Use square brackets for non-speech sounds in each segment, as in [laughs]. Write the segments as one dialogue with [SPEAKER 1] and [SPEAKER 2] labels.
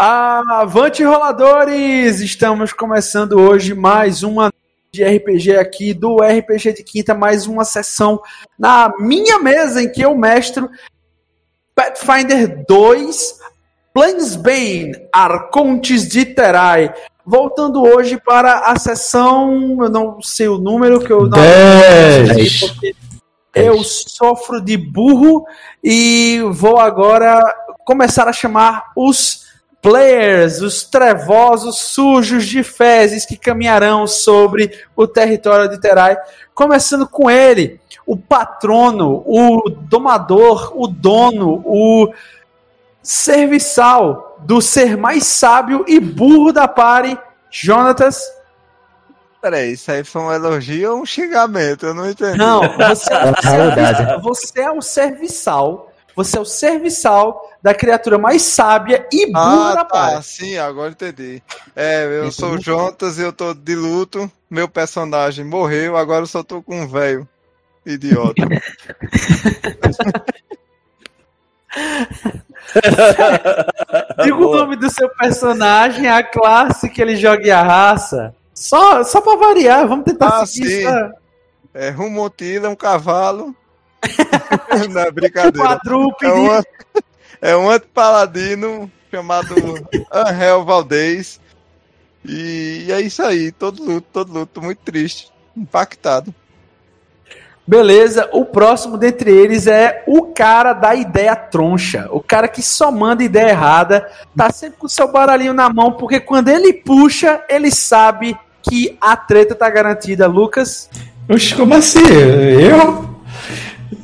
[SPEAKER 1] Avante roladores! Estamos começando hoje mais uma de RPG aqui do RPG de Quinta, mais uma sessão na minha mesa em que eu mestro Pathfinder 2 Planesbane Arcontes de Terai. Voltando hoje para a sessão, eu não sei o número que eu não
[SPEAKER 2] Dez.
[SPEAKER 1] eu sofro de burro e vou agora começar a chamar os players, os trevosos sujos de fezes que caminharão sobre o território de Terai, começando com ele, o patrono, o domador, o dono, o serviçal do ser mais sábio e burro da pare, Jonatas.
[SPEAKER 3] Peraí, isso aí foi um elogio ou um xingamento? Eu não entendi.
[SPEAKER 1] Não, você é, o serviçal, você é o serviçal, você é o serviçal da criatura mais sábia e burra
[SPEAKER 3] Ah,
[SPEAKER 1] da
[SPEAKER 3] tá.
[SPEAKER 1] pare.
[SPEAKER 3] Sim, agora entendi. É, eu sou o Jontas e eu tô de luto. Meu personagem morreu, agora eu só tô com um velho. Idiota. [laughs]
[SPEAKER 1] Diga o nome do seu personagem, a classe que ele joga e a raça. Só, só pra variar, vamos tentar
[SPEAKER 3] Ah,
[SPEAKER 1] seguir
[SPEAKER 3] sim.
[SPEAKER 1] essa
[SPEAKER 3] É Rumontila, um cavalo. [laughs] Não é brincadeira.
[SPEAKER 1] quadrúpede.
[SPEAKER 3] É um, é um antipaladino chamado Angel Valdez. E é isso aí, todo luto, todo luto, muito triste, impactado.
[SPEAKER 1] Beleza, o próximo dentre eles é o cara da ideia troncha. O cara que só manda ideia errada, tá sempre com o seu baralhinho na mão, porque quando ele puxa, ele sabe que a treta tá garantida. Lucas,
[SPEAKER 2] Oxe, como assim? Eu?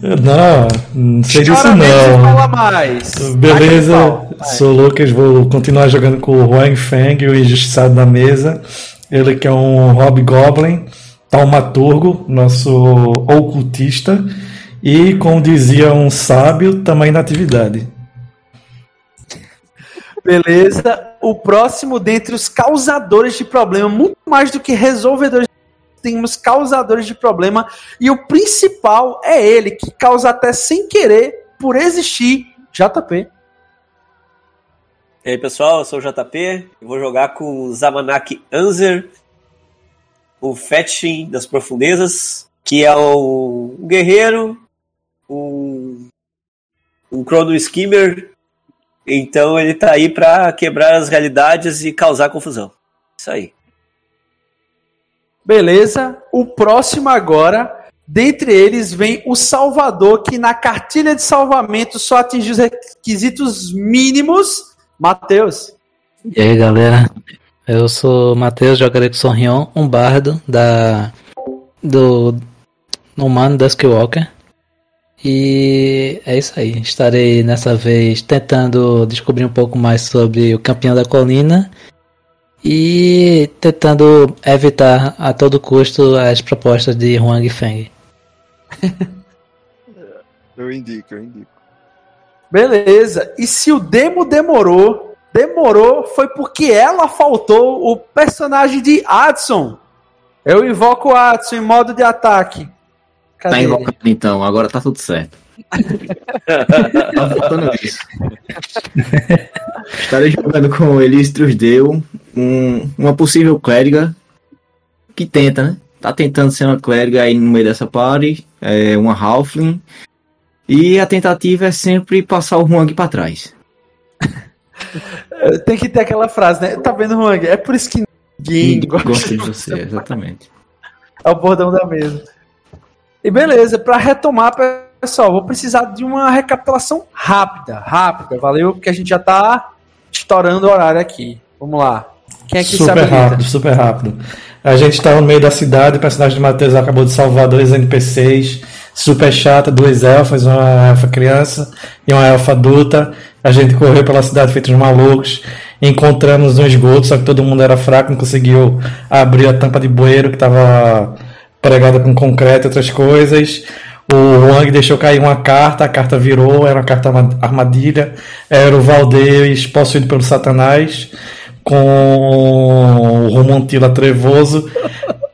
[SPEAKER 2] Não, não sei disso não.
[SPEAKER 1] fala mais.
[SPEAKER 2] Beleza, sou o Lucas, vou continuar jogando com o Huang Feng, o injustiçado da mesa. Ele que é um Hobgoblin, taumaturgo, nosso ocultista. E, como dizia um sábio, também na atividade.
[SPEAKER 1] Beleza. O próximo dentre os causadores de problema, muito mais do que resolvedores, temos causadores de problema. E o principal é ele, que causa até sem querer, por existir, JP.
[SPEAKER 4] E aí pessoal, eu sou o JP, eu vou jogar com o Zamanak Anzer, o Fetching das Profundezas, que é um guerreiro, um, um Chrono Skimmer, então ele tá aí pra quebrar as realidades e causar confusão. Isso aí.
[SPEAKER 1] Beleza. O próximo agora, dentre eles vem o Salvador, que na cartilha de salvamento só atingiu os requisitos mínimos. Matheus.
[SPEAKER 5] E aí galera, eu sou Matheus, jogarei com o Sonrion, um bardo da do humano da Skywalker. E é isso aí, estarei nessa vez tentando descobrir um pouco mais sobre o campeão da colina e tentando evitar a todo custo as propostas de Huang Feng. [laughs]
[SPEAKER 3] Eu indico, eu indico.
[SPEAKER 1] Beleza. E se o demo demorou, demorou foi porque ela faltou o personagem de Adson. Eu invoco o Adson em modo de ataque. Cadê
[SPEAKER 6] Tá
[SPEAKER 1] ele?
[SPEAKER 6] invocando então, agora tá tudo certo. [laughs] tá faltando isso. [laughs] Estarei jogando com Elistrus Deu, um, uma possível clériga que tenta, né? Tá tentando ser uma clériga aí no meio dessa party, é uma Halfling. E a tentativa é sempre passar o Huang pra trás. [laughs]
[SPEAKER 1] Tem que ter aquela frase, né? Tá vendo, Huang? É por isso que ninguém gosta
[SPEAKER 6] gosta de você, exatamente.
[SPEAKER 1] É o bordão da mesa. E beleza, para retomar, pessoal, vou precisar de uma recapitulação rápida, rápida, valeu? Porque a gente já tá estourando o horário aqui. Vamos lá. Quem é que
[SPEAKER 2] super rápido, super rápido. A gente tá no meio da cidade, o personagem de Matheus acabou de salvar dois NPCs, super chata, duas elfas, uma elfa criança e uma elfa adulta. A gente correu pela cidade feito uns malucos, encontramos um esgoto, só que todo mundo era fraco, não conseguiu abrir a tampa de bueiro que estava pregada com concreto e outras coisas. O Wang deixou cair uma carta, a carta virou, era uma carta arma- armadilha, era o Valdez possuído pelo Satanás, com o Romontila trevoso.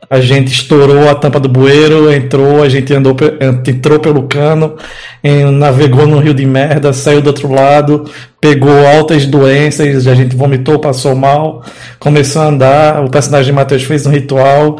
[SPEAKER 2] A gente estourou a tampa do bueiro, entrou, a gente andou, entrou pelo cano, navegou no rio de merda, saiu do outro lado, pegou altas doenças, a gente vomitou, passou mal, começou a andar. O personagem de Matheus fez um ritual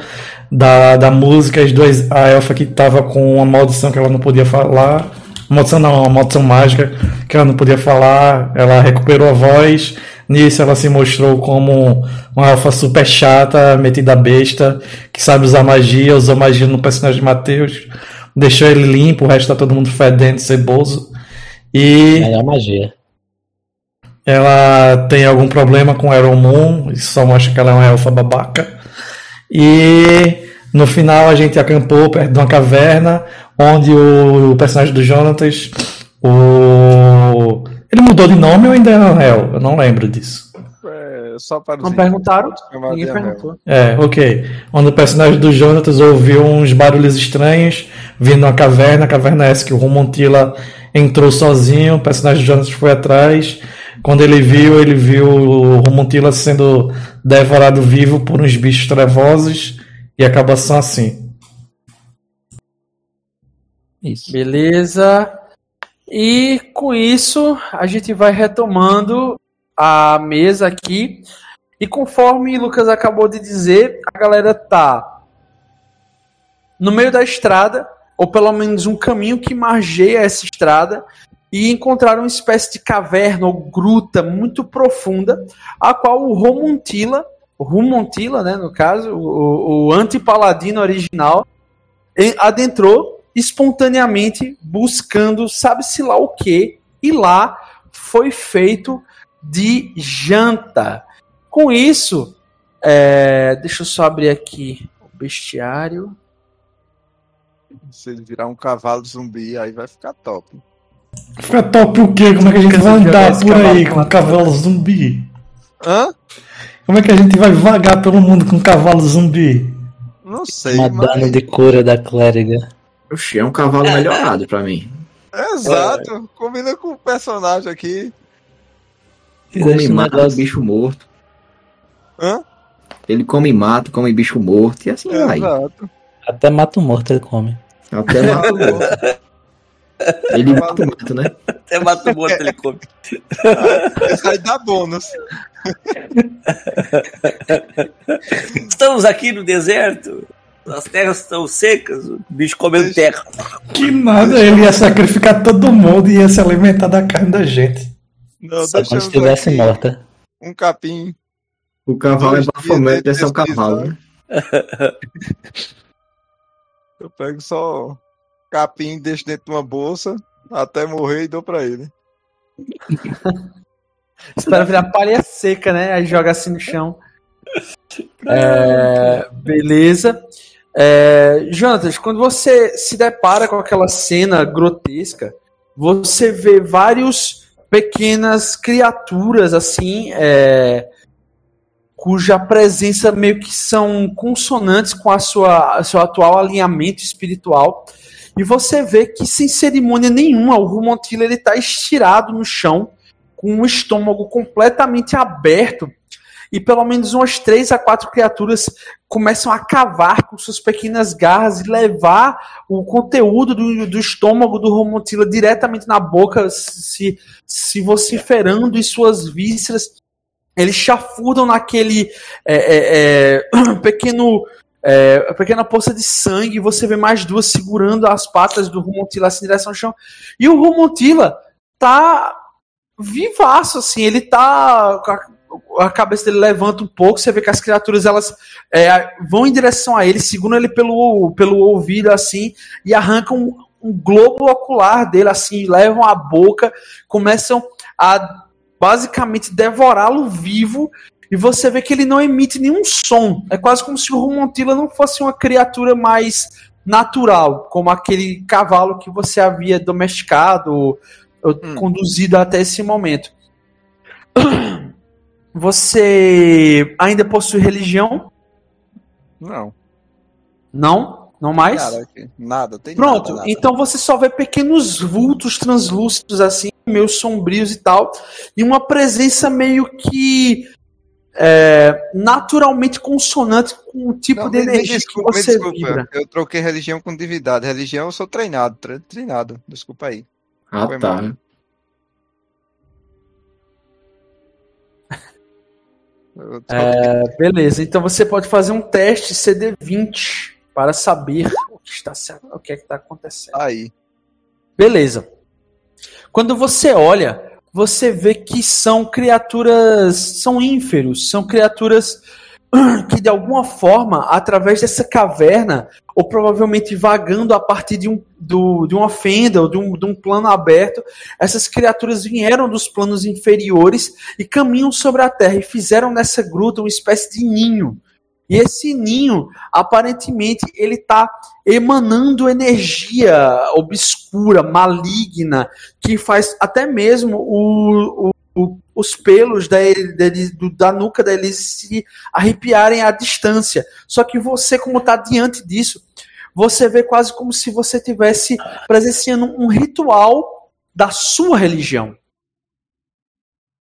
[SPEAKER 2] da, da música, as duas, a elfa que tava com uma maldição que ela não podia falar. Maldição não, uma maldição mágica que ela não podia falar, ela recuperou a voz. Nisso ela se mostrou como uma elfa super chata, metida besta, que sabe usar magia, usou magia no personagem de Matheus, deixou ele limpo, o resto tá todo mundo fedendo, ceboso. E
[SPEAKER 5] Melhor magia.
[SPEAKER 2] ela tem algum problema com Iron Moon, isso só mostra que ela é uma elfa babaca. E no final a gente acampou perto de uma caverna, onde o personagem do Jonatas, o... ele mudou de nome ou ainda é Angel? Eu não lembro disso.
[SPEAKER 3] É, só para
[SPEAKER 1] Não perguntaram?
[SPEAKER 3] Chamado
[SPEAKER 1] Ninguém perguntou.
[SPEAKER 2] É, ok. Onde o personagem do Jonatas ouviu uns barulhos estranhos vindo uma caverna, a caverna essa que o Romontila entrou sozinho, o personagem do Jonatas foi atrás. Quando ele viu, ele viu o Romontila sendo devorado vivo por uns bichos trevosos e acaba só assim.
[SPEAKER 5] Isso.
[SPEAKER 1] Beleza. E com isso, a gente vai retomando a mesa aqui. E conforme Lucas acabou de dizer, a galera tá no meio da estrada, ou pelo menos um caminho que margeia essa estrada, e encontraram uma espécie de caverna ou gruta muito profunda, a qual o Romontila, o né, no caso, o, o anti-paladino original, en- adentrou espontaneamente buscando sabe-se lá o que, e lá foi feito de janta. Com isso, é, deixa eu só abrir aqui o bestiário.
[SPEAKER 3] Se ele virar um cavalo zumbi, aí vai ficar top.
[SPEAKER 2] Fica top o quê? Como é que a gente vai andar por aí com um cavalo zumbi?
[SPEAKER 3] Hã?
[SPEAKER 2] Como é que a gente vai vagar pelo mundo com um cavalo zumbi?
[SPEAKER 3] Não sei,
[SPEAKER 5] Uma
[SPEAKER 3] mas...
[SPEAKER 5] dano de cura da clériga.
[SPEAKER 6] Oxi, é um cavalo melhorado pra mim.
[SPEAKER 3] Exato, combina com o personagem aqui.
[SPEAKER 6] Come e mata
[SPEAKER 5] negócio.
[SPEAKER 6] bicho morto.
[SPEAKER 3] Hã?
[SPEAKER 6] Ele come e mata, come bicho morto e assim vai.
[SPEAKER 3] Exato.
[SPEAKER 5] Até mata o morto ele come.
[SPEAKER 6] Até mata o morto. [laughs] Ele mata o mato, né?
[SPEAKER 4] Até mata o morto ele come.
[SPEAKER 3] Isso aí dá bônus.
[SPEAKER 4] Estamos aqui no deserto. As terras estão secas, o bicho comendo terra.
[SPEAKER 2] Que nada, ele ia sacrificar todo mundo e ia se alimentar da carne da gente.
[SPEAKER 3] Não,
[SPEAKER 5] Só quando estivesse
[SPEAKER 3] aqui
[SPEAKER 5] morta.
[SPEAKER 3] Um capim.
[SPEAKER 6] O cavalo é
[SPEAKER 3] Dois
[SPEAKER 6] bafomete,
[SPEAKER 3] dias
[SPEAKER 6] esse é o cavalo. né? [laughs]
[SPEAKER 3] Eu pego só capim, deixo dentro de uma bolsa, até morrer e dou pra ele. [laughs]
[SPEAKER 1] Espera virar palha seca, né? Aí joga assim no chão. É, beleza. É, Jonatas, quando você se depara com aquela cena grotesca, você vê vários pequenas criaturas assim, é, cuja presença meio que são consonantes com a sua seu atual alinhamento espiritual. E você vê que sem cerimônia nenhuma, o Rumontila ele tá estirado no chão, com o estômago completamente aberto e pelo menos umas três a quatro criaturas começam a cavar com suas pequenas garras e levar o conteúdo do, do estômago do Romontila diretamente na boca, se, se vociferando em suas vísceras. Eles chafurdam naquele é, é, é, [clears throat] pequeno é, pequena poça de sangue. Você vê mais duas segurando as patas do Romontila assim, em direção ao chão. E o Romontila tá vivaço, assim, ele tá. A cabeça dele levanta um pouco, você vê que as criaturas elas é, vão em direção a ele, seguram ele pelo, pelo ouvido assim e arrancam um, um globo ocular dele, assim, levam a boca, começam a basicamente devorá-lo vivo. E você vê que ele não emite nenhum som. É quase como se o Rumontila não fosse uma criatura mais natural, como aquele cavalo que você havia domesticado ou
[SPEAKER 3] Hum.
[SPEAKER 1] conduzido até esse momento. [clears throat] Você ainda possui religião?
[SPEAKER 3] Não.
[SPEAKER 1] Não? Não mais?
[SPEAKER 3] Cara, aqui, nada, tem
[SPEAKER 1] Pronto,
[SPEAKER 3] nada, nada.
[SPEAKER 1] então você só vê pequenos vultos translúcidos assim, meio sombrios e tal, e uma presença meio que é, naturalmente consonante com o tipo
[SPEAKER 3] Não,
[SPEAKER 1] de energia
[SPEAKER 3] desculpa,
[SPEAKER 1] que
[SPEAKER 3] me
[SPEAKER 1] você
[SPEAKER 3] desculpa.
[SPEAKER 1] vibra.
[SPEAKER 3] Eu troquei religião com divindade. Religião eu sou treinado, tre- treinado. Desculpa aí.
[SPEAKER 6] Ah,
[SPEAKER 3] Foi
[SPEAKER 6] tá.
[SPEAKER 3] mal.
[SPEAKER 1] É, beleza, então você pode fazer um teste CD20 para saber o que está o que é que está acontecendo.
[SPEAKER 3] Aí.
[SPEAKER 1] Beleza. Quando você olha, você vê que são criaturas, são ínferos, são criaturas [clears throat] que de alguma forma, através dessa caverna, ou provavelmente vagando a partir de, um, do, de uma fenda ou de um, de um plano aberto, essas criaturas vieram dos planos inferiores e caminham sobre a terra e fizeram nessa gruta uma espécie de ninho. E esse ninho, aparentemente, ele está emanando energia obscura, maligna, que faz até mesmo o, o- os pelos da, do- da nuca da Elise se arrepiarem à distância. Só que você, como está diante disso, você vê quase como se você estivesse presenciando um ritual da sua religião.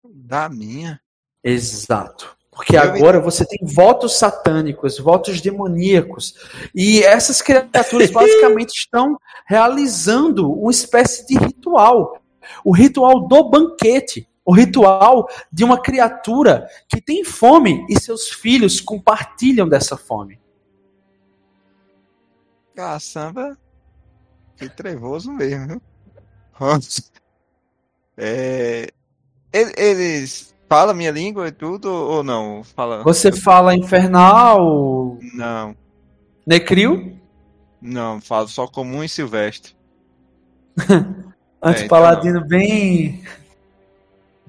[SPEAKER 3] Da minha.
[SPEAKER 1] Exato. Porque agora você tem votos satânicos, votos demoníacos. E essas criaturas [laughs] basicamente estão realizando uma espécie de ritual. O ritual do banquete. O ritual de uma criatura que tem fome e seus filhos compartilham dessa fome.
[SPEAKER 3] Caçamba. Que trevoso mesmo, viu? É... ele- Eles falam minha língua e tudo ou não? Fala.
[SPEAKER 1] Você fala infernal,
[SPEAKER 3] Não,
[SPEAKER 1] necril,
[SPEAKER 3] não, falo só comum e silvestre. [laughs]
[SPEAKER 1] antipaladino bem.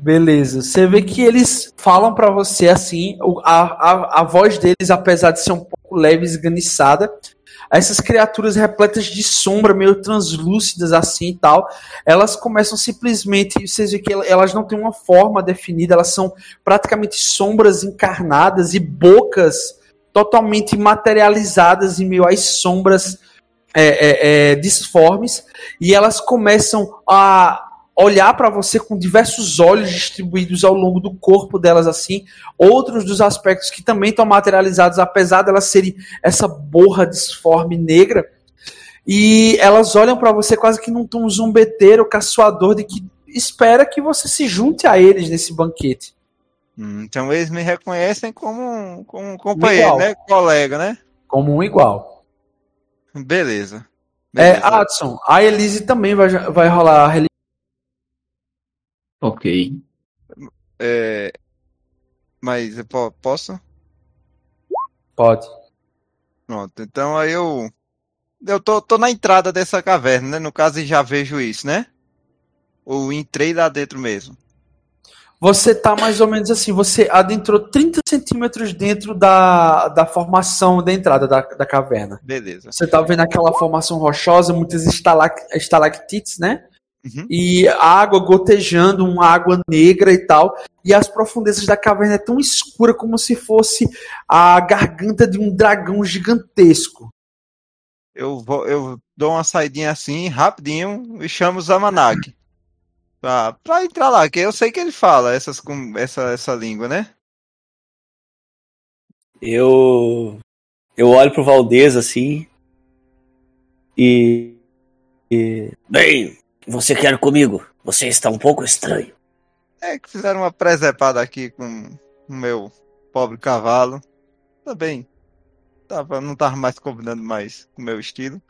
[SPEAKER 1] Beleza. Você vê que eles falam pra você assim, a, a, a voz deles, apesar de ser um pouco leve e esganiçada, essas criaturas repletas de sombra, meio translúcidas assim e tal, elas começam simplesmente, vocês veem que el- elas não têm uma forma definida, elas são praticamente sombras encarnadas e bocas totalmente materializadas em meio às sombras é, é, é, disformes, e elas começam a olhar para você com diversos olhos distribuídos ao longo do corpo delas assim, outros dos aspectos que também estão materializados, apesar delas serem essa borra disforme negra, e elas olham para você quase que num tom zombeteiro, caçoador, de que espera que você se junte a eles nesse banquete.
[SPEAKER 3] Hum, Então eles me reconhecem como um, como um companheiro,
[SPEAKER 1] Igual.
[SPEAKER 3] né? Colega, né?
[SPEAKER 1] Como um igual.
[SPEAKER 3] Beleza.
[SPEAKER 1] É,
[SPEAKER 3] Beleza.
[SPEAKER 1] Adson, a Elise também vai, vai rolar a religião.
[SPEAKER 6] Ok.
[SPEAKER 3] É, Mas eu po- posso?
[SPEAKER 1] Pode.
[SPEAKER 3] Pronto. Então aí eu. Eu tô, tô na entrada dessa caverna, né? No caso, e já vejo isso, né? Ou entrei lá dentro mesmo.
[SPEAKER 1] Você tá mais ou menos assim, você adentrou 30 centímetros dentro da, da formação da entrada da, da caverna.
[SPEAKER 3] Beleza.
[SPEAKER 1] Você tá vendo aquela formação rochosa, muitas estalac, estalactites, né?
[SPEAKER 3] Uhum.
[SPEAKER 1] E a água gotejando, uma água negra e tal. E as profundezas da caverna é tão escura como se fosse a garganta de um dragão gigantesco.
[SPEAKER 3] Eu, vou, eu dou uma saidinha assim, rapidinho, e chamo o Zamanag. Pra, pra entrar lá, que eu sei que ele fala essas, com essa, essa língua, né?
[SPEAKER 4] Eu eu olho pro Valdez assim e, e bem, você quer comigo? Você está um pouco estranho.
[SPEAKER 3] É que fizeram uma presepada aqui com o meu pobre cavalo. Também tava, não tava mais combinando mais com o meu estilo.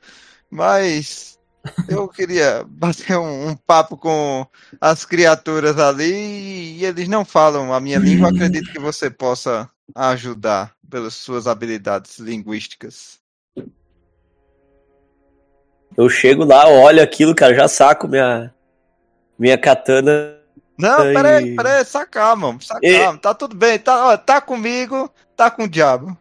[SPEAKER 3] Mas eu queria [laughs] bater um, um papo com as criaturas ali e eles não falam a minha língua. Acredito que você possa ajudar pelas suas habilidades linguísticas.
[SPEAKER 4] Eu chego lá, olho aquilo, cara, já saco minha minha katana.
[SPEAKER 3] Não,
[SPEAKER 4] Ai.
[SPEAKER 3] peraí, peraí, sacar, mano. Sacar, tá tudo bem, tá, ó, tá comigo, tá com o diabo.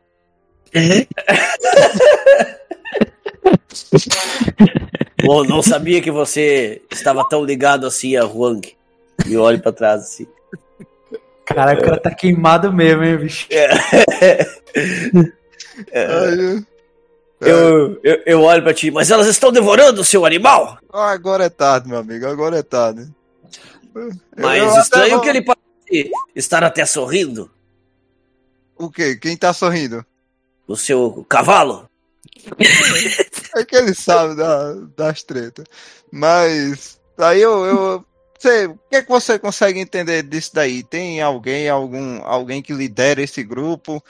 [SPEAKER 3] [laughs]
[SPEAKER 4] Bom, não sabia que você estava tão ligado assim a Huang. E eu olho pra trás assim.
[SPEAKER 1] Caraca, o cara tá queimado mesmo, hein, bicho? [laughs]
[SPEAKER 3] Ai,
[SPEAKER 4] Eu, eu, eu olho pra ti, mas elas estão devorando o seu animal?
[SPEAKER 3] Ah, Agora é tarde, meu amigo, agora é tarde.
[SPEAKER 4] Mas
[SPEAKER 3] Eu
[SPEAKER 4] estranho que ele parece estar até sorrindo.
[SPEAKER 3] O quê? Quem tá sorrindo?
[SPEAKER 4] O seu cavalo? [laughs]
[SPEAKER 3] É que ele sabe da, das tretas. Mas aí eu, eu você, o que, é que você consegue entender disso daí? Tem alguém, algum, alguém que lidera esse grupo?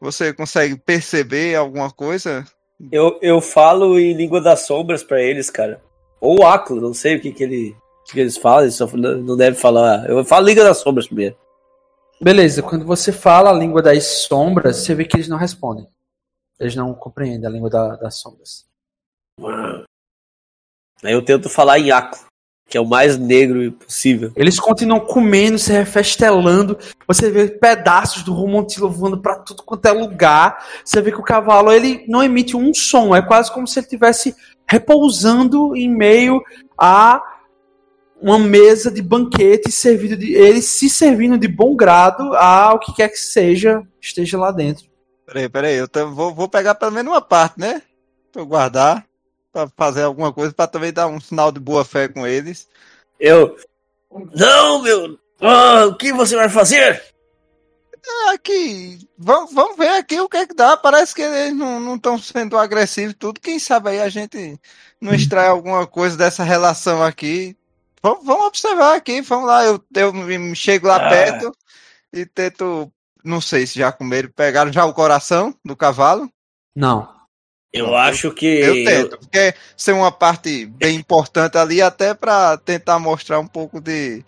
[SPEAKER 3] Você consegue perceber alguma coisa?
[SPEAKER 4] Eu, eu falo em língua das sombras pra eles, cara. Ou Aclo, não sei o que, que, ele, que eles falam, eles só não deve falar. Eu falo língua das sombras primeiro.
[SPEAKER 1] Beleza, quando você fala a língua das sombras, você vê que eles não respondem. Eles não compreendem a língua da- das sombras.
[SPEAKER 4] Aí eu tento falar em Aclo, que é o mais negro possível.
[SPEAKER 1] Eles continuam comendo, se refestelando. Você vê pedaços do Romontilo voando pra tudo quanto é lugar. Você vê que o cavalo ele não emite um som. É quase como se ele estivesse repousando em meio a uma mesa de banquete servido de ele se servindo de bom grado ao que quer que seja esteja lá dentro.
[SPEAKER 3] Peraí, peraí, eu tam- vou, vou pegar pelo menos uma parte, né? Pra eu guardar, pra fazer alguma coisa, pra também dar um sinal de boa fé com eles.
[SPEAKER 4] Eu. Não, meu! Ah, o que você vai fazer?
[SPEAKER 3] Aqui, vamos, vamos ver aqui o que é que dá. Parece que eles não estão sendo agressivos tudo. Quem sabe aí a gente não extrai alguma coisa dessa relação aqui. Vamos, vamos observar aqui, vamos lá. Eu, eu me- me chego lá
[SPEAKER 4] Ah.
[SPEAKER 3] perto e tento. Não sei se já comeram, pegaram já o coração do cavalo.
[SPEAKER 1] Não.
[SPEAKER 4] Eu
[SPEAKER 3] Não,
[SPEAKER 4] acho que.
[SPEAKER 3] Eu tento, porque ser uma parte bem importante ali, até pra tentar mostrar um pouco de.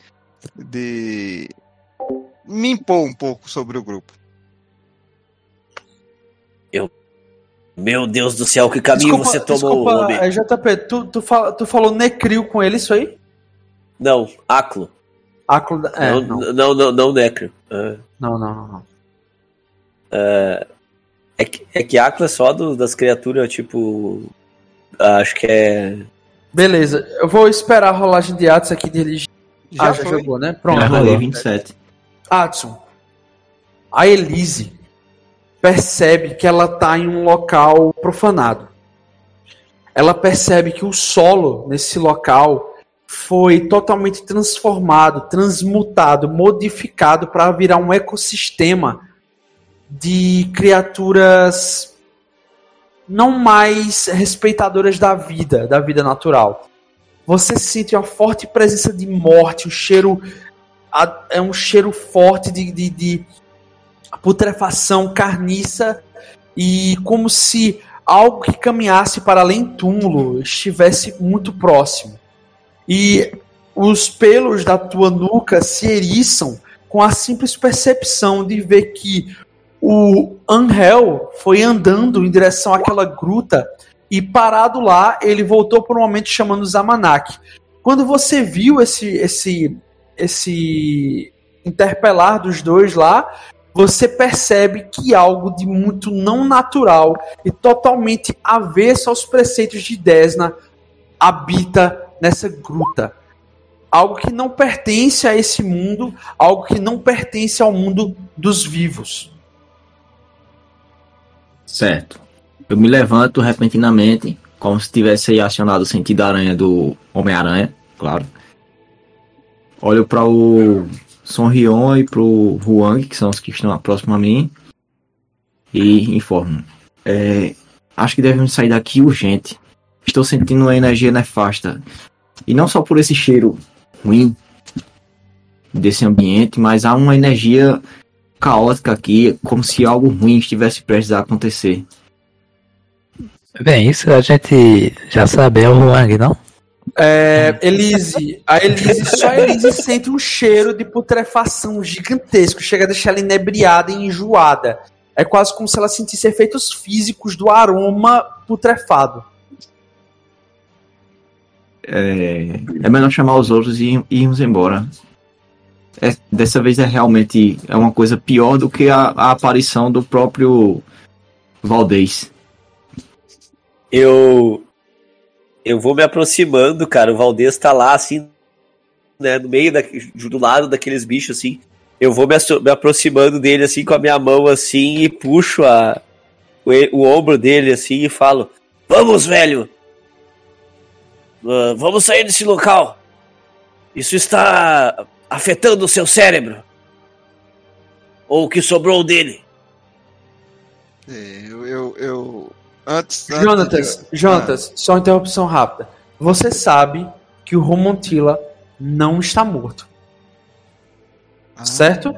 [SPEAKER 3] de. me impor um pouco sobre o grupo.
[SPEAKER 4] Meu Deus do céu, que caminho você tomou,
[SPEAKER 1] desculpa,
[SPEAKER 4] homem?
[SPEAKER 1] é, JP, tu, tu, fala- tu falou Necril com ele, isso aí?
[SPEAKER 4] Não, Aclo.
[SPEAKER 1] Aclo, é,
[SPEAKER 4] não,
[SPEAKER 1] não,
[SPEAKER 4] não, não, não, Necro. Ah.
[SPEAKER 1] não, não, não, não.
[SPEAKER 4] É que, é que Aclo é só do- das criaturas, tipo. Acho que é.
[SPEAKER 1] Beleza, eu vou esperar a rolagem de Atos aqui de religião.
[SPEAKER 3] Já
[SPEAKER 1] ah, já
[SPEAKER 3] foi?
[SPEAKER 1] jogou, né? Pronto.
[SPEAKER 6] Já
[SPEAKER 1] rolou.
[SPEAKER 6] rolei 27.
[SPEAKER 1] Adson, a Elise percebe que ela está em um local profanado. Ela percebe que o solo nesse local foi totalmente transformado, transmutado, modificado para virar um ecossistema de criaturas não mais respeitadoras da vida, da vida natural. Você sente uma forte presença de morte, um cheiro é um cheiro forte de, de, de putrefação carniça e como se algo que caminhasse para além túmulo estivesse muito próximo. E os pelos da tua nuca se eriçam com a simples percepção de ver que o Angel foi andando em direção àquela gruta e parado lá, ele voltou por um momento chamando Zamanak. Quando você viu esse esse esse interpelar dos dois lá, você percebe que algo de muito não natural e totalmente avesso aos preceitos de Desna habita nessa gruta. Algo que não pertence a esse mundo, algo que não pertence ao mundo dos vivos.
[SPEAKER 6] Certo. Eu me levanto repentinamente, como se tivesse aí acionado o sentido aranha do Homem-Aranha, claro. Olho para o Sonrion e para o Huang, que são os que estão próximos a mim, e informo. É, acho que devemos sair daqui urgente. Estou sentindo uma energia nefasta. E não só por esse cheiro ruim desse ambiente, mas há uma energia caótica aqui, como se algo ruim estivesse prestes a acontecer.
[SPEAKER 5] Bem, isso a gente já sabe, é o Huang, não?
[SPEAKER 1] É, Elise, a Elise, só a Elise sente um cheiro de putrefação gigantesco, chega a deixar ela inebriada e enjoada. É quase como se ela sentisse efeitos físicos do aroma putrefado.
[SPEAKER 6] É, é melhor chamar os outros e e irmos embora. É, dessa vez é realmente é uma coisa pior do que a, a aparição do próprio Valdez.
[SPEAKER 4] Eu. Eu vou me aproximando, cara. O Valdez tá lá, assim, né? No meio, da, do lado daqueles bichos, assim. Eu vou me, me aproximando dele, assim, com a minha mão, assim, e puxo a, o, o ombro dele, assim, e falo: Vamos, velho! Ah, vamos sair desse local! Isso está afetando o seu cérebro. Ou o que sobrou dele.
[SPEAKER 3] É, eu, eu, eu- Antes. antes
[SPEAKER 1] Jonatas,
[SPEAKER 3] de-
[SPEAKER 1] Jonatas, só uma interrupção rápida. Você sabe que o Romontila não está morto,
[SPEAKER 3] Ah,
[SPEAKER 1] certo?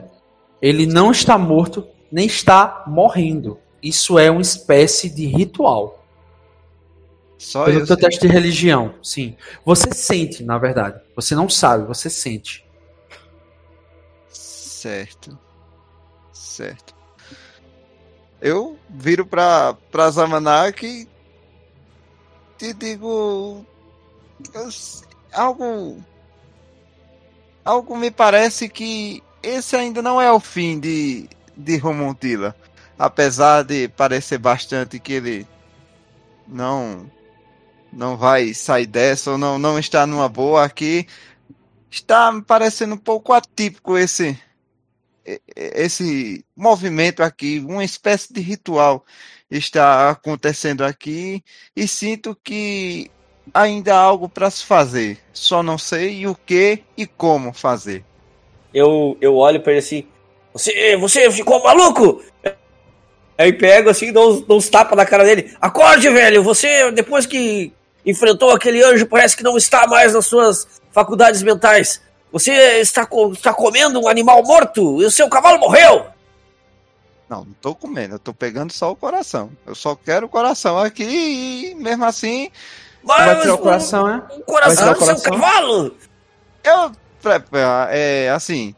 [SPEAKER 1] Ele não está morto, nem está morrendo. Isso é uma espécie de ritual.
[SPEAKER 3] Só
[SPEAKER 1] Pelo
[SPEAKER 3] eu
[SPEAKER 1] teu teste de religião, sim. Você sente, na verdade. Você não sabe, você sente.
[SPEAKER 3] Certo. Certo. Eu viro pra, pra Zamanak e te digo. algo. Algo me parece que esse ainda não é o fim de, de Romontila. Apesar de parecer bastante que ele não não vai sair dessa ou não, não está numa boa aqui. Está me parecendo um pouco atípico esse esse movimento aqui, uma espécie de ritual está acontecendo aqui e sinto que ainda há algo para se fazer. Só não sei o que e como fazer.
[SPEAKER 4] Eu, eu olho pra ele assim. Você, você ficou maluco? Aí pego assim, dou, uns- dou uns tapas na cara dele. Acorde, velho! Você, depois que enfrentou aquele anjo, parece que não está mais nas suas faculdades mentais. Você está, co- está comendo um animal morto e o seu cavalo morreu!
[SPEAKER 3] Não, não tô comendo, eu tô pegando só o coração. Eu só quero o coração aqui e mesmo assim
[SPEAKER 1] Vai
[SPEAKER 4] Mas
[SPEAKER 1] tirar o
[SPEAKER 4] um-
[SPEAKER 1] coração, né?
[SPEAKER 4] um coração
[SPEAKER 1] Vai
[SPEAKER 4] do
[SPEAKER 1] tirar o
[SPEAKER 4] seu
[SPEAKER 1] coração?
[SPEAKER 4] cavalo!
[SPEAKER 3] eu é assim,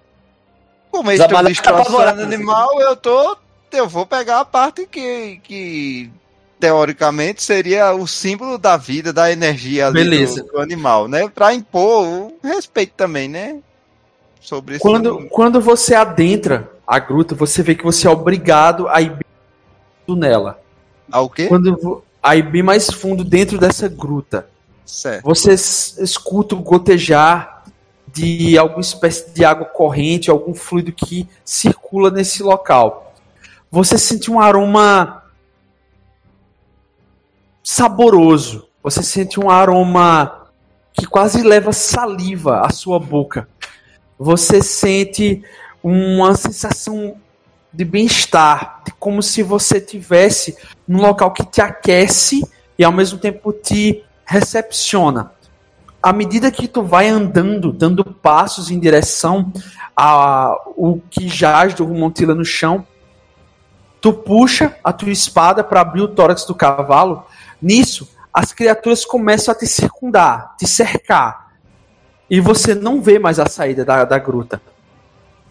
[SPEAKER 3] como eles estão destroçando animal, eu tô eu vou pegar a parte que que teoricamente seria o símbolo da vida, da energia ali do-
[SPEAKER 1] Beleza.
[SPEAKER 3] do, animal, né? Pra impor o respeito também, né? Sobre
[SPEAKER 1] Quando, quando você adentra a gruta, você vê que você é obrigado a ir nela.
[SPEAKER 3] ao quê?
[SPEAKER 1] Quando a ir bem mais fundo dentro dessa gruta.
[SPEAKER 3] Certo.
[SPEAKER 1] Você escuta o gotejar de alguma espécie de água corrente, algum fluido que circula nesse local. Você sente um aroma saboroso. Você sente um aroma que quase leva saliva à sua boca. Você sente uma sensação de bem-estar, de como se você tivesse num local que te aquece e ao mesmo tempo te recepciona. À medida que tu vai andando, dando passos em direção a o que jaz do Montila no chão, tu puxa a tua espada para abrir o tórax do cavalo. Nisso, as criaturas começam a te circundar, te cercar. E você não vê mais a saída da, da gruta.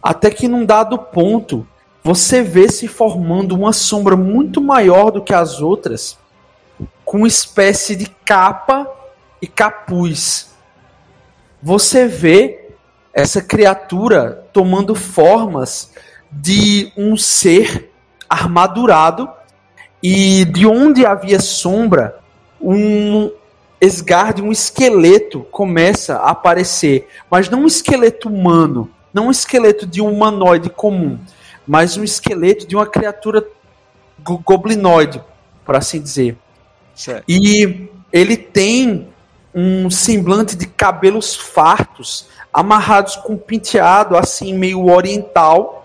[SPEAKER 1] Até que num dado ponto, você vê se formando uma sombra muito maior do que as outras, com espécie de capa e capuz. Você vê essa criatura tomando formas de um ser armadurado e de onde havia sombra, um esgarde, um esqueleto começa a aparecer, mas não um esqueleto humano, não um esqueleto de um humanoide comum, mas um esqueleto de uma criatura go- goblinoide, por assim dizer.
[SPEAKER 3] certo.
[SPEAKER 1] E ele tem um semblante de cabelos fartos, amarrados com um penteado assim meio oriental.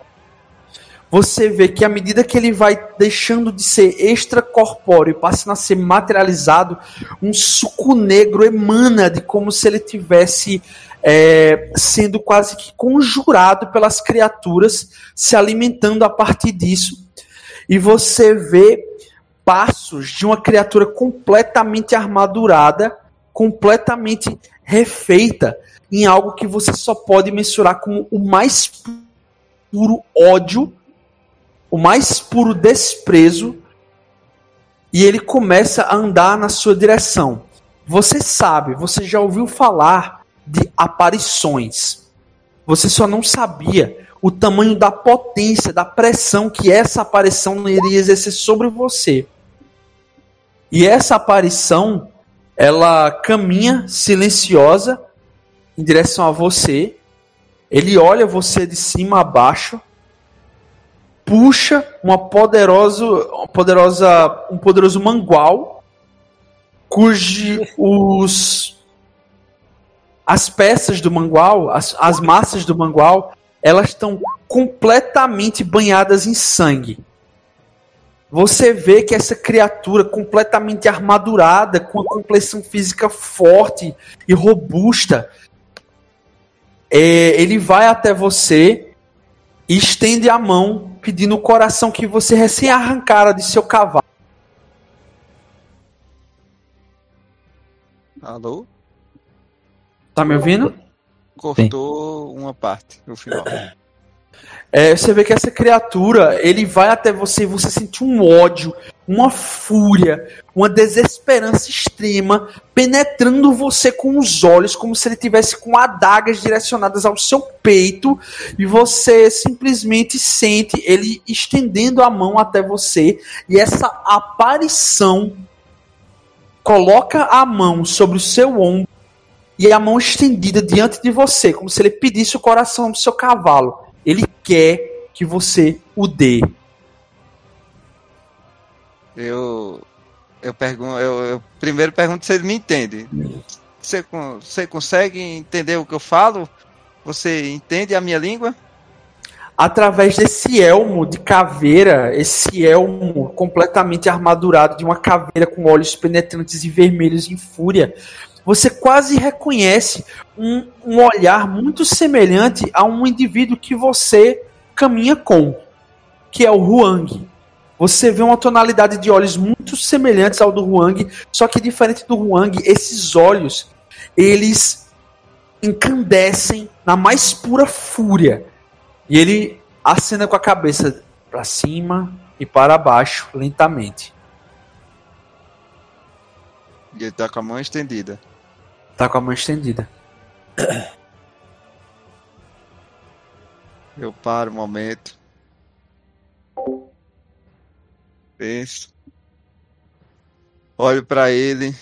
[SPEAKER 1] Você vê que à medida que ele vai deixando de ser extracorpóreo passando a ser materializado, um suco negro emana de como se ele tivesse é, sendo quase que conjurado pelas criaturas, se alimentando a partir disso. E você vê passos de uma criatura completamente armadurada, completamente refeita em algo que você só pode mensurar como o mais puro ódio, o mais puro desprezo, e ele começa a andar na sua direção. Você sabe, você já ouviu falar de aparições. Você só não sabia o tamanho da potência, da pressão que essa aparição iria exercer sobre você. E essa aparição, ela caminha silenciosa em direção a você. Ele olha você de cima a baixo, puxa uma poderosa, uma poderosa, um poderoso mangual, cujo os as peças do mangual, as, as massas do mangual, elas estão completamente banhadas em sangue. você vê que essa criatura completamente armadurada, com uma complexão física forte e robusta, é, ele vai até você e estende a mão, pedindo o coração que você recém arrancara de seu cavalo.
[SPEAKER 3] Alô?
[SPEAKER 1] Tá me ouvindo?
[SPEAKER 3] Cortou uma parte no final.
[SPEAKER 1] É, você vê que essa criatura, ele vai até você e você sente um ódio, uma fúria, uma desesperança extrema penetrando você com os olhos, como se ele tivesse com adagas direcionadas ao seu peito, e você simplesmente sente ele estendendo a mão até você, e essa aparição coloca a mão sobre o seu ombro e a mão estendida diante de você, como se ele pedisse o coração do seu cavalo. Ele quer que você o dê.
[SPEAKER 3] Eu. Eu pergunto. Eu, eu primeiro pergunto se ele me entende. Você, você consegue entender o que eu falo? Você entende a minha língua?
[SPEAKER 1] Através desse elmo de caveira, esse elmo completamente armadurado de uma caveira com olhos penetrantes e vermelhos em fúria, você quase reconhece um, um olhar muito semelhante a um indivíduo que você caminha com, que é o Huang. Você vê uma tonalidade de olhos muito semelhantes ao do Huang, só que diferente do Huang, esses olhos, eles incandescem na mais pura fúria. E ele acena com a cabeça para cima e para baixo, lentamente.
[SPEAKER 3] E ele tá com a mão estendida.
[SPEAKER 1] Tá com a mão estendida.
[SPEAKER 3] Eu paro um momento. Penso. Olho pra ele.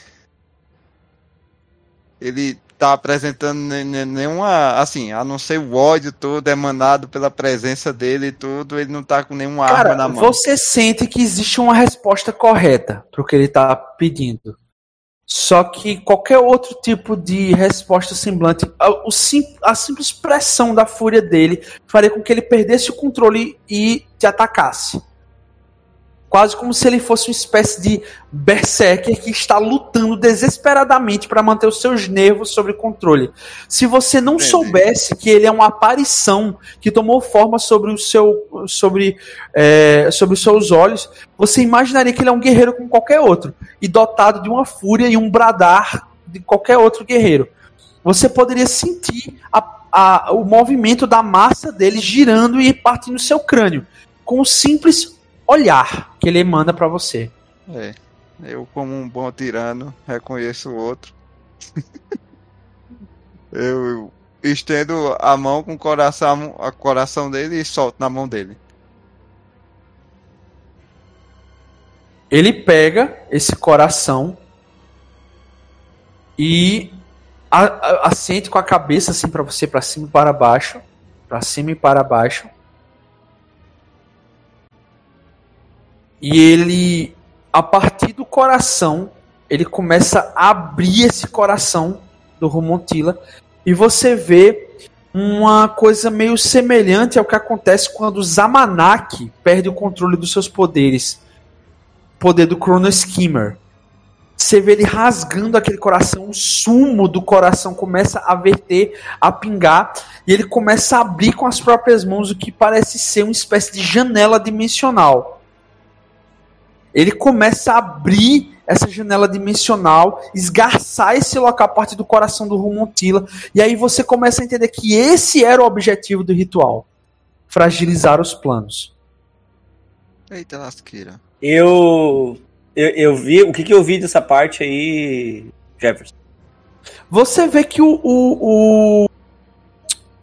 [SPEAKER 3] Ele tá apresentando ne- ne- nenhuma. Assim, a não ser o ódio todo emanado pela presença dele e tudo, ele não tá com nenhuma arma
[SPEAKER 1] Cara,
[SPEAKER 3] na mão.
[SPEAKER 1] você sente que existe uma resposta correta pro que ele tá pedindo. Só que qualquer outro tipo de resposta semblante, a, o sim- a simples pressão da fúria dele faria com que ele perdesse o controle e te atacasse. Quase como se ele fosse uma espécie de berserker que está lutando desesperadamente para manter os seus nervos sob controle. Se você não
[SPEAKER 3] Entendi.
[SPEAKER 1] soubesse que ele é uma aparição que tomou forma sobre o seu sobre, é, sobre os seus olhos, você imaginaria que ele é um guerreiro como qualquer outro e dotado de uma fúria e um bradar de qualquer outro guerreiro. Você poderia sentir a- a- o movimento da massa dele girando e partindo seu crânio com o simples olhar que ele emana para você.
[SPEAKER 3] É. Eu, como um bom tirano, reconheço o outro. [laughs] eu estendo a mão com o coração, a coração dele e solto na mão dele.
[SPEAKER 1] Ele pega esse coração e assente com a cabeça assim para você, para cima e para baixo, para cima e para baixo. E ele, a partir do coração, ele começa a abrir esse coração do Romontila e você vê uma coisa meio semelhante ao que acontece quando Zamanak perde o controle dos seus poderes poder do Chrono Skimmer. Você vê ele rasgando aquele coração, o sumo do coração começa a verter, a pingar, e ele começa a abrir com as próprias mãos o que parece ser uma espécie de janela dimensional. Ele começa a abrir essa janela dimensional, esgarçar esse local a partir do coração do Rumontila, e aí você começa a entender que esse era o objetivo do ritual: fragilizar os planos.
[SPEAKER 3] Eita lasqueira.
[SPEAKER 4] Eu, eu. Eu vi. O que, que eu vi dessa parte aí, Jefferson?
[SPEAKER 1] Você vê que o, o,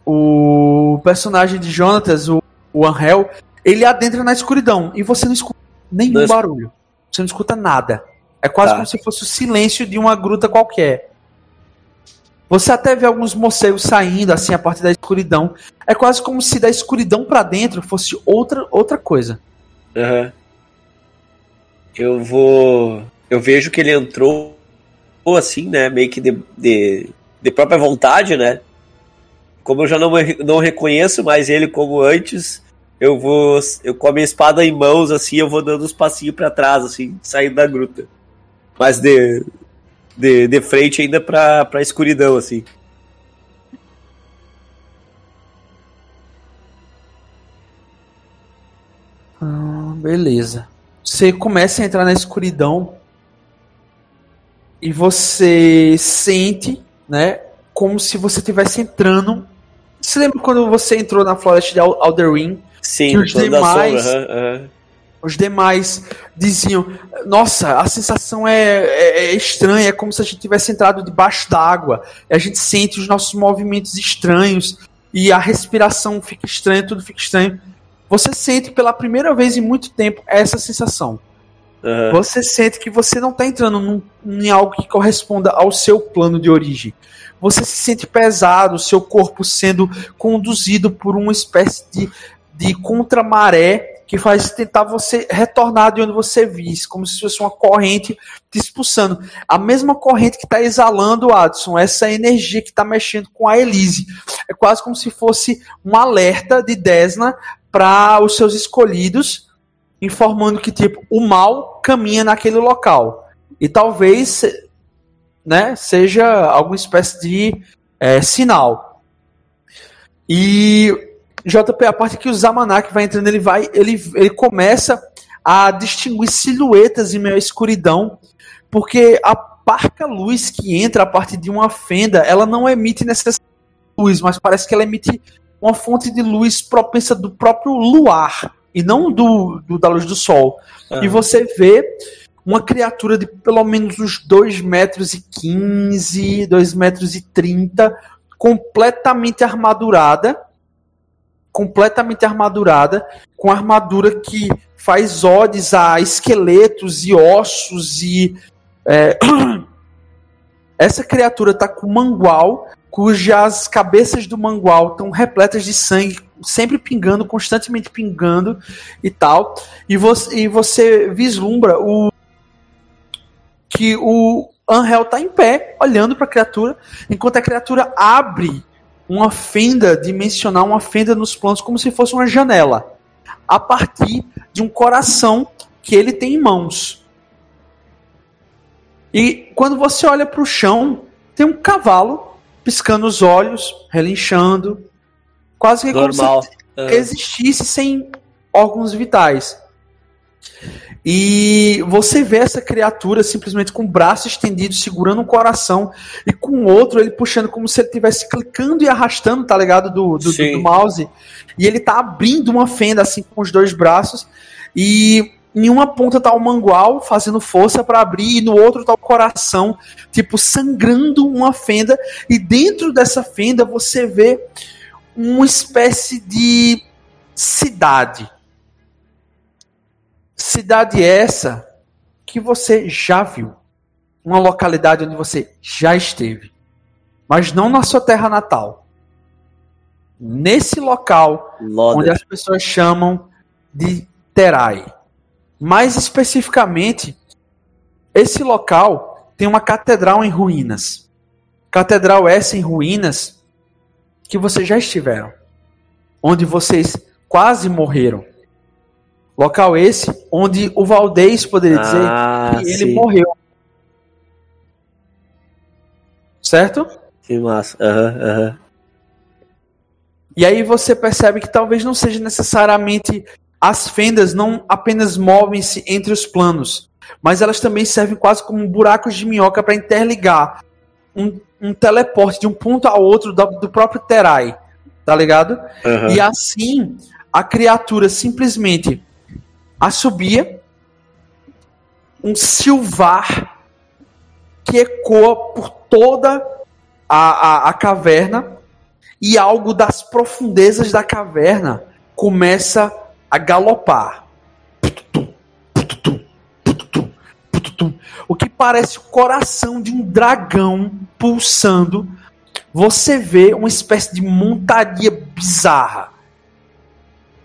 [SPEAKER 1] o, o personagem de Jonatas, o, o Angel, ele adentra na escuridão e você não escuta nenhum
[SPEAKER 4] es-
[SPEAKER 1] barulho. Você não escuta nada. É quase
[SPEAKER 4] Tá.
[SPEAKER 1] como se fosse o silêncio de uma gruta qualquer. Você até vê alguns morcegos saindo assim a partir da escuridão. É quase como se da escuridão pra dentro fosse outra, outra coisa.
[SPEAKER 4] Aham. Eu vou. Eu vejo que ele entrou assim, né? Meio que de, de, de própria vontade, né? Como eu já não, não reconheço mais ele como antes, eu vou. Eu com a minha espada em mãos, assim, eu vou dando uns passinhos pra trás, assim, saindo da gruta. Mas de. De, de frente ainda pra, pra escuridão, assim.
[SPEAKER 1] Ah, beleza. Você começa a entrar na escuridão e você sente, né, como se você estivesse entrando. Você lembra quando você entrou na floresta de Al- Alderwin?
[SPEAKER 4] Sim,
[SPEAKER 1] Que os demais-
[SPEAKER 4] sombra.
[SPEAKER 1] Os demais diziam: Nossa, a sensação é, é- é estranha, é como se a gente tivesse entrado debaixo d'água. E A gente sente os nossos movimentos estranhos e a respiração fica estranha, tudo fica estranho. Você sente pela primeira vez em muito tempo essa sensação.
[SPEAKER 4] aham.
[SPEAKER 1] Você sente que você não está entrando num- em algo que corresponda ao seu plano de origem. Você se sente pesado, seu corpo sendo conduzido por uma espécie de, de contramaré que faz tentar você retornar de onde você visse, como se fosse uma corrente te expulsando. A mesma corrente que está exalando, Adson, essa energia que está mexendo com a Elise. É quase como se fosse um alerta de Desna para os seus escolhidos informando que tipo o mal caminha naquele local e talvez né seja alguma espécie de é, sinal e JP a parte que o Zamanak vai entrando ele vai ele, ele começa a distinguir silhuetas em meio à escuridão porque a parca luz que entra a partir de uma fenda ela não emite necessariamente luz mas parece que ela emite uma fonte de luz propensa do próprio luar e não do, do- da luz do sol.
[SPEAKER 4] aham.
[SPEAKER 1] E você vê uma criatura de pelo menos uns 2 metros e 15, 2 metros e 30, completamente armadurada, completamente armadurada, com armadura que faz odes a esqueletos e ossos e é, [clears throat] essa criatura tá com mangual, cujas cabeças do mangual estão repletas de sangue, sempre pingando, constantemente pingando e tal. E você, e você vislumbra o que o Angel tá em pé, olhando para a criatura, enquanto a criatura abre uma fenda dimensional, uma fenda nos planos, como se fosse uma janela, a partir de um coração que ele tem em mãos. E quando você olha para o chão, tem um cavalo piscando os olhos, relinchando, quase que como se
[SPEAKER 4] Normal. aham.
[SPEAKER 1] existisse sem órgãos vitais. E você vê essa criatura simplesmente com o braço estendido, segurando um coração, e com o outro ele puxando como se ele estivesse clicando e arrastando, tá ligado? Do, do, do- do mouse. E ele tá abrindo uma fenda assim com os dois braços. E em uma ponta tá o mangual fazendo força para abrir, e no outro tá o coração, tipo, sangrando uma fenda. E dentro dessa fenda você vê uma espécie de cidade. Cidade essa que você já viu. Uma localidade onde você já esteve. Mas não na sua terra natal. Nesse local onde as pessoas chamam de Terai. Mais especificamente, esse local tem uma catedral em ruínas. Catedral essa em ruínas que vocês já estiveram. Onde vocês quase morreram. Local esse onde o Valdez poderia dizer
[SPEAKER 4] Ah,
[SPEAKER 1] que ele
[SPEAKER 4] sim.
[SPEAKER 1] morreu. Certo?
[SPEAKER 4] Que massa. Aham, aham.
[SPEAKER 1] E aí você percebe que talvez não seja necessariamente as fendas não apenas movem-se entre os planos, mas elas também servem quase como buracos de minhoca para interligar um, um teleporte de um ponto a outro do, do próprio Terai, tá ligado?
[SPEAKER 4] aham.
[SPEAKER 1] E assim a criatura simplesmente assobia um silvar que ecoa por toda a, a, a caverna e algo das profundezas da caverna começa a galopar. O que parece o coração de um dragão pulsando. Você vê uma espécie de montaria bizarra.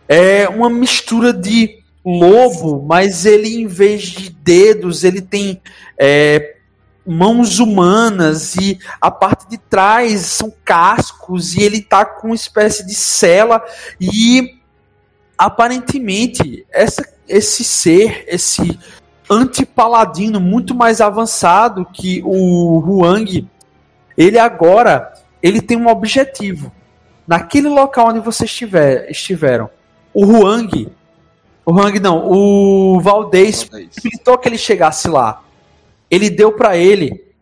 [SPEAKER 1] É uma mistura de lobo, mas ele, em vez de dedos, ele tem é, mãos humanas e a parte de trás são cascos e ele tá com uma espécie de cela e aparentemente essa, esse ser, esse anti-paladino muito mais avançado que o Huang, ele agora ele tem um objetivo. Naquele local onde vocês estiver, estiveram, o Huang, o Huang não, o Valdez possibilitou que ele chegasse lá. Ele deu para ele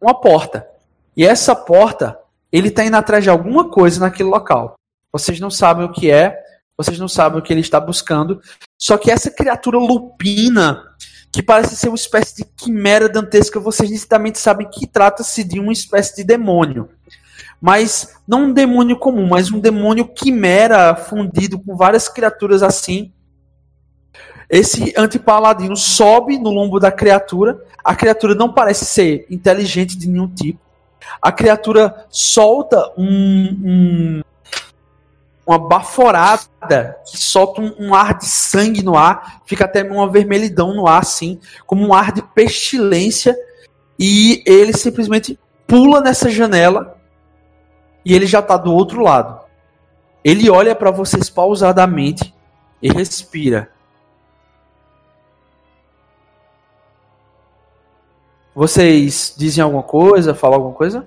[SPEAKER 1] uma porta. E essa porta, ele tá indo atrás de alguma coisa naquele local. Vocês não sabem o que é, vocês não sabem o que ele está buscando. Só que essa criatura lupina, que parece ser uma espécie de quimera dantesca, vocês nitidamente sabem que trata-se de uma espécie de demônio. Mas não um demônio comum, mas um demônio quimera fundido com várias criaturas assim. Esse antipaladino sobe no lombo da criatura. A criatura não parece ser inteligente de nenhum tipo. A criatura solta um, um uma baforada que solta um, um, ar de sangue no ar, fica até uma vermelhidão no ar, assim, como um ar de pestilência, e ele simplesmente pula nessa janela e ele já está do outro lado. Ele olha para vocês pausadamente e respira. Vocês dizem alguma coisa, falam alguma coisa?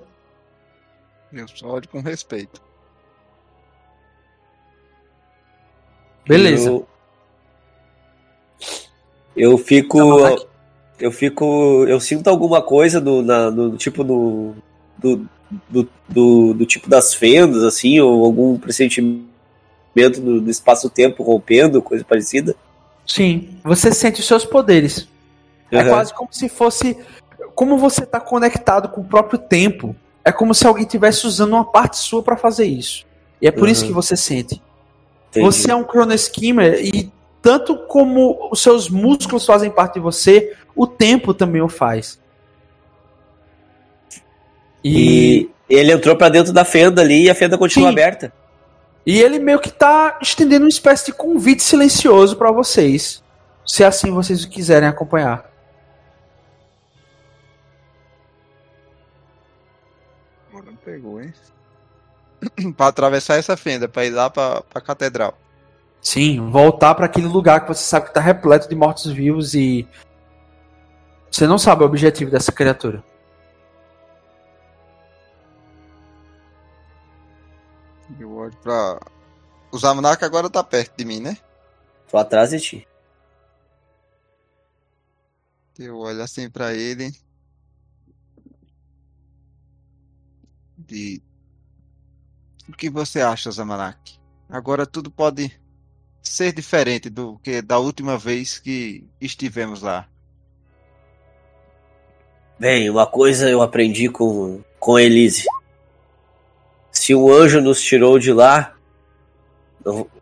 [SPEAKER 3] Eu só olho com respeito.
[SPEAKER 1] Beleza.
[SPEAKER 4] Eu, eu fico. Eu fico. Eu sinto alguma coisa do, na, do tipo do, do, do, do, do tipo das fendas, assim, ou algum pressentimento do, do espaço-tempo rompendo, coisa parecida.
[SPEAKER 1] Sim, você sente os seus poderes. Uhum. É quase como se fosse. Como você está conectado com o próprio tempo. É como se alguém estivesse usando uma parte sua para fazer isso. E é por uhum. isso que você sente. Entendi. Você é um Chrono Skimmer e tanto como os seus músculos fazem parte de você, o tempo também o faz.
[SPEAKER 4] E, e ele entrou para dentro da fenda ali e a fenda continua Sim. aberta.
[SPEAKER 1] E ele meio que tá estendendo uma espécie de convite silencioso para vocês, se assim vocês quiserem acompanhar.
[SPEAKER 3] Agora pegou, hein? [clears throat] para atravessar essa fenda, para ir lá para a catedral.
[SPEAKER 1] Sim, voltar para aquele lugar que você sabe que está repleto de mortos-vivos e você não sabe o objetivo dessa criatura.
[SPEAKER 3] Olho pra. O Zamanak agora tá perto de mim, né?
[SPEAKER 4] Tô atrás de ti.
[SPEAKER 3] Eu olho assim para ele. De o que você acha, Zamanak? Agora tudo pode ser diferente do que da última vez que estivemos lá.
[SPEAKER 4] Bem, uma coisa eu aprendi com, com Elise. Se o anjo nos tirou de lá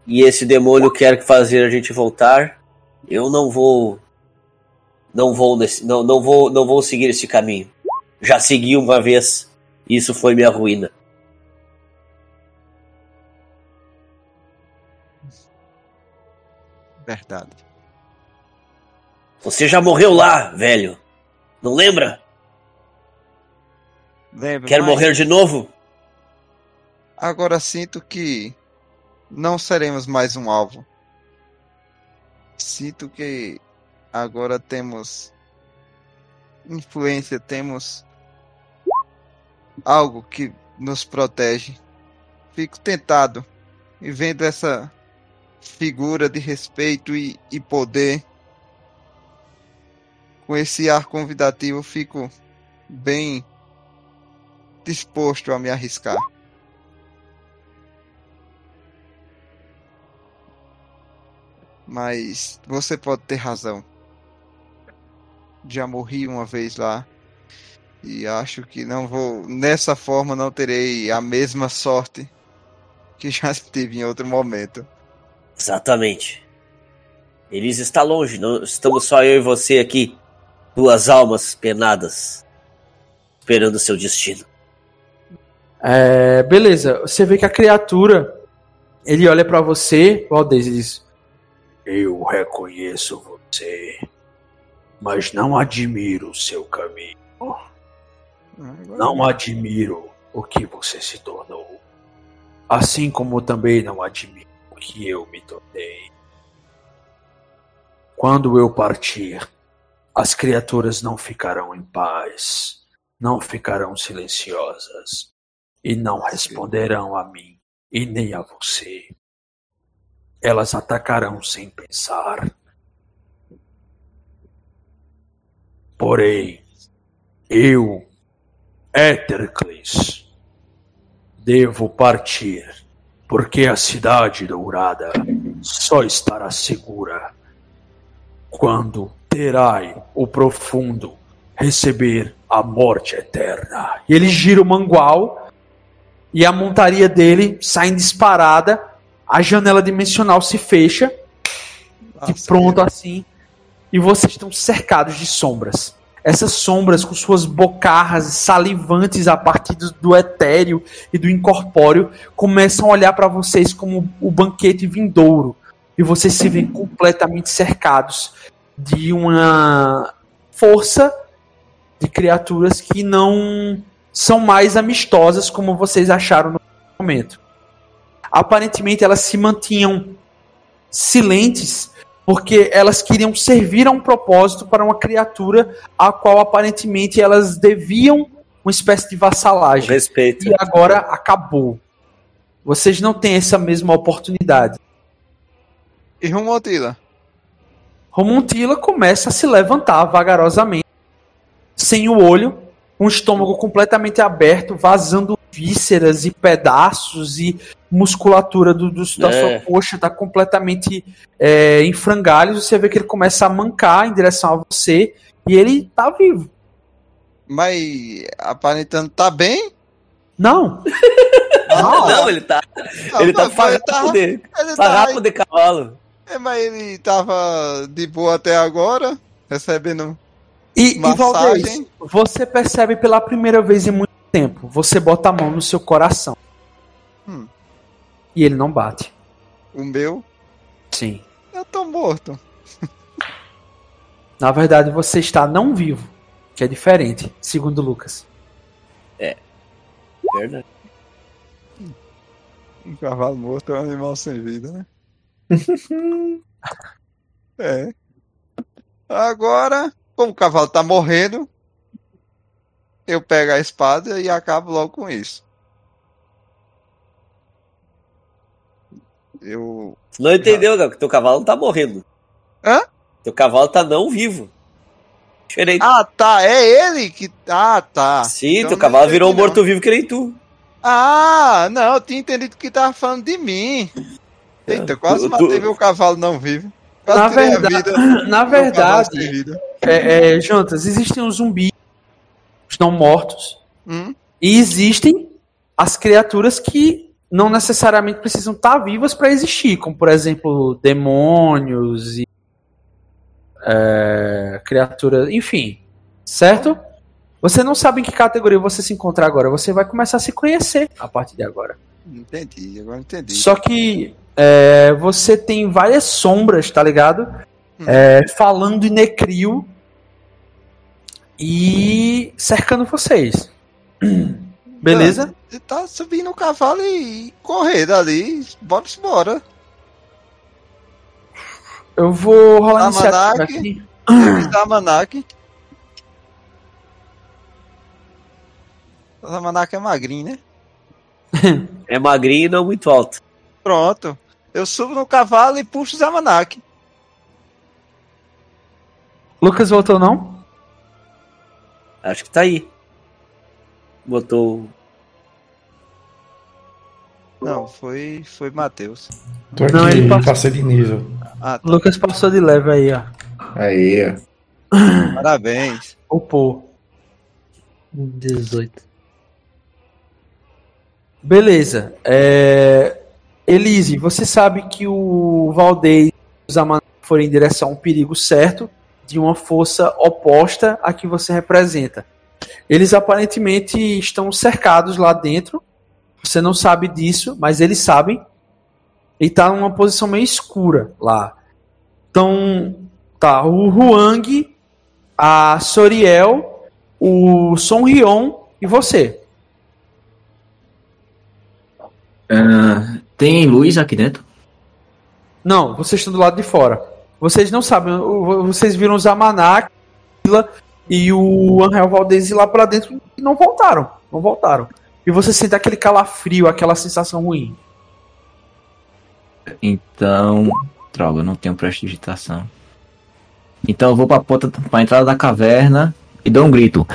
[SPEAKER 4] e esse demônio quer fazer a gente voltar, eu não vou não vou nesse, não, não vou não vou seguir esse caminho. Já segui uma vez. Isso foi minha ruína.
[SPEAKER 3] Verdade.
[SPEAKER 4] Você já morreu lá, velho. Não lembra?
[SPEAKER 3] Lembro.
[SPEAKER 4] Quer mas... morrer de novo?
[SPEAKER 3] Agora sinto que não seremos mais um alvo. Sinto que agora temos influência, temos algo que nos protege. Fico tentado e vendo essa figura de respeito e, e poder. Com esse ar convidativo, fico bem disposto a me arriscar. Mas você pode ter razão. Já morri uma vez lá. E acho que não vou. Nessa forma, não terei a mesma sorte que já [laughs] tive em outro momento.
[SPEAKER 4] Exatamente. Elise está longe, não estamos só eu e você aqui, duas almas penadas, esperando seu destino.
[SPEAKER 1] É, beleza, você vê que a criatura, ele olha para você, Valdez, e diz: Eu reconheço você, mas não admiro o seu caminho. Não admiro o que você se tornou. Assim como também não admiro que eu me tornei. Quando eu partir, as criaturas não ficarão em paz, não ficarão silenciosas e não responderão a mim e nem a você. Elas atacarão sem pensar. Porém, eu, Étercles, devo partir, porque a cidade dourada só estará segura quando Terai, o profundo, receber a morte eterna. E ele gira o mangual e a montaria dele sai disparada, a janela dimensional se fecha, e pronto assim, e vocês estão cercados de sombras. Essas sombras com suas bocarras salivantes a partir do, do etéreo e do incorpóreo começam a olhar para vocês como o banquete vindouro. E vocês se veem completamente cercados de uma força de criaturas que não são mais amistosas como vocês acharam no momento. Aparentemente elas se mantinham silentes porque elas queriam servir a um propósito para uma criatura a qual aparentemente elas deviam uma espécie de vassalagem.
[SPEAKER 4] Respeito.
[SPEAKER 1] E agora acabou. Vocês não têm essa mesma oportunidade.
[SPEAKER 3] E Rumotila?
[SPEAKER 1] Romontila começa a se levantar vagarosamente, sem o olho, o estômago completamente aberto, vazando vísceras e pedaços e musculatura do, do da
[SPEAKER 4] É.
[SPEAKER 1] sua coxa está completamente é, em frangalhos. Você vê que ele começa a mancar em direção a você e ele tá vivo.
[SPEAKER 3] Mas aparentando tá bem?
[SPEAKER 1] Não, [laughs]
[SPEAKER 4] Não, não, ele tá.
[SPEAKER 3] Ah,
[SPEAKER 4] ele tá
[SPEAKER 3] mas
[SPEAKER 4] farrapo
[SPEAKER 3] tá-
[SPEAKER 4] de,
[SPEAKER 3] Ele tá,
[SPEAKER 4] farrapo de cavalo.
[SPEAKER 3] é, mas ele tava de boa até agora, recebendo.
[SPEAKER 1] E, e. Valdez, você percebe pela primeira vez em muito tempo. Você bota a mão no seu coração.
[SPEAKER 3] Hum.
[SPEAKER 1] E ele não bate.
[SPEAKER 3] O meu.
[SPEAKER 1] Sim.
[SPEAKER 3] Eu tô morto.
[SPEAKER 1] Na verdade, você está não vivo, que é diferente, segundo Lucas.
[SPEAKER 4] Verdade.
[SPEAKER 3] Um cavalo morto é um animal sem vida, né? [laughs] é. Agora, como o cavalo tá morrendo, eu pego a espada e acabo logo com isso. Eu.
[SPEAKER 4] Tu não entendeu, Gal, que teu cavalo não tá morrendo.
[SPEAKER 3] Hã?
[SPEAKER 4] Teu cavalo tá não vivo. Diferente.
[SPEAKER 3] Ah, tá. É ele que. Ah, tá.
[SPEAKER 4] Sim,
[SPEAKER 3] Então
[SPEAKER 4] teu
[SPEAKER 3] não
[SPEAKER 4] cavalo virou um
[SPEAKER 3] não.
[SPEAKER 4] morto-vivo que nem tu.
[SPEAKER 3] Ah, não, eu tinha entendido que tava falando de mim. Eita, quase
[SPEAKER 4] Tu-
[SPEAKER 3] matei
[SPEAKER 4] tu-
[SPEAKER 3] meu cavalo não vivo.
[SPEAKER 1] Na verdade, [laughs] na verdade, é, é, Jantas, existem os zumbis, os não mortos,
[SPEAKER 3] Hum?
[SPEAKER 1] e existem as criaturas que não necessariamente precisam estar vivas para existir, como por exemplo demônios e é, criaturas, enfim, certo? Você não sabe em que categoria você se encontra agora, você vai começar a se conhecer a partir de agora.
[SPEAKER 3] Entendi, agora entendi.
[SPEAKER 1] Só que é, você tem várias sombras, tá ligado? É, falando em Necril e cercando vocês. Beleza?
[SPEAKER 3] Você tá subindo o cavalo e, correr dali. Bora embora.
[SPEAKER 1] Eu vou rolar
[SPEAKER 3] Almanac.
[SPEAKER 1] iniciativa aqui.
[SPEAKER 3] O Almanac é magrinho, né?
[SPEAKER 4] É magrinho e não muito alto.
[SPEAKER 3] Pronto. Eu subo no cavalo e puxo o Zamanak.
[SPEAKER 1] Lucas voltou não?
[SPEAKER 4] Acho que tá aí. Botou.
[SPEAKER 3] Não, foi, foi Matheus.
[SPEAKER 2] Tô aqui,
[SPEAKER 1] Não, ele passou.
[SPEAKER 2] passei de nível.
[SPEAKER 3] Ah, tá.
[SPEAKER 1] Lucas passou de leve aí, ó.
[SPEAKER 6] Aí, ó.
[SPEAKER 3] Parabéns. [coughs]
[SPEAKER 1] Upou.
[SPEAKER 5] 18.
[SPEAKER 1] Beleza. É... Elise, você sabe que o Valdez e os Zamanak foram em direção a um perigo certo de uma força oposta à que você representa. Eles aparentemente estão cercados lá dentro. Você não sabe disso, mas eles sabem. E tá numa posição meio escura lá. Então, tá o Huang, a Soriel, o Son Rion e você.
[SPEAKER 6] Ah, tem luz aqui dentro?
[SPEAKER 1] Não, vocês estão do lado de fora. Vocês não sabem, vocês viram os Amanak e o Angel Valdez ir lá pra dentro e não voltaram. Não voltaram. E você sente aquele calafrio, aquela sensação ruim.
[SPEAKER 6] Então. Droga, eu não tenho prestidigitação. Então eu vou pra porta, pra entrada da caverna e dou um grito.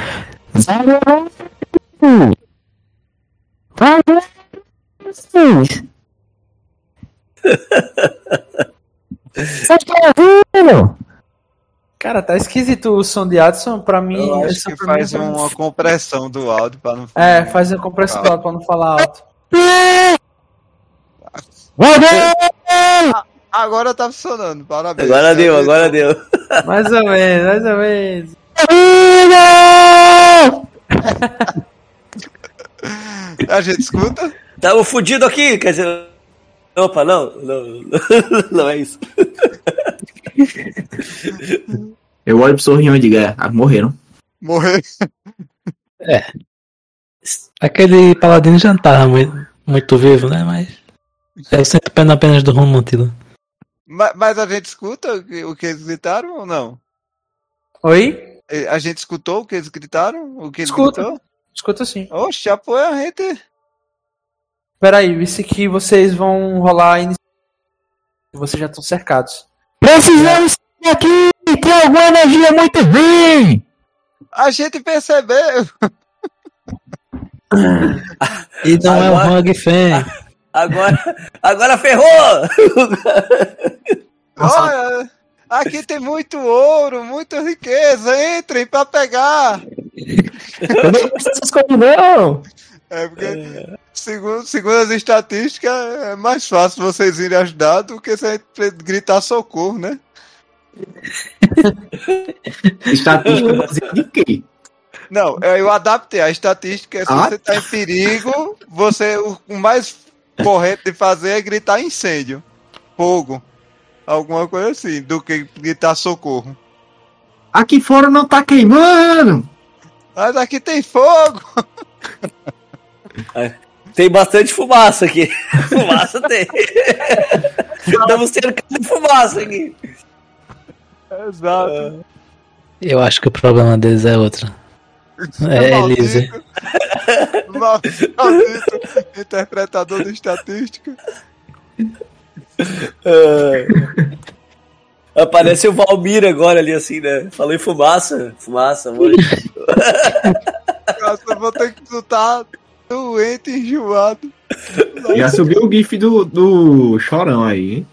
[SPEAKER 1] Cara, tá esquisito o som de Adson. Pra mim,
[SPEAKER 3] Eu acho que
[SPEAKER 1] pra mim
[SPEAKER 3] faz
[SPEAKER 1] não-
[SPEAKER 3] uma compressão do áudio pra não
[SPEAKER 1] É, faz a compressão do áudio pra não falar alto.
[SPEAKER 3] Agora tá funcionando, parabéns.
[SPEAKER 4] Agora deu, agora deu.
[SPEAKER 1] Mais ou menos, mais ou menos.
[SPEAKER 3] A gente escuta?
[SPEAKER 4] Tamo fudido aqui, quer dizer. Opa, não, não, [laughs] não é isso.
[SPEAKER 6] Eu olho pro sorrião e digo, é, ah, morreram.
[SPEAKER 3] Morrer.
[SPEAKER 5] Aquele paladino já não tava muito, muito vivo, né? Mas. Eu sinto pena apenas do rumo mantido.
[SPEAKER 3] Ma- Mas a gente escuta o que, eles gritaram ou não?
[SPEAKER 1] Oi?
[SPEAKER 3] Eh, A gente escutou o que eles gritaram? O que eles
[SPEAKER 1] Escuta. Escuta sim.
[SPEAKER 3] Oxe, apoia a gente.
[SPEAKER 1] Peraí, isso aqui vocês vão rolar in... Vocês já estão cercados.
[SPEAKER 6] Precisamos sair aqui! Tem alguma energia muito ruim!
[SPEAKER 3] A gente percebeu. [laughs]
[SPEAKER 5] E não é
[SPEAKER 4] Agora-
[SPEAKER 5] um Hug Fan. [laughs]
[SPEAKER 4] Agora, agora ferrou!
[SPEAKER 3] Olha, aqui tem muito ouro, muita riqueza. Entrem pra pegar.
[SPEAKER 6] Eu não preciso dessas coisas, não!
[SPEAKER 3] É porque, segundo, segundo as estatísticas, é mais fácil vocês irem ajudar do que se a gente gritar socorro, né? [laughs]
[SPEAKER 6] Estatística baseada em quê?
[SPEAKER 3] Não, eu eu adaptei. A estatística é se
[SPEAKER 6] Ah,
[SPEAKER 3] você tá em perigo, você o, o mais correto de fazer é gritar incêndio, fogo, alguma coisa assim, do que gritar socorro.
[SPEAKER 6] Aqui fora não tá queimando!
[SPEAKER 3] Mas aqui tem fogo! [laughs]
[SPEAKER 4] Tem bastante fumaça aqui. [laughs] Fumaça tem. Estamos cercados de fumaça aqui.
[SPEAKER 3] Exato.
[SPEAKER 5] Eu acho que o problema deles é outro. É, Elise.
[SPEAKER 3] Maldito, maldito interpretador de estatística.
[SPEAKER 4] É. Aparece o Valmir agora ali assim, né? Falou em fumaça. Fumaça, hoje.
[SPEAKER 3] Nossa, eu vou ter que escutar doente, enjoado. [laughs]
[SPEAKER 6] Já subiu o gif do, do chorão aí, hein?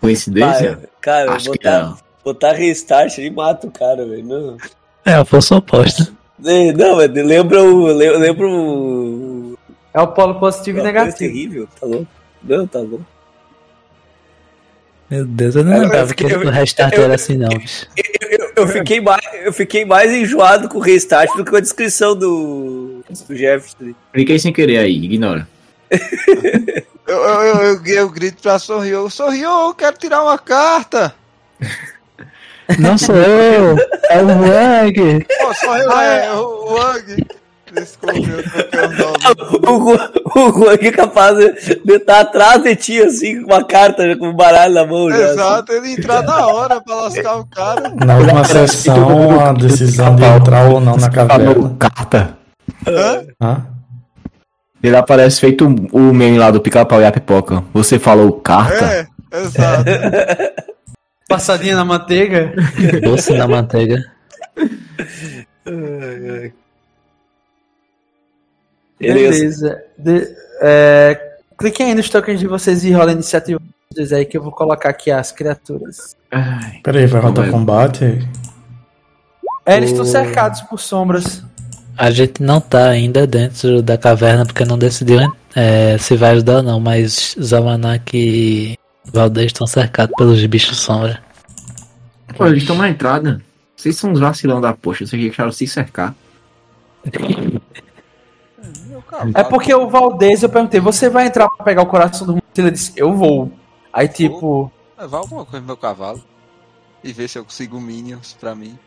[SPEAKER 6] Coincidência?
[SPEAKER 4] Cara, cara
[SPEAKER 6] Acho que
[SPEAKER 4] botar,
[SPEAKER 6] não.
[SPEAKER 4] botar restart e mata o cara, velho. Não.
[SPEAKER 5] É a força oposta.
[SPEAKER 4] É, Não, mas lembra o. le- Lembra o.
[SPEAKER 1] É o polo positivo e negativo.
[SPEAKER 4] terrível, tá louco? Não, tá louco.
[SPEAKER 5] Meu Deus, eu não
[SPEAKER 4] Eu- eu
[SPEAKER 5] lembrava que o restart
[SPEAKER 4] eu-
[SPEAKER 5] era assim, não, bicho.
[SPEAKER 4] Eu, eu fiquei mais, eu fiquei mais enjoado com o restart do que com a descrição do, do Jefferson.
[SPEAKER 6] Cliquei sem querer aí, ignora. [laughs]
[SPEAKER 3] Eu, eu, eu, eu, eu grito pra Sorriu, Sorriu, eu quero tirar uma carta.
[SPEAKER 5] Não sou eu, é o Wang.
[SPEAKER 3] Pô, Sorriu é o o Wang. Desculpa, eu troquei [laughs] o
[SPEAKER 4] Juan- o Juan que é capaz de estar atrás de ti, assim, com uma carta, com um baralho na mão. já, assim.
[SPEAKER 3] Exato, ele entrar na hora pra lascar o cara.
[SPEAKER 2] Na última sessão, a decisão de entrar ou não na caverna.
[SPEAKER 6] Falou carta.
[SPEAKER 3] Hã?
[SPEAKER 2] Hã?
[SPEAKER 6] Ele aparece feito o meme lá do pica-pau e a pipoca. Você falou carta?
[SPEAKER 3] É, exato. [laughs]
[SPEAKER 1] Passadinha na manteiga.
[SPEAKER 5] Doce na manteiga.
[SPEAKER 4] Beleza.
[SPEAKER 1] Beleza. De- é, cliquem aí nos tokens de vocês e rola a iniciativa aí que eu vou colocar aqui as criaturas.
[SPEAKER 6] Ai,
[SPEAKER 2] Peraí, vai rodar combate?
[SPEAKER 1] É, eles estão cercados por sombras.
[SPEAKER 5] A gente não tá ainda dentro da caverna porque não decidiu é, se vai ajudar ou não, mas Zamanak e Valdez estão cercados pelos bichos sombra.
[SPEAKER 6] Pô, eles estão na entrada. Vocês são uns vacilão da poxa, vocês deixaram se cercar. [laughs]
[SPEAKER 1] É porque o Valdez, eu perguntei, você vai entrar pra pegar o coração do mundo? Ele disse, eu vou. Aí tipo,
[SPEAKER 3] Levar alguma coisa no meu cavalo. E ver se eu consigo minions pra mim.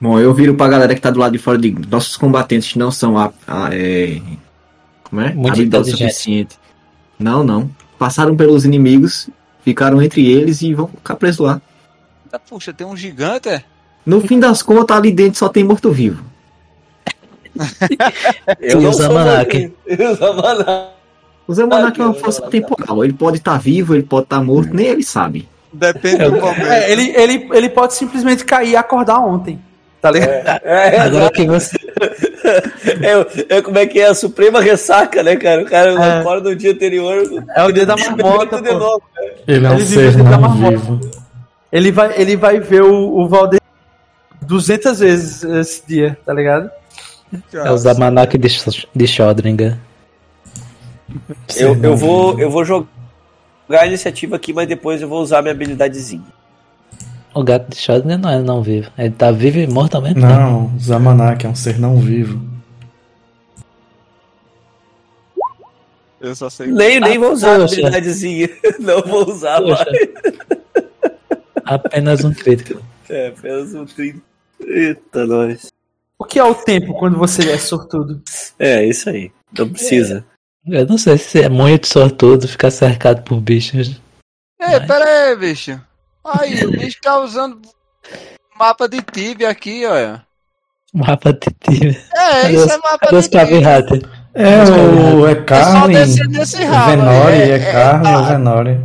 [SPEAKER 6] Bom, eu viro pra galera que tá do lado de fora de nossos combatentes não são a, a- é, como é?
[SPEAKER 5] Inteligente.
[SPEAKER 6] suficiente. Não, não. passaram pelos inimigos, ficaram entre eles e vão ficar presos lá.
[SPEAKER 3] Puxa, tem um gigante, é?
[SPEAKER 6] No fim das contas, ali dentro só tem morto-vivo. [laughs]
[SPEAKER 4] Eu
[SPEAKER 5] E
[SPEAKER 4] não
[SPEAKER 5] o
[SPEAKER 4] sou
[SPEAKER 5] Zamanak?
[SPEAKER 4] morto. E o Zamanak.
[SPEAKER 6] O Zamanak é uma força temporal. Ele pode estar vivo, ele pode estar morto, nem ele sabe.
[SPEAKER 3] Depende do momento.
[SPEAKER 1] É, ele, ele, ele pode simplesmente cair e acordar ontem. Tá ligado?
[SPEAKER 4] É, [laughs]
[SPEAKER 5] Agora que você. [laughs]
[SPEAKER 4] é, é como é que é a suprema ressaca, né, cara? O cara
[SPEAKER 1] É.
[SPEAKER 4] acorda no dia anterior.
[SPEAKER 1] É o dia da marmota,
[SPEAKER 4] de novo.
[SPEAKER 2] Ele é um
[SPEAKER 1] Ele vive
[SPEAKER 2] ser não vivo.
[SPEAKER 1] Ele vai, ele vai ver o, o Valdir 200 vezes esse dia, tá ligado?
[SPEAKER 5] É o Zamanak de, de
[SPEAKER 4] Eu,
[SPEAKER 2] não
[SPEAKER 4] eu, vou, eu vou jogar a iniciativa aqui, mas depois eu vou usar minha habilidadezinha.
[SPEAKER 5] O gato de Shodringa não é não vivo. Ele tá vivo e morto mesmo tempo.
[SPEAKER 2] Não, Zamanak é um ser não vivo.
[SPEAKER 3] Eu só sei.
[SPEAKER 4] Nem, nem vou usar a
[SPEAKER 5] poxa.
[SPEAKER 4] habilidadezinha. [laughs] Não vou usar
[SPEAKER 5] Poxa.
[SPEAKER 4] mais.
[SPEAKER 5] Apenas um crítico.
[SPEAKER 4] É, apenas um 30. Eita, nós.
[SPEAKER 1] O que é o tempo quando você é sortudo?
[SPEAKER 4] É, isso aí. Não precisa.
[SPEAKER 5] Eu não sei se é muito sortudo ficar cercado por bichos.
[SPEAKER 3] Ei, pera aí, bicho. Aí, o bicho tá usando mapa de Tibia aqui, olha.
[SPEAKER 5] Mapa de tibia.
[SPEAKER 3] É, isso é mapa de Tibia.
[SPEAKER 2] É o. É
[SPEAKER 3] É só
[SPEAKER 2] Carmen.
[SPEAKER 3] descer nesse rabo.
[SPEAKER 2] Venori,
[SPEAKER 3] aí.
[SPEAKER 2] é, Carmen
[SPEAKER 3] tá.
[SPEAKER 2] ou Venori?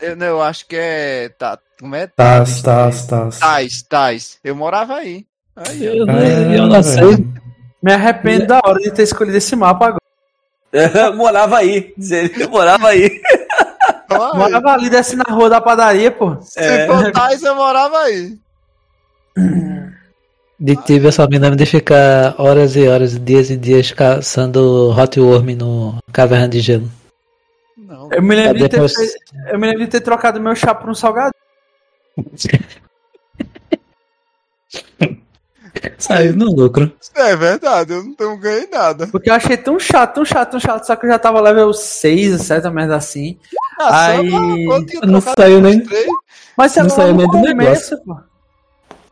[SPEAKER 3] Eu, não, eu acho que é. Tá, como é?
[SPEAKER 2] Taz, Taz, Taz.
[SPEAKER 3] Tais, Tais. Eu morava aí. Aí.
[SPEAKER 5] Eu, não-
[SPEAKER 2] É,
[SPEAKER 5] eu não sei.
[SPEAKER 1] Me arrependo da hora de ter escolhido esse mapa agora. [laughs]
[SPEAKER 4] morava aí. Dizer, ele morava aí.
[SPEAKER 1] Morava ali, desce na rua da padaria, pô.
[SPEAKER 3] Se
[SPEAKER 4] É.
[SPEAKER 3] Tais, eu morava aí.
[SPEAKER 5] De tibia eu só me lembro de ficar horas e horas, dias e dias caçando Hot Worm no Caverna de Gelo.
[SPEAKER 3] Não.
[SPEAKER 1] Eu me lembro, de ter, eu me lembro de ter trocado meu chá por um salgado. [laughs] [laughs]
[SPEAKER 5] Saiu no lucro.
[SPEAKER 3] É verdade, eu não tenho ganhei nada.
[SPEAKER 1] Porque eu achei tão chato, tão chato, tão chato. Só que eu já tava level 6, 7, merda assim.
[SPEAKER 3] Ah,
[SPEAKER 1] Aí-
[SPEAKER 3] só não,
[SPEAKER 5] saiu nem-.
[SPEAKER 1] Mas isso
[SPEAKER 5] Não saiu nem do
[SPEAKER 1] começo, pô.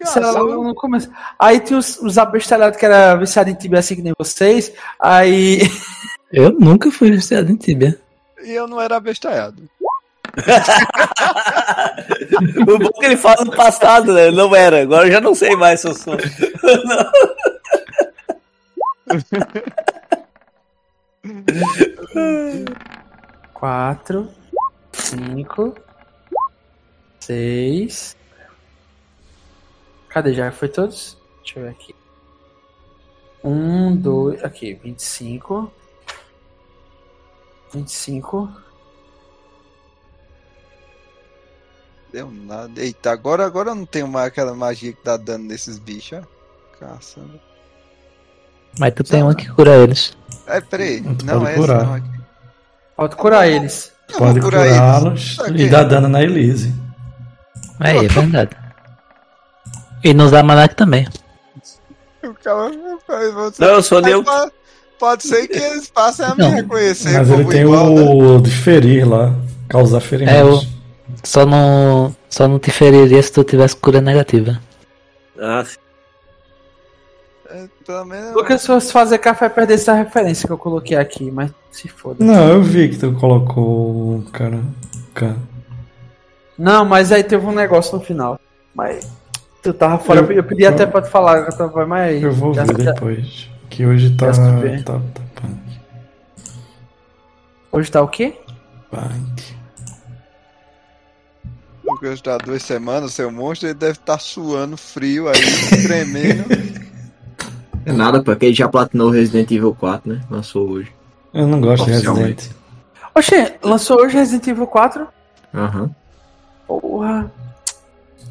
[SPEAKER 3] Ah,
[SPEAKER 1] logo no começo. Aí tinha os, os abestalhados que era viciado em tibia assim que nem vocês. Aí.
[SPEAKER 5] Eu nunca fui viciado em tibia.
[SPEAKER 3] E eu não era abestalhado. [laughs]
[SPEAKER 4] O bom que ele fala no passado, né? Não era. Agora eu já não sei mais se eu sou. [laughs]
[SPEAKER 1] quatro, cinco, seis. Cadê? Já foi todos? Deixa eu ver aqui. Um, dois. Aqui, vinte e cinco. Vinte e cinco.
[SPEAKER 3] Deu nada. Eita, agora, agora eu não tenho mais aquela magia que dá dano nesses bichos, ó. Caçamba.
[SPEAKER 5] Mas tu tem uma que cura eles.
[SPEAKER 3] É, peraí.
[SPEAKER 2] Tu
[SPEAKER 3] Não,
[SPEAKER 2] pode
[SPEAKER 3] é
[SPEAKER 2] curar.
[SPEAKER 3] essa não. Aqui.
[SPEAKER 1] Pode curar eles.
[SPEAKER 3] Eu
[SPEAKER 2] Pode
[SPEAKER 3] vou curar eles.
[SPEAKER 2] curá-los e dar dano na Elise.
[SPEAKER 5] Aí, é verdade. E nos Zamanak também.
[SPEAKER 3] O cara vai você.
[SPEAKER 4] Não, eu sou neutro.
[SPEAKER 3] pode, pode ser que eles passem a me
[SPEAKER 5] Não.
[SPEAKER 3] reconhecer
[SPEAKER 2] Mas ele tem
[SPEAKER 3] igual, né?
[SPEAKER 2] o de ferir lá. Causar ferimentos.
[SPEAKER 5] É, o- Só não, só não te feriria se tu tivesse cura negativa.
[SPEAKER 4] Ah, sim.
[SPEAKER 3] É, pelo menos.
[SPEAKER 1] Lucas, se fosse fazer café, perder essa referência que eu coloquei aqui, mas se foda.
[SPEAKER 2] Não, eu vi que tu colocou o cara. cara.
[SPEAKER 1] Não, mas aí teve um negócio no final. Mas tu tava fora, eu,
[SPEAKER 2] Eu-
[SPEAKER 1] pedi até pra tu falar, eu tava- mas
[SPEAKER 2] Eu vou
[SPEAKER 1] já-
[SPEAKER 2] ver
[SPEAKER 1] já-
[SPEAKER 2] depois. Que hoje tá.
[SPEAKER 1] Se.
[SPEAKER 2] Tá, tá punk.
[SPEAKER 1] Hoje tá o quê?
[SPEAKER 2] Punk.
[SPEAKER 3] Porque já tá duas semanas, seu monstro, ele deve estar suando frio aí, [laughs] tremendo.
[SPEAKER 6] É nada, porque ele já platinou Resident Evil 4, né? Lançou hoje.
[SPEAKER 2] Eu não gosto de. Resident.
[SPEAKER 1] Oxê, lançou hoje Resident Evil 4?
[SPEAKER 6] Aham.
[SPEAKER 1] Porra,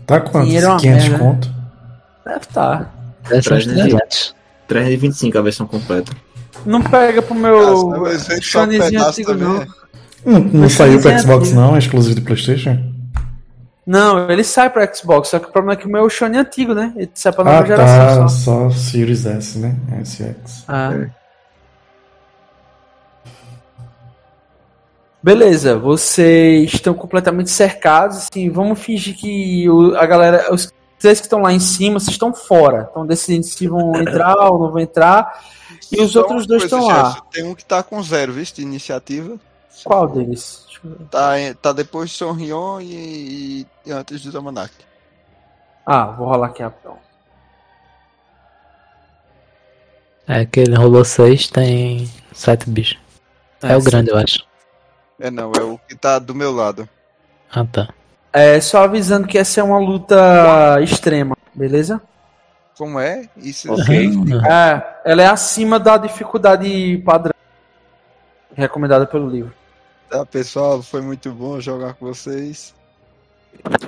[SPEAKER 2] Tá quanto?
[SPEAKER 1] Dinheiro é uma
[SPEAKER 2] 500
[SPEAKER 1] merda.
[SPEAKER 2] conto?
[SPEAKER 1] deve tá.
[SPEAKER 5] Deve ser uns
[SPEAKER 6] Traz, né?
[SPEAKER 5] 300.
[SPEAKER 6] 325 a versão completa.
[SPEAKER 1] Não pega pro
[SPEAKER 3] Ah,
[SPEAKER 1] meu shonezinho
[SPEAKER 3] pedaço
[SPEAKER 1] antigo, não.
[SPEAKER 3] né?
[SPEAKER 2] Não, não
[SPEAKER 1] Mas
[SPEAKER 2] saiu pro Xbox não, é exclusivo do Playstation?
[SPEAKER 1] Não, ele sai pro Xbox, só que o problema é que o meu é o Shone antigo, né? Ele sai pra nova
[SPEAKER 2] Ah,
[SPEAKER 1] geração
[SPEAKER 2] tá.
[SPEAKER 1] só.
[SPEAKER 2] Só Series S, né? SX.
[SPEAKER 1] Ah.
[SPEAKER 6] É.
[SPEAKER 1] Beleza, vocês estão completamente cercados, assim, vamos fingir que o- a galera, os três que estão lá em cima, vocês estão fora, estão decidindo se vão entrar ou não vão entrar, e os
[SPEAKER 3] Só
[SPEAKER 1] outros dois estão lá.
[SPEAKER 3] Tem um que tá com zero, viu, de iniciativa.
[SPEAKER 1] Qual deles?
[SPEAKER 3] Tá, em- tá depois de Sonrion e, e antes do Zamanak.
[SPEAKER 1] Ah, vou rolar aqui rapidão.
[SPEAKER 5] É que ele rolou 6, tem 7 bichos. É, o grande, eu acho.
[SPEAKER 3] É não, é o que tá do meu lado.
[SPEAKER 5] Ah, tá.
[SPEAKER 1] É, só avisando que essa é uma luta extrema, beleza?
[SPEAKER 3] Como é? Isso
[SPEAKER 4] Ok.
[SPEAKER 5] Ah,
[SPEAKER 1] É, ela é acima da dificuldade padrão recomendada pelo livro.
[SPEAKER 3] Tá, pessoal, foi muito bom jogar com vocês.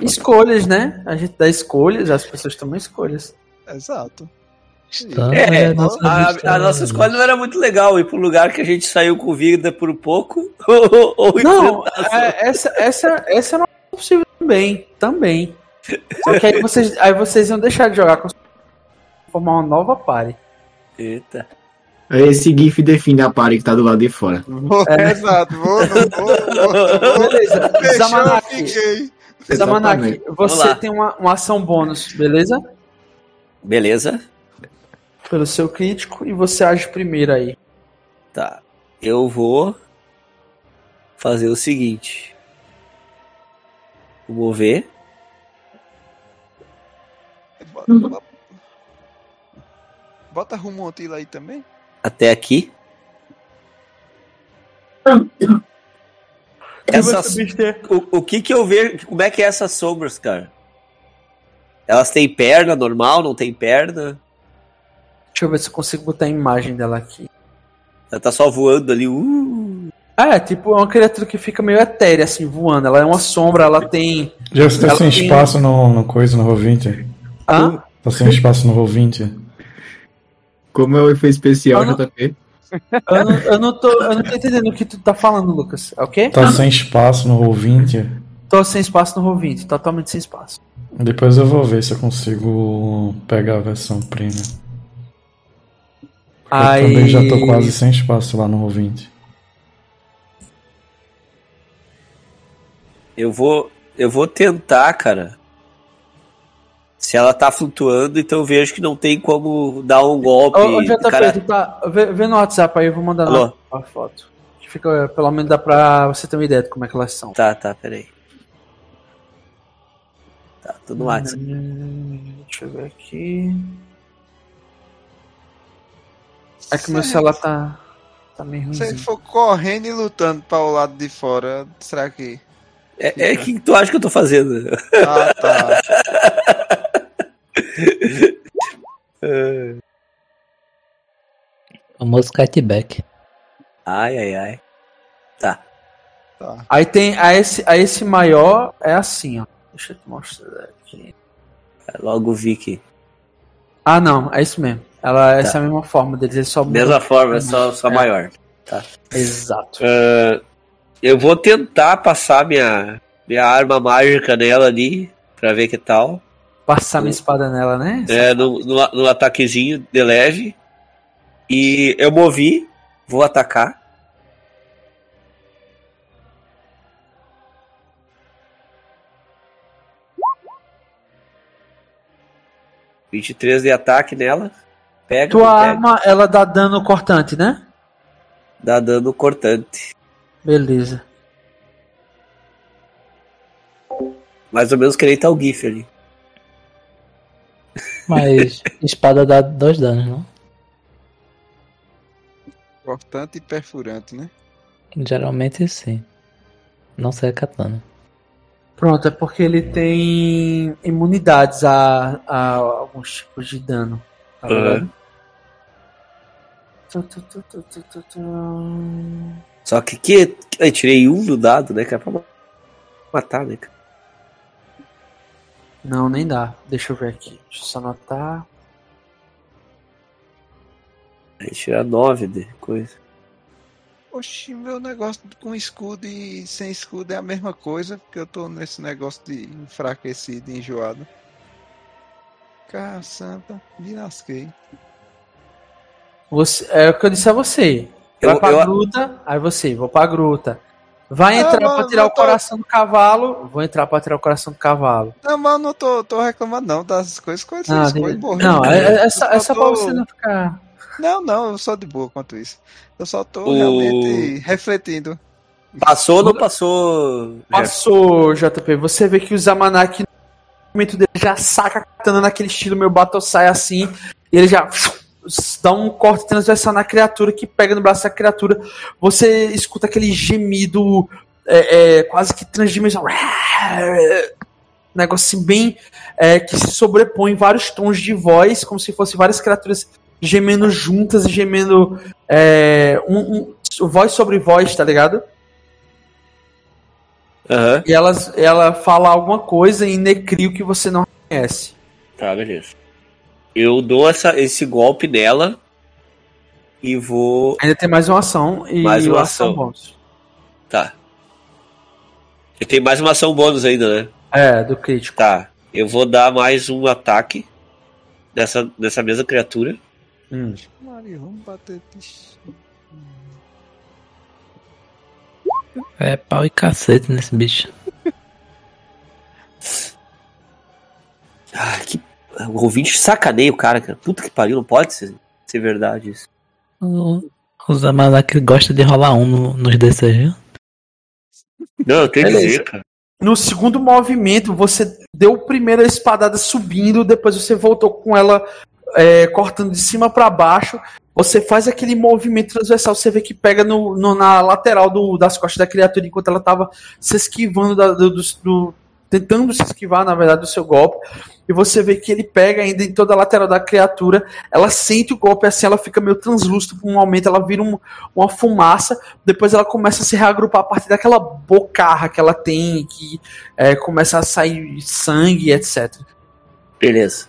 [SPEAKER 1] Escolhas, né? A gente dá escolhas, as pessoas tomam escolhas.
[SPEAKER 3] Exato.
[SPEAKER 4] É,
[SPEAKER 5] a nossa
[SPEAKER 4] a, a nossa escolha não era muito legal ir pro lugar que a gente saiu com vida por pouco. [laughs] ou, ou
[SPEAKER 1] Não, é, essa, essa, essa é uma possível também, também. Só que aí vocês, aí vocês iam deixar de jogar com formar uma nova party.
[SPEAKER 4] Eita.
[SPEAKER 6] Esse GIF define a party que tá do lado de fora.
[SPEAKER 3] Vou,
[SPEAKER 1] É.
[SPEAKER 3] Exato, vou, vou, vou, vou.
[SPEAKER 1] Beleza,
[SPEAKER 3] Fechou, fiquei.
[SPEAKER 1] Você tem uma, uma ação bônus, beleza?
[SPEAKER 4] Beleza?
[SPEAKER 1] Pelo seu crítico e você age primeiro aí.
[SPEAKER 4] Tá. Eu vou fazer o seguinte. Vou mover.
[SPEAKER 3] Bota, bota Rumontila aí também.
[SPEAKER 4] Até aqui. Essas, o, o que que eu vejo? Como é que é essas sombras, cara? Elas têm perna normal? Não tem perna?
[SPEAKER 1] Deixa eu ver se eu consigo botar a imagem dela aqui.
[SPEAKER 4] Ela tá só voando ali. Uh.
[SPEAKER 1] Ah, é tipo é uma criatura que fica meio etérea, assim, voando. Ela é uma sombra, ela tem.
[SPEAKER 2] Já você tá
[SPEAKER 1] Ela
[SPEAKER 2] sem
[SPEAKER 1] tem-
[SPEAKER 2] espaço no, no coisa, no Roll20.
[SPEAKER 1] Hã?
[SPEAKER 2] Tá sem espaço no Roll20.
[SPEAKER 6] Como é o efeito especial,
[SPEAKER 1] Eu não-
[SPEAKER 6] JP?
[SPEAKER 1] Eu não, eu, não tô, eu não tô entendendo o que tu tá falando, Lucas. É o quê?
[SPEAKER 2] Tá sem espaço no Roll20.
[SPEAKER 1] Tô sem espaço no Roll20, totalmente sem espaço.
[SPEAKER 2] Depois eu vou ver se eu consigo pegar a versão premium. Eu
[SPEAKER 1] Aí...
[SPEAKER 2] também já tô quase sem espaço lá no Roll20.
[SPEAKER 4] Eu vou. Eu vou tentar, cara. Se ela tá flutuando, então eu vejo que não tem como dar um golpe.
[SPEAKER 1] Ô, JP,
[SPEAKER 4] cara,
[SPEAKER 1] tu tá. Vê, vê no WhatsApp aí, eu vou mandar
[SPEAKER 4] Alô?
[SPEAKER 1] a foto. Fica, pelo menos dá pra você ter uma ideia de como é que elas são.
[SPEAKER 4] Tá, tá, peraí. Tá, tô no WhatsApp.
[SPEAKER 1] Hum, Deixa eu ver aqui. É que meu celular tá. Tá meio
[SPEAKER 3] Se ele for correndo e lutando para o lado de fora, será que.
[SPEAKER 4] É, é que tu acha que eu tô fazendo?
[SPEAKER 3] Ah, tá. [laughs] [laughs]
[SPEAKER 5] Famoso catback.
[SPEAKER 4] Ai, ai, ai. Tá.
[SPEAKER 3] tá.
[SPEAKER 1] Aí tem. A esse, a esse maior é assim, ó. Deixa eu te mostrar aqui.
[SPEAKER 4] Logo vi que.
[SPEAKER 1] Ah, não, é isso mesmo. Ela, Essa é a mesma forma deles, eles só
[SPEAKER 4] Mesma forma, só, só
[SPEAKER 1] É.
[SPEAKER 4] maior.
[SPEAKER 1] Exato.
[SPEAKER 4] Ah, eu vou tentar passar minha, minha arma mágica nela ali, pra ver que tal.
[SPEAKER 1] Passar minha espada nela, né?
[SPEAKER 4] É, no, no, no ataquezinho de leve. E eu movi, vou atacar. Vinte e três de ataque nela. Pega,
[SPEAKER 1] Tua
[SPEAKER 4] pega,
[SPEAKER 1] arma, ela dá dano cortante, né?
[SPEAKER 4] dá dano cortante.
[SPEAKER 1] Beleza.
[SPEAKER 4] Mais ou menos que nem tá o GIF ali.
[SPEAKER 5] Mas espada dá dois danos, não?
[SPEAKER 3] Cortante e perfurante, né?
[SPEAKER 5] Geralmente sim. Não sei a katana.
[SPEAKER 1] Pronto, é porque ele tem imunidades a, a alguns tipos de dano. Tá ligado? Tu, tu, tu, tu, tu, tu, tu.
[SPEAKER 4] Só que que eu tirei um do dado, né? Que é pra matar, né? cara?
[SPEAKER 1] Não, nem dá. Deixa eu ver aqui. Deixa eu só anotar.
[SPEAKER 4] Aí tira nove de coisa.
[SPEAKER 3] Oxi, meu negócio com escudo e sem escudo é a mesma coisa, porque eu tô nesse negócio de enfraquecido e enjoado. Caçamba, me lasquei.
[SPEAKER 1] Você, é o que eu disse a você.
[SPEAKER 4] Eu-
[SPEAKER 1] Vai pra
[SPEAKER 4] eu-
[SPEAKER 1] gruta, aí você, vou pra gruta. Vai entrar
[SPEAKER 3] mas
[SPEAKER 1] pra tirar o
[SPEAKER 3] tô-
[SPEAKER 1] coração do cavalo. Vou entrar pra tirar o coração do cavalo.
[SPEAKER 3] Não, mas eu não tô, tô reclamando não das coisas, coisas,
[SPEAKER 1] Ah,
[SPEAKER 3] coisas
[SPEAKER 1] de-
[SPEAKER 3] morrendo.
[SPEAKER 1] não, é, é, é
[SPEAKER 3] Eu
[SPEAKER 1] é só
[SPEAKER 3] tô-
[SPEAKER 1] pra você não ficar.
[SPEAKER 3] Não, não, eu sou de boa quanto isso. Eu só tô
[SPEAKER 4] O-
[SPEAKER 3] realmente refletindo
[SPEAKER 4] Passou ou não passou?
[SPEAKER 1] Passou, JP. Você vê que o Zamanak, no momento dele, já saca a katana naquele estilo meio Batosai assim. E ele já dá um corte transversal na criatura que pega no braço da criatura. Você escuta aquele gemido é, é, quase que transdimensional. Negócio assim, bem é, que se sobrepõe vários tons de voz, como se fossem várias criaturas gemendo juntas e gemendo é, um, um- voz sobre voz, tá ligado?
[SPEAKER 4] Aham.
[SPEAKER 1] E elas, ela fala alguma coisa em necrio que você não conhece.
[SPEAKER 4] Tá, beleza. Eu dou essa, esse golpe nela e vou.
[SPEAKER 1] Ainda tem mais uma ação e
[SPEAKER 4] Mais uma
[SPEAKER 1] uma
[SPEAKER 4] ação.
[SPEAKER 1] bônus.
[SPEAKER 4] Tá. E tem mais uma ação bônus ainda, né?
[SPEAKER 1] É, do crítico.
[SPEAKER 4] Tá. Eu vou dar mais um ataque nessa, nessa mesma criatura.
[SPEAKER 1] Hum.
[SPEAKER 3] Maria, vamos bater.
[SPEAKER 5] É pau e cacete nesse bicho. [laughs]
[SPEAKER 4] Ah, que. O ouvinte sacaneia o cara, cara. Puta que pariu, não pode ser, ser verdade isso.
[SPEAKER 5] O, o Zamalak gosta de rolar um no, nos desses, viu?
[SPEAKER 4] Não, eu tenho que dizer, cara.
[SPEAKER 1] No segundo movimento, você deu a primeira espadada subindo, depois você voltou com ela é, cortando de cima pra baixo. Você faz aquele movimento transversal, você vê que pega no, no- na lateral do- das costas da criatura enquanto ela tava se esquivando da- do- do- tentando se esquivar, na verdade, do seu golpe. E você vê que ele pega ainda em toda a lateral da criatura. Ela sente o golpe assim, ela fica meio translúcida por um momento, ela vira um- uma fumaça. Depois ela começa a se reagrupar a partir daquela bocarra que ela tem, que é, começa a sair sangue, etc.
[SPEAKER 4] Beleza.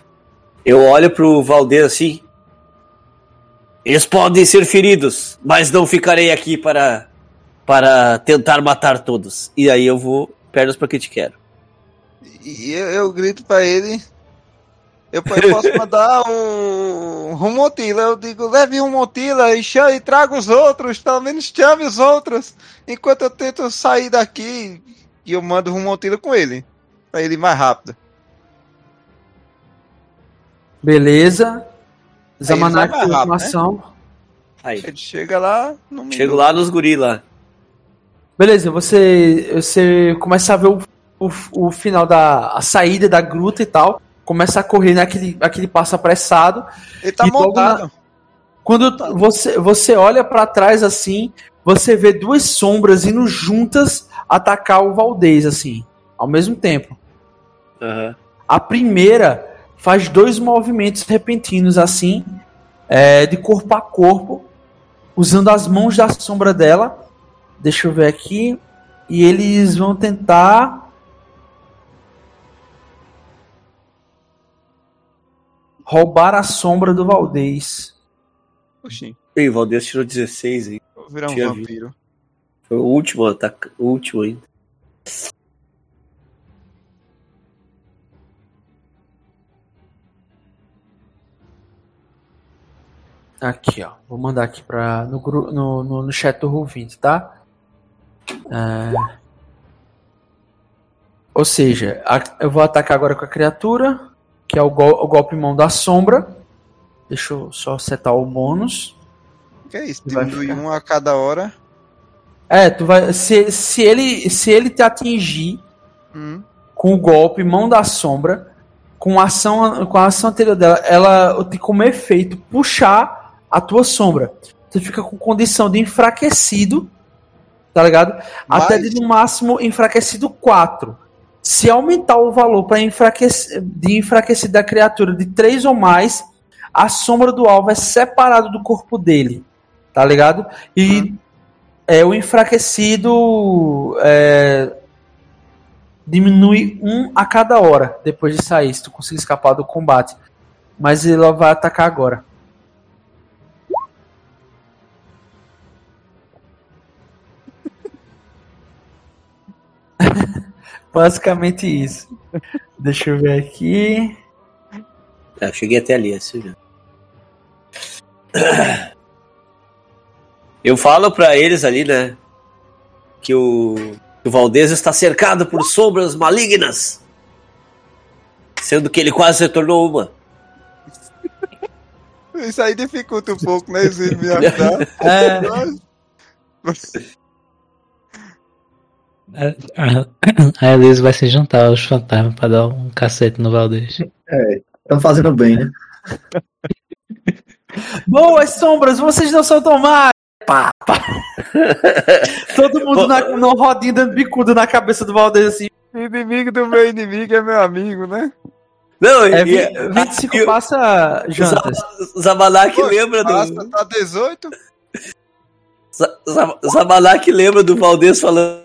[SPEAKER 4] Eu olho pro Valdez assim. Eles podem ser feridos, mas não ficarei aqui para para tentar matar todos. E aí eu vou pernas pra que te quero.
[SPEAKER 3] E eu, eu grito pra ele. Eu, eu posso [laughs] mandar um Rumotila. Eu digo, leve um Rumotila e, chame, e traga os outros. Pelo menos chame os outros. Enquanto eu tento sair daqui. E eu mando o Rumotila com ele. Pra ele ir mais rápido.
[SPEAKER 1] Beleza. Zamanak tem
[SPEAKER 3] rápido,
[SPEAKER 1] uma
[SPEAKER 3] né?
[SPEAKER 4] Aí.
[SPEAKER 3] Ele chega lá. Não
[SPEAKER 4] Chego lá nos guri lá.
[SPEAKER 1] Beleza, você, você começa a ver o, o, o final da a saída da gruta e tal. Começa a correr naquele aquele passo apressado.
[SPEAKER 3] Ele tá
[SPEAKER 1] E
[SPEAKER 3] montado.
[SPEAKER 1] Quando você, você olha pra trás assim, você vê duas sombras indo juntas atacar o Valdez, assim, ao mesmo tempo.
[SPEAKER 4] Aham.
[SPEAKER 1] A primeira faz dois movimentos repentinos assim, é, de corpo a corpo, usando as mãos da sombra dela. Deixa eu ver aqui. E eles vão tentar. Roubar a sombra do Valdez.
[SPEAKER 3] Oxi,
[SPEAKER 4] Ih, o Valdez tirou 16 aí.
[SPEAKER 3] vou virar um
[SPEAKER 4] Tinha
[SPEAKER 3] vampiro.
[SPEAKER 4] Foi o último ataque. O último ainda.
[SPEAKER 1] Aqui, ó. Vou mandar aqui pra, no, no, no, no chat do Roll20, tá? É... Ou seja, a- eu vou atacar agora com a criatura, que é o, gol- o golpe mão da sombra. Deixa eu só setar o bônus.
[SPEAKER 3] Que é isso? Diminui um a cada hora.
[SPEAKER 1] É, tu vai. Se, se, ele, se ele te atingir
[SPEAKER 3] Hum.
[SPEAKER 1] com o golpe mão da sombra, com a ação, com a ação anterior dela, ela tem como efeito puxar a tua sombra. Você fica com condição de enfraquecido, tá ligado? Até
[SPEAKER 3] Mas-
[SPEAKER 1] de no máximo enfraquecido 4. Se aumentar o valor para enfraquecer, de enfraquecido da criatura de 3 ou mais, a sombra do alvo é separado do corpo dele, tá ligado? E é, o enfraquecido é, diminui um a cada hora depois de sair, se tu conseguir escapar do combate. Mas ele vai atacar agora. Basicamente isso. Deixa eu ver aqui.
[SPEAKER 4] É, eu cheguei até ali, assim já. Eu falo pra eles ali, né? Que o, que o Valdez está cercado por sombras malignas. Sendo que ele quase se tornou uma.
[SPEAKER 3] Isso aí dificulta um pouco, né? Ele me [laughs] ajudar.
[SPEAKER 1] É,
[SPEAKER 3] Mas- [coughs]
[SPEAKER 5] A, Elise vai se juntar aos fantasmas pra dar um cacete no Valdez.
[SPEAKER 6] Estão fazendo bem, né? [laughs]
[SPEAKER 1] Boas sombras, vocês não são tão mais. Pá, pá. [laughs] Todo mundo na, no rodinho dando bicudo na cabeça do Valdez assim.
[SPEAKER 3] Inimigo do meu inimigo é meu amigo, né?
[SPEAKER 4] Não,
[SPEAKER 1] É,
[SPEAKER 4] e,
[SPEAKER 1] vi- 25
[SPEAKER 4] e o-
[SPEAKER 1] passa jantas.
[SPEAKER 3] Poxa,
[SPEAKER 4] lembra do.
[SPEAKER 3] Passa, tá 18?
[SPEAKER 4] Z- Z- Zamanak lembra do Valdez falando.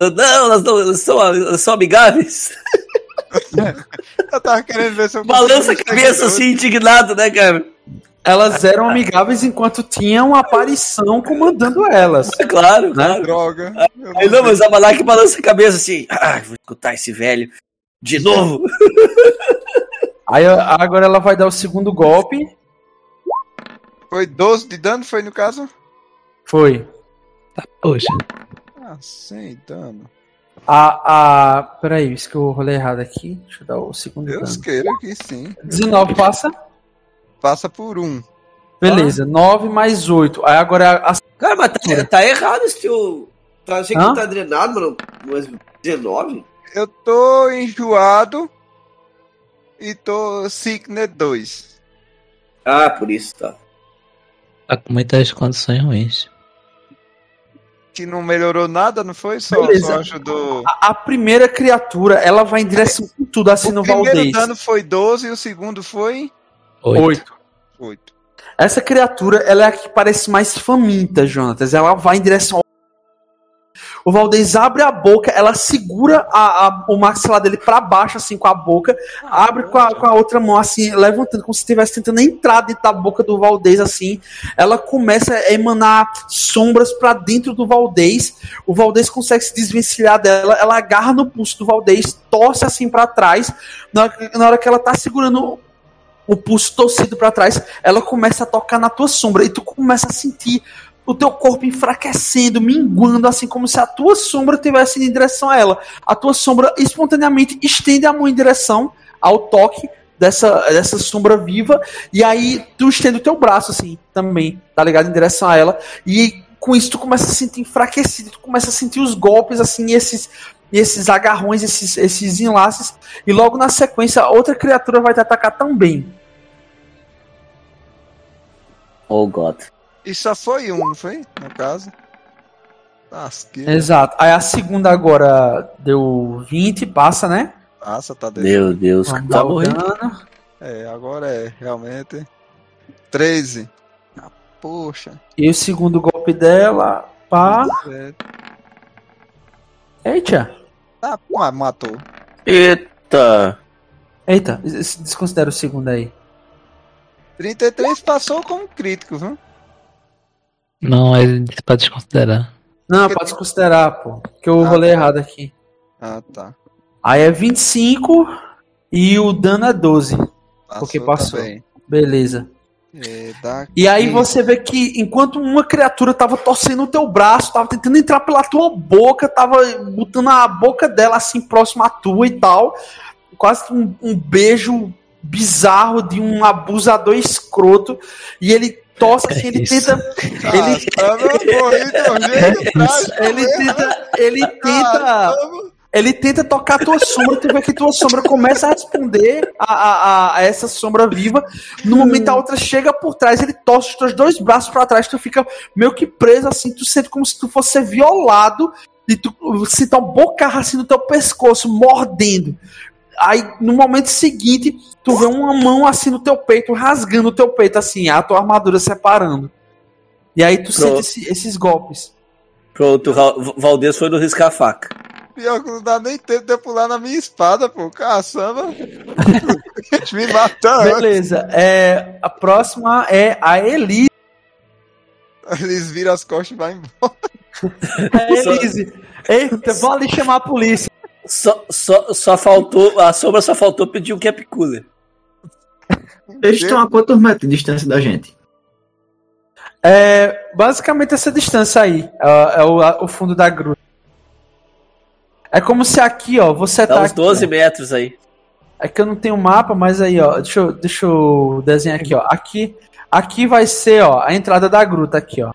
[SPEAKER 4] Não, elas, não, elas são, elas são amigáveis. [laughs]
[SPEAKER 3] Eu tava querendo ver se eu
[SPEAKER 4] Balança a cabeça assim, indignado, né, cara?
[SPEAKER 1] Elas eram amigáveis enquanto tinham uma aparição comandando elas.
[SPEAKER 4] É claro, claro.
[SPEAKER 3] Droga.
[SPEAKER 4] Aí não, mas Zamanak balança a cabeça assim. Ah, vou escutar esse velho de novo. [laughs]
[SPEAKER 1] Aí agora ela vai dar o segundo golpe.
[SPEAKER 3] Foi 12 de dano, foi no caso?
[SPEAKER 1] Foi.
[SPEAKER 5] Tá, poxa.
[SPEAKER 3] Ah, dano.
[SPEAKER 1] A. a peraí, isso que eu rolei errado aqui. Deixa eu dar o segundo
[SPEAKER 3] Deus
[SPEAKER 1] dano.
[SPEAKER 3] queira que sim.
[SPEAKER 1] 19 passa.
[SPEAKER 3] Passa por um.
[SPEAKER 1] Beleza, 9 mais 8. Aí agora a.
[SPEAKER 4] Cara, mas tá, tá errado esse teu. Tá, achei que
[SPEAKER 1] Hã?
[SPEAKER 4] tá drenado, mano. Mas 19?
[SPEAKER 3] Eu tô enjoado e tô Sickness 2.
[SPEAKER 4] Ah, por isso, tá.
[SPEAKER 5] Tá com muitas condições ruins.
[SPEAKER 3] Que não melhorou nada, não foi? Só, só ajudou.
[SPEAKER 1] A, a primeira criatura, ela vai em direção com tudo assim
[SPEAKER 3] O
[SPEAKER 1] no
[SPEAKER 3] primeiro
[SPEAKER 1] Valdez.
[SPEAKER 3] dano foi 12 e o segundo foi
[SPEAKER 5] Oito.
[SPEAKER 1] 8.
[SPEAKER 3] 8.
[SPEAKER 1] Essa criatura, ela é a que parece mais faminta, Jonatas. Ela vai em direção ao. O Valdez abre a boca, ela segura a, a- o maxilar dele pra baixo, assim, com a boca, abre com a, com a outra mão, assim, levantando, como se estivesse tentando entrar dentro da boca do Valdez, assim. Ela começa a emanar sombras pra dentro do Valdez. O Valdez consegue se desvencilhar dela, ela agarra no pulso do Valdez, torce assim pra trás. Na hora, na hora que ela tá segurando o pulso torcido pra trás, ela começa a tocar na tua sombra e tu começa a sentir o teu corpo enfraquecendo, minguando, assim como se a tua sombra estivesse indo em direção a ela. A tua sombra espontaneamente estende a mão em direção ao toque dessa, dessa sombra viva, e aí tu estende o teu braço, assim, também, tá ligado? Em direção a ela, e com isso tu começa a se sentir enfraquecido, tu começa a sentir os golpes, assim, esses, esses agarrões, esses, esses enlaces, e logo na sequência outra criatura vai te atacar também.
[SPEAKER 4] Oh, God.
[SPEAKER 3] E só foi um, não foi? No caso. Lasqueira.
[SPEAKER 1] Exato. Aí a segunda agora deu 20, passa, né?
[SPEAKER 3] Passa, tá dentro.
[SPEAKER 4] Meu Deus,
[SPEAKER 1] Vamos
[SPEAKER 4] tá morrendo.
[SPEAKER 3] É, agora é, realmente. 13. Ah, poxa.
[SPEAKER 1] E o segundo golpe dela, pá. Eita.
[SPEAKER 3] tá, ah, matou.
[SPEAKER 4] Eita.
[SPEAKER 1] Eita, des- desconsidera o segundo aí.
[SPEAKER 3] 33 passou como crítico, viu?
[SPEAKER 5] Não, ele disse pra desconsiderar.
[SPEAKER 1] Não, pode desconsiderar, pô. Que eu
[SPEAKER 3] Ah,
[SPEAKER 1] rolei
[SPEAKER 3] tá.
[SPEAKER 1] errado aqui.
[SPEAKER 3] Ah, tá.
[SPEAKER 1] Aí é 25 e o dano é 12. Porque passou.
[SPEAKER 3] também.
[SPEAKER 1] Beleza.
[SPEAKER 3] É,
[SPEAKER 1] E aí
[SPEAKER 3] 15.
[SPEAKER 1] você vê que enquanto uma criatura tava torcendo o teu braço, tava tentando entrar pela tua boca, tava botando a boca dela assim próxima à tua e tal, quase que um, um beijo bizarro de um abusador escroto, e ele tosse assim, ele
[SPEAKER 5] Isso.
[SPEAKER 1] tenta ele,
[SPEAKER 3] um [laughs]
[SPEAKER 1] ele tenta ele tenta
[SPEAKER 3] Caramba.
[SPEAKER 1] ele tenta tocar a tua sombra, tu vê que tua sombra começa a responder a, a, a- a essa sombra viva. No momento a outra chega por trás, ele torce os teus dois braços pra trás, tu fica meio que preso assim, tu sente como se tu fosse ser violado e tu sente uma bocarra assim no teu pescoço, mordendo. Aí no momento seguinte, tu vê uma mão assim no teu peito, rasgando o teu peito assim, a tua armadura separando. E aí tu sente
[SPEAKER 4] Pronto.
[SPEAKER 1] esse- esses golpes.
[SPEAKER 4] Pronto, Valdez foi no riscar a faca.
[SPEAKER 3] Pior que não dá nem tempo de eu pular na minha espada, pô. Caçamba. [laughs] Me matar antes.
[SPEAKER 1] Beleza, é, a próxima é a Elise.
[SPEAKER 3] Eles viram as costas e vão embora.
[SPEAKER 1] É [laughs] Elise. Eita, vou ali chamar a polícia.
[SPEAKER 4] Só, só, só faltou. A sombra só faltou pedir um cap cooler.
[SPEAKER 6] Eles estão a quantos metros de distância da gente?
[SPEAKER 1] É basicamente essa distância aí. É, é o, a- o fundo da gruta. É como se aqui, ó, você
[SPEAKER 4] Dá
[SPEAKER 1] tá.
[SPEAKER 4] uns
[SPEAKER 1] aqui,
[SPEAKER 4] 12
[SPEAKER 1] ó.
[SPEAKER 4] metros aí.
[SPEAKER 1] É que eu não tenho mapa, mas aí, ó. Deixa eu, deixa eu desenhar aqui, ó. Aqui, aqui vai ser, ó, a entrada da gruta aqui, ó.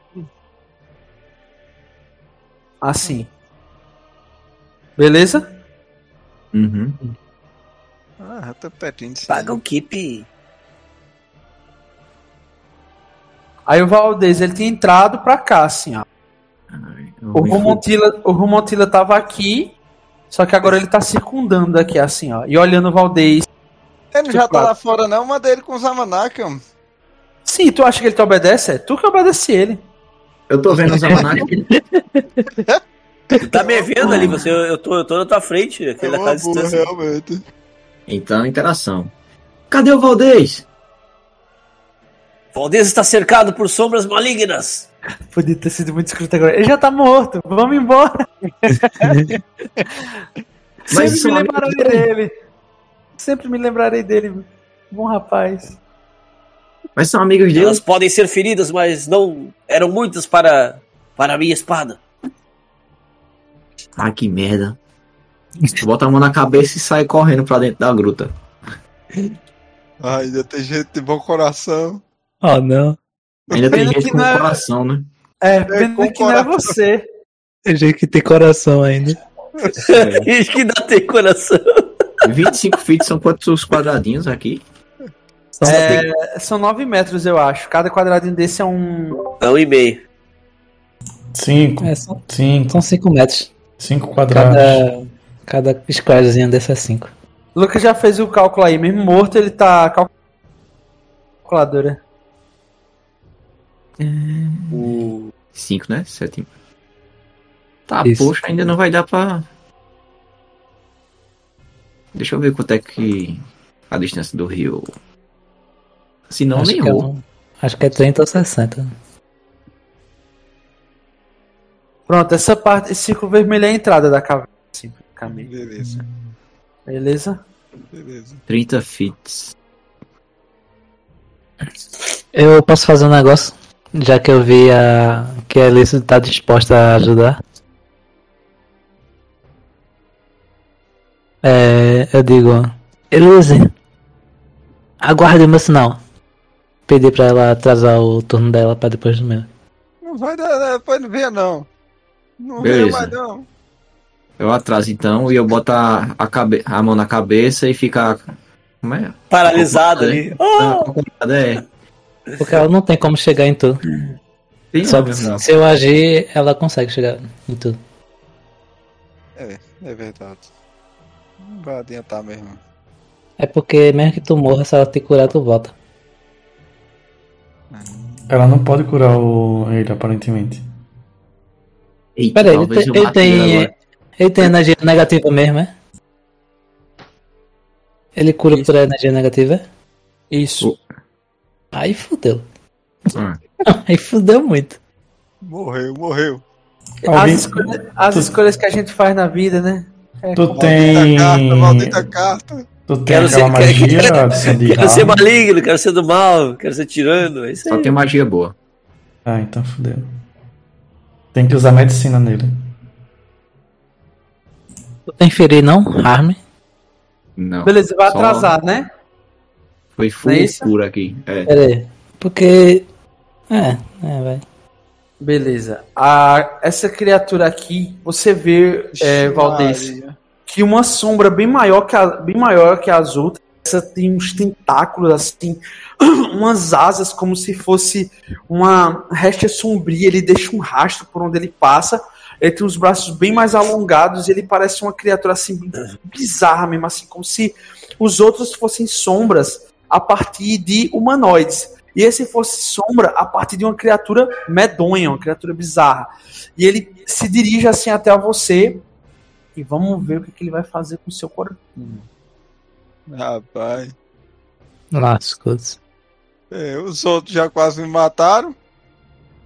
[SPEAKER 1] Assim. Beleza?
[SPEAKER 6] Uhum.
[SPEAKER 3] Ah, tô pertinho disso.
[SPEAKER 4] Paga o keep.
[SPEAKER 1] Aí o Valdez, ele tinha entrado pra cá, assim, ó.
[SPEAKER 6] Ai,
[SPEAKER 1] O. Rumontila, o Rumontila tava aqui, só que agora ele tá circundando daqui, assim, ó. E olhando o Valdez.
[SPEAKER 3] Ele já tá lá fora, não. Manda ele com os Zamanak, homem.
[SPEAKER 1] Sim, tu acha que ele te obedece? É tu que obedece ele.
[SPEAKER 6] Eu tô vendo os almanacs. [laughs]
[SPEAKER 4] Tu tá me vendo ali, você, eu, tô, eu tô na tua frente, aquele daquela distância.
[SPEAKER 3] realmente.
[SPEAKER 6] Então, interação. Cadê o Valdez?
[SPEAKER 4] Valdez está cercado por sombras malignas. [laughs]
[SPEAKER 1] Podia ter sido muito escrito agora. Ele já tá morto, vamos embora. [laughs] Sempre
[SPEAKER 6] são
[SPEAKER 1] me lembrarei
[SPEAKER 6] dele.
[SPEAKER 1] dele. Sempre me lembrarei dele. Bom rapaz.
[SPEAKER 6] Mas são amigos dele.
[SPEAKER 4] Elas podem ser feridas, mas não eram muitas para, para a minha espada.
[SPEAKER 6] Ah, que merda. Bota a mão na cabeça e sai correndo pra dentro da gruta.
[SPEAKER 3] Ah, ainda tem gente de bom coração.
[SPEAKER 5] Oh, não.
[SPEAKER 6] Ainda tem
[SPEAKER 1] Pena
[SPEAKER 6] gente
[SPEAKER 1] que
[SPEAKER 6] com
[SPEAKER 1] não é-
[SPEAKER 6] coração, né?
[SPEAKER 1] É, pena
[SPEAKER 3] com
[SPEAKER 1] que não é
[SPEAKER 3] coração.
[SPEAKER 1] você.
[SPEAKER 5] Tem gente que tem coração ainda.
[SPEAKER 4] Gente que dá tem coração.
[SPEAKER 6] 25 feet são quantos quadradinhos aqui?
[SPEAKER 5] São,
[SPEAKER 1] É, são 9 metros, eu acho. Cada quadradinho desse é um.
[SPEAKER 4] É um e meio.
[SPEAKER 2] Cinco.
[SPEAKER 5] é, são,
[SPEAKER 2] Cinco.
[SPEAKER 5] são cinco metros.
[SPEAKER 2] Cinco quadrados.
[SPEAKER 5] Cada, cada squarezinho desse é cinco.
[SPEAKER 1] O Lucas já fez o cálculo aí. Mesmo morto, ele tá. cal- Calculadora.
[SPEAKER 6] 5, né? 7. Tá,
[SPEAKER 5] Isso.
[SPEAKER 6] poxa, ainda não vai dar pra. Deixa eu ver quanto é que. A distância do rio. Se não, nem
[SPEAKER 5] é,
[SPEAKER 6] errou.
[SPEAKER 5] um- acho que é 30 ou 60.
[SPEAKER 1] Pronto, essa parte. Esse círculo vermelho é a entrada da caverna. Assim, caminho.
[SPEAKER 3] Beleza,
[SPEAKER 1] Beleza?
[SPEAKER 3] beleza.
[SPEAKER 6] 30 feet.
[SPEAKER 5] Eu posso fazer um negócio? Já que eu vi a... que a Alice tá disposta a ajudar. É, eu digo, Elise, aguarde o meu sinal. Pedi pra ela atrasar o turno dela pra depois do meu.
[SPEAKER 3] Não vai dar, né? depois não venha não. Não
[SPEAKER 6] Beleza.
[SPEAKER 3] mais não.
[SPEAKER 6] Eu atraso então e eu boto a, a, cabe... a mão na cabeça e fica. Como é?
[SPEAKER 4] Paralisado ali.
[SPEAKER 6] Não, acompanhada, é.
[SPEAKER 5] Porque ela não tem como chegar em tudo.
[SPEAKER 6] Tem
[SPEAKER 5] Só
[SPEAKER 6] não,
[SPEAKER 5] se eu agir, ela consegue chegar em tudo.
[SPEAKER 3] É, é verdade. Não vai adiantar mesmo.
[SPEAKER 5] É porque mesmo que tu morra, se ela te curar, tu volta.
[SPEAKER 2] Ela não pode curar o... ele, aparentemente.
[SPEAKER 6] Eita,
[SPEAKER 5] Pera aí, ele tem, ele tem, ele tem energia negativa mesmo, é? Ele cura por energia negativa? é?
[SPEAKER 1] Isso.
[SPEAKER 5] Aí fudeu.
[SPEAKER 6] Ah, [laughs]
[SPEAKER 5] Aí fudeu muito.
[SPEAKER 3] Morreu, morreu.
[SPEAKER 1] As, escolhas, as
[SPEAKER 2] tu-
[SPEAKER 1] escolhas que a gente faz na vida, né?
[SPEAKER 2] Tu tem.
[SPEAKER 3] Maldita carta, maldita carta.
[SPEAKER 2] Tu tem
[SPEAKER 4] Quero ser,
[SPEAKER 2] aquela
[SPEAKER 4] quero,
[SPEAKER 2] magia
[SPEAKER 4] quero-
[SPEAKER 2] de ser
[SPEAKER 4] quero ser maligno, quero ser do mal, quero ser tirano. É isso
[SPEAKER 6] só
[SPEAKER 4] aí.
[SPEAKER 6] tem magia boa.
[SPEAKER 2] Ah, então fudeu. Tem que usar medicina nele.
[SPEAKER 5] Tu tem ferir não? Harm?
[SPEAKER 6] Não.
[SPEAKER 1] Beleza, vai
[SPEAKER 6] Só-
[SPEAKER 1] atrasar, né?
[SPEAKER 6] Foi full
[SPEAKER 1] Não é isso?
[SPEAKER 6] cura aqui. É.
[SPEAKER 5] Pera aí. Porque. É, é, vai.
[SPEAKER 1] Beleza. A, essa criatura aqui, você vê, é, Valdez, que uma sombra bem maior que, a, bem maior que as outras. Essa tem uns tentáculos assim, [clears throat] umas asas como se fosse uma réstia sombria. Ele deixa um rastro por onde ele passa. Ele tem os braços bem mais alongados. Ele parece uma criatura assim bizarra mesmo, assim como se os outros fossem sombras a partir de humanoides. E esse fosse sombra a partir de uma criatura medonha, uma criatura bizarra. E ele se dirige assim até você. E vamos ver o que, que ele vai fazer com o seu corpinho.
[SPEAKER 3] Rapaz.
[SPEAKER 5] Lascou-se.
[SPEAKER 3] É, os outros já quase me mataram.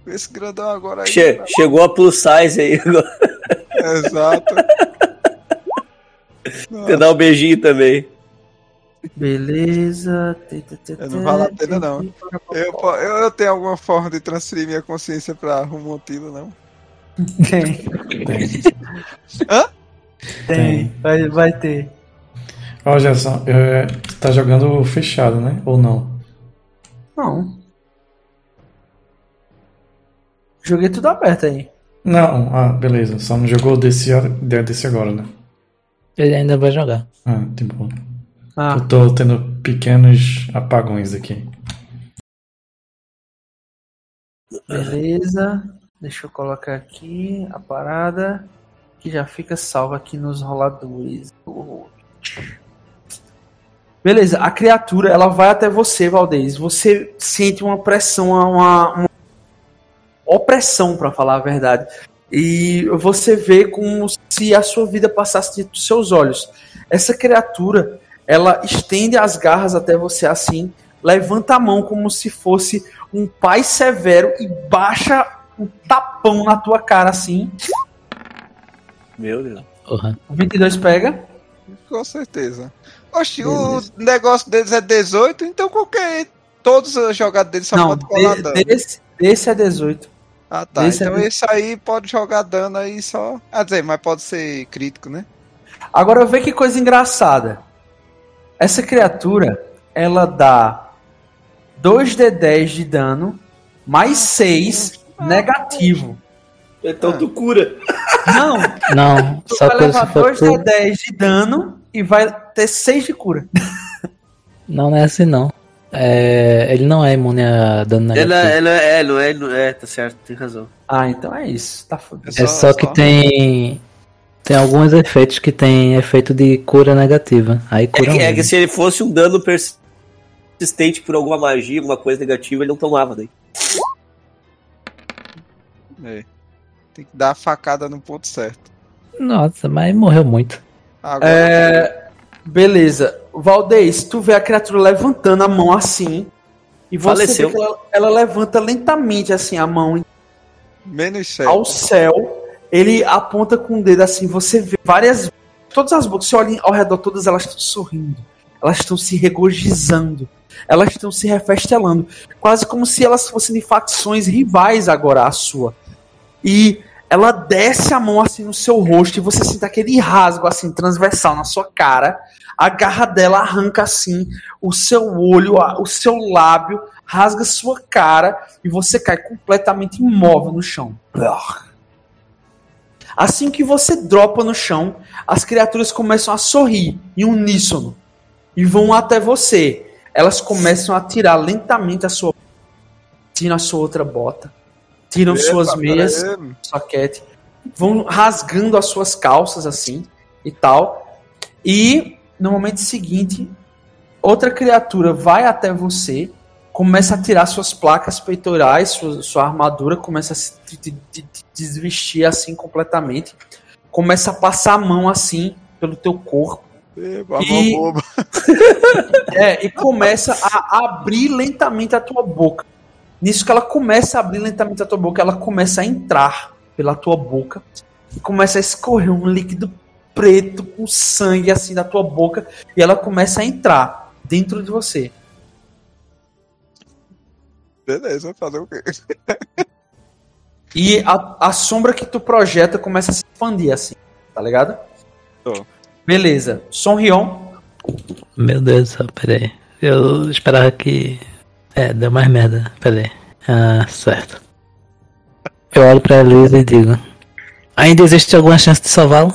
[SPEAKER 3] Esse grandão agora aí.
[SPEAKER 4] Che- chegou a plus size aí agora.
[SPEAKER 3] Exato. [laughs]
[SPEAKER 4] Você dá um beijinho também.
[SPEAKER 1] Beleza.
[SPEAKER 3] Eu não vale a pena, não. Eu, eu, eu tenho alguma forma de transferir minha consciência pra Rumontilo, não?
[SPEAKER 1] Tem.
[SPEAKER 3] Hã?
[SPEAKER 1] Tem. Vai, vai ter.
[SPEAKER 2] Ó, Gerson, é, tu tá jogando fechado, né? Ou não?
[SPEAKER 1] Não. Joguei tudo aberto aí.
[SPEAKER 2] Não, ah, beleza. Só não jogou desse, desse agora, né?
[SPEAKER 5] Ele ainda vai jogar.
[SPEAKER 2] Ah, tipo.
[SPEAKER 1] Ah,
[SPEAKER 2] Eu tô tendo pequenos apagões aqui.
[SPEAKER 1] beleza. Deixa eu colocar aqui a parada que já fica salva aqui nos roladores. Beleza, a criatura ela vai até você, Valdez. Você sente uma pressão, uma, uma opressão, para falar a verdade. E você vê como se a sua vida passasse diante dos seus olhos. Essa criatura, ela estende as garras até você assim, levanta a mão como se fosse um pai severo e baixa um tapão na tua cara assim.
[SPEAKER 4] Meu Deus.
[SPEAKER 1] O 22 pega.
[SPEAKER 3] Com certeza. Oxi, o negócio deles é 18, então qualquer. Todos os jogados deles só
[SPEAKER 1] Não,
[SPEAKER 3] podem colar
[SPEAKER 1] de-
[SPEAKER 3] dano.
[SPEAKER 1] desse, desse é 18.
[SPEAKER 3] Ah, tá.
[SPEAKER 1] esse é
[SPEAKER 3] então
[SPEAKER 1] de-
[SPEAKER 3] esse aí pode jogar dano aí só. Quer dizer, mas pode ser crítico, né?
[SPEAKER 1] Agora vê que coisa engraçada. Essa criatura, ela dá 2d10 de dano, mais 6 negativo.
[SPEAKER 4] Então tu cura.
[SPEAKER 1] Não,
[SPEAKER 5] Não,
[SPEAKER 1] tu
[SPEAKER 5] só
[SPEAKER 1] vai levar
[SPEAKER 5] se for tudo.
[SPEAKER 1] 2d10 de dano e vai ter 6 de cura. [laughs]
[SPEAKER 5] Não, não é assim não. É, ele não é imune a dano negativo.
[SPEAKER 4] Ela, ela é, não é, não é, tá certo, tem razão.
[SPEAKER 1] Ah, então é isso. Tá foda.
[SPEAKER 5] É só que tem. Tem alguns efeitos que tem efeito de cura negativa. Aí
[SPEAKER 4] É
[SPEAKER 5] cura
[SPEAKER 4] que, é que se ele fosse um dano persistente por alguma magia, alguma coisa negativa, ele não tomava daí.
[SPEAKER 3] É. Tem que dar a facada no ponto certo.
[SPEAKER 5] Nossa, mas morreu muito.
[SPEAKER 3] Agora,
[SPEAKER 1] É, beleza. Valdez, tu vê a criatura levantando a mão assim. E você
[SPEAKER 4] Faleceu.
[SPEAKER 1] vê que ela, ela levanta lentamente assim a mão
[SPEAKER 3] menos 7.
[SPEAKER 1] ao céu. Ele aponta com o dedo assim. Você vê várias. Todas as bocas, você olha ao redor, todas elas estão sorrindo. Elas estão se regozijando. Elas estão se refestelando. Quase como se elas fossem de facções rivais agora à sua. E ela desce a mão assim no seu rosto e você sente aquele rasgo assim transversal na sua cara. A garra dela arranca assim o seu olho, o seu lábio, rasga sua cara e você cai completamente imóvel no chão. Assim que você dropa no chão, as criaturas começam a sorrir em uníssono e vão até você. Elas começam a tirar lentamente a sua tiram a sua outra bota, tiram suas meias, soquete, vão rasgando as suas calças assim e tal. E no momento seguinte, outra criatura vai até você, começa a tirar suas placas peitorais, sua, sua armadura começa a se desvestir assim completamente, começa a passar a mão assim pelo teu corpo.
[SPEAKER 3] Eba,
[SPEAKER 1] E-. [laughs] É, e começa a abrir lentamente a tua boca. Nisso que ela começa a abrir lentamente a tua boca, ela começa a entrar pela tua boca e começa a escorrer um líquido preto com sangue assim da tua boca e ela começa a entrar dentro de você.
[SPEAKER 3] Beleza, fazer o quê?
[SPEAKER 1] E a, a sombra que tu projeta começa a se expandir assim, tá ligado?
[SPEAKER 3] Tô.
[SPEAKER 1] Beleza. Som Rion.
[SPEAKER 5] Meu Deus peraí. Eu esperava que. É, deu mais merda. Peraí. Ah, certo. Eu olho pra Elisa e digo: Ainda existe alguma chance de salvá-lo?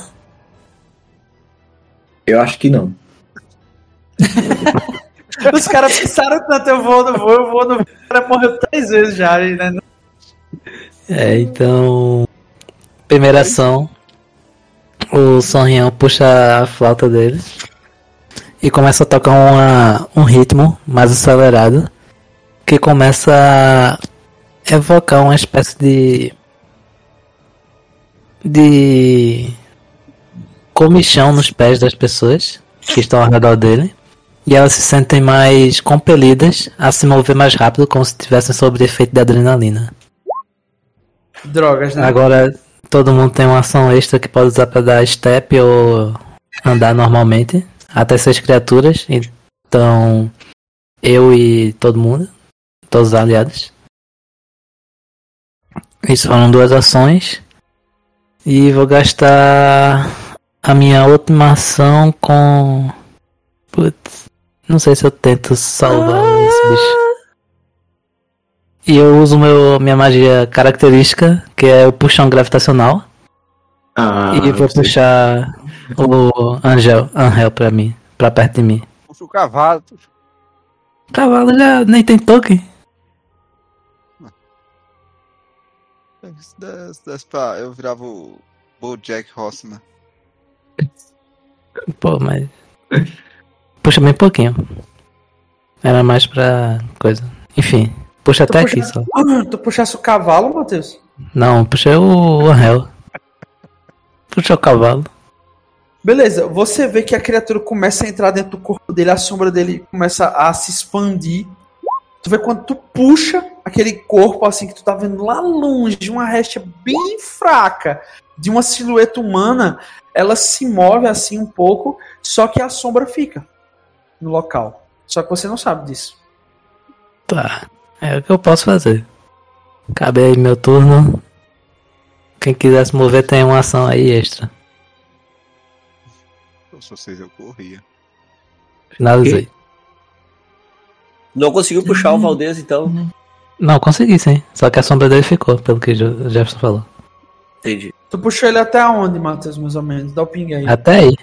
[SPEAKER 6] Eu acho que não. [laughs]
[SPEAKER 1] Os caras pensaram tanto, eu vou, não vou, eu vou, não vou. O cara morreu três vezes já, né?
[SPEAKER 5] É, então. Primeira ação. O Sonrião puxa a flauta dele. E começa a tocar uma, um ritmo mais acelerado. Que começa a evocar uma espécie de. De. comichão nos pés das pessoas que estão ao redor dele. E elas se sentem mais compelidas a se mover mais rápido, como se estivessem sob efeito de adrenalina.
[SPEAKER 1] Drogas, né?
[SPEAKER 5] Agora todo mundo tem uma ação extra que pode usar para dar step ou andar normalmente. Até seis criaturas. Então eu e todo mundo. Todos os aliados. Isso foram duas ações. E vou gastar a minha última ação com. Putz. Não sei se eu tento salvar esse bicho. E eu uso meu, minha magia característica, que é o puxão gravitacional.
[SPEAKER 6] Ah,
[SPEAKER 5] e vou puxar o Angel, Angel pra mim, pra perto de mim.
[SPEAKER 3] Puxa o cavalo.
[SPEAKER 5] Cavalo já nem tem token.
[SPEAKER 3] Se desse, desse pra... Eu virava o Bojack Horseman. [laughs]
[SPEAKER 5] Pô, mas. Puxa bem pouquinho. Era mais pra coisa. Enfim, puxa até aqui só.
[SPEAKER 1] Ah, [clears throat] tu puxasse o cavalo, Matheus?
[SPEAKER 5] Não, puxei o Angel. Puxa o cavalo.
[SPEAKER 1] Beleza, você vê que a criatura começa a entrar dentro do corpo dele, a sombra dele começa a se expandir. Tu vê quando tu puxa aquele corpo assim que tu tá vendo lá longe, uma réstia bem fraca de uma silhueta humana, ela se move assim um pouco, só que a sombra fica no local. Só que você não sabe disso.
[SPEAKER 5] Tá. É o que eu posso fazer. Cabe aí meu turno. Quem quiser se mover tem uma ação aí extra.
[SPEAKER 3] Se vocês eu corria.
[SPEAKER 5] Finalizei.
[SPEAKER 4] Não conseguiu puxar o Valdez, então.
[SPEAKER 5] Não, consegui sim. Só que a sombra dele ficou, pelo que o Jefferson falou.
[SPEAKER 4] Entendi.
[SPEAKER 1] Tu puxou ele até onde, Matheus, mais ou menos? Dá o ping aí.
[SPEAKER 5] Até aí.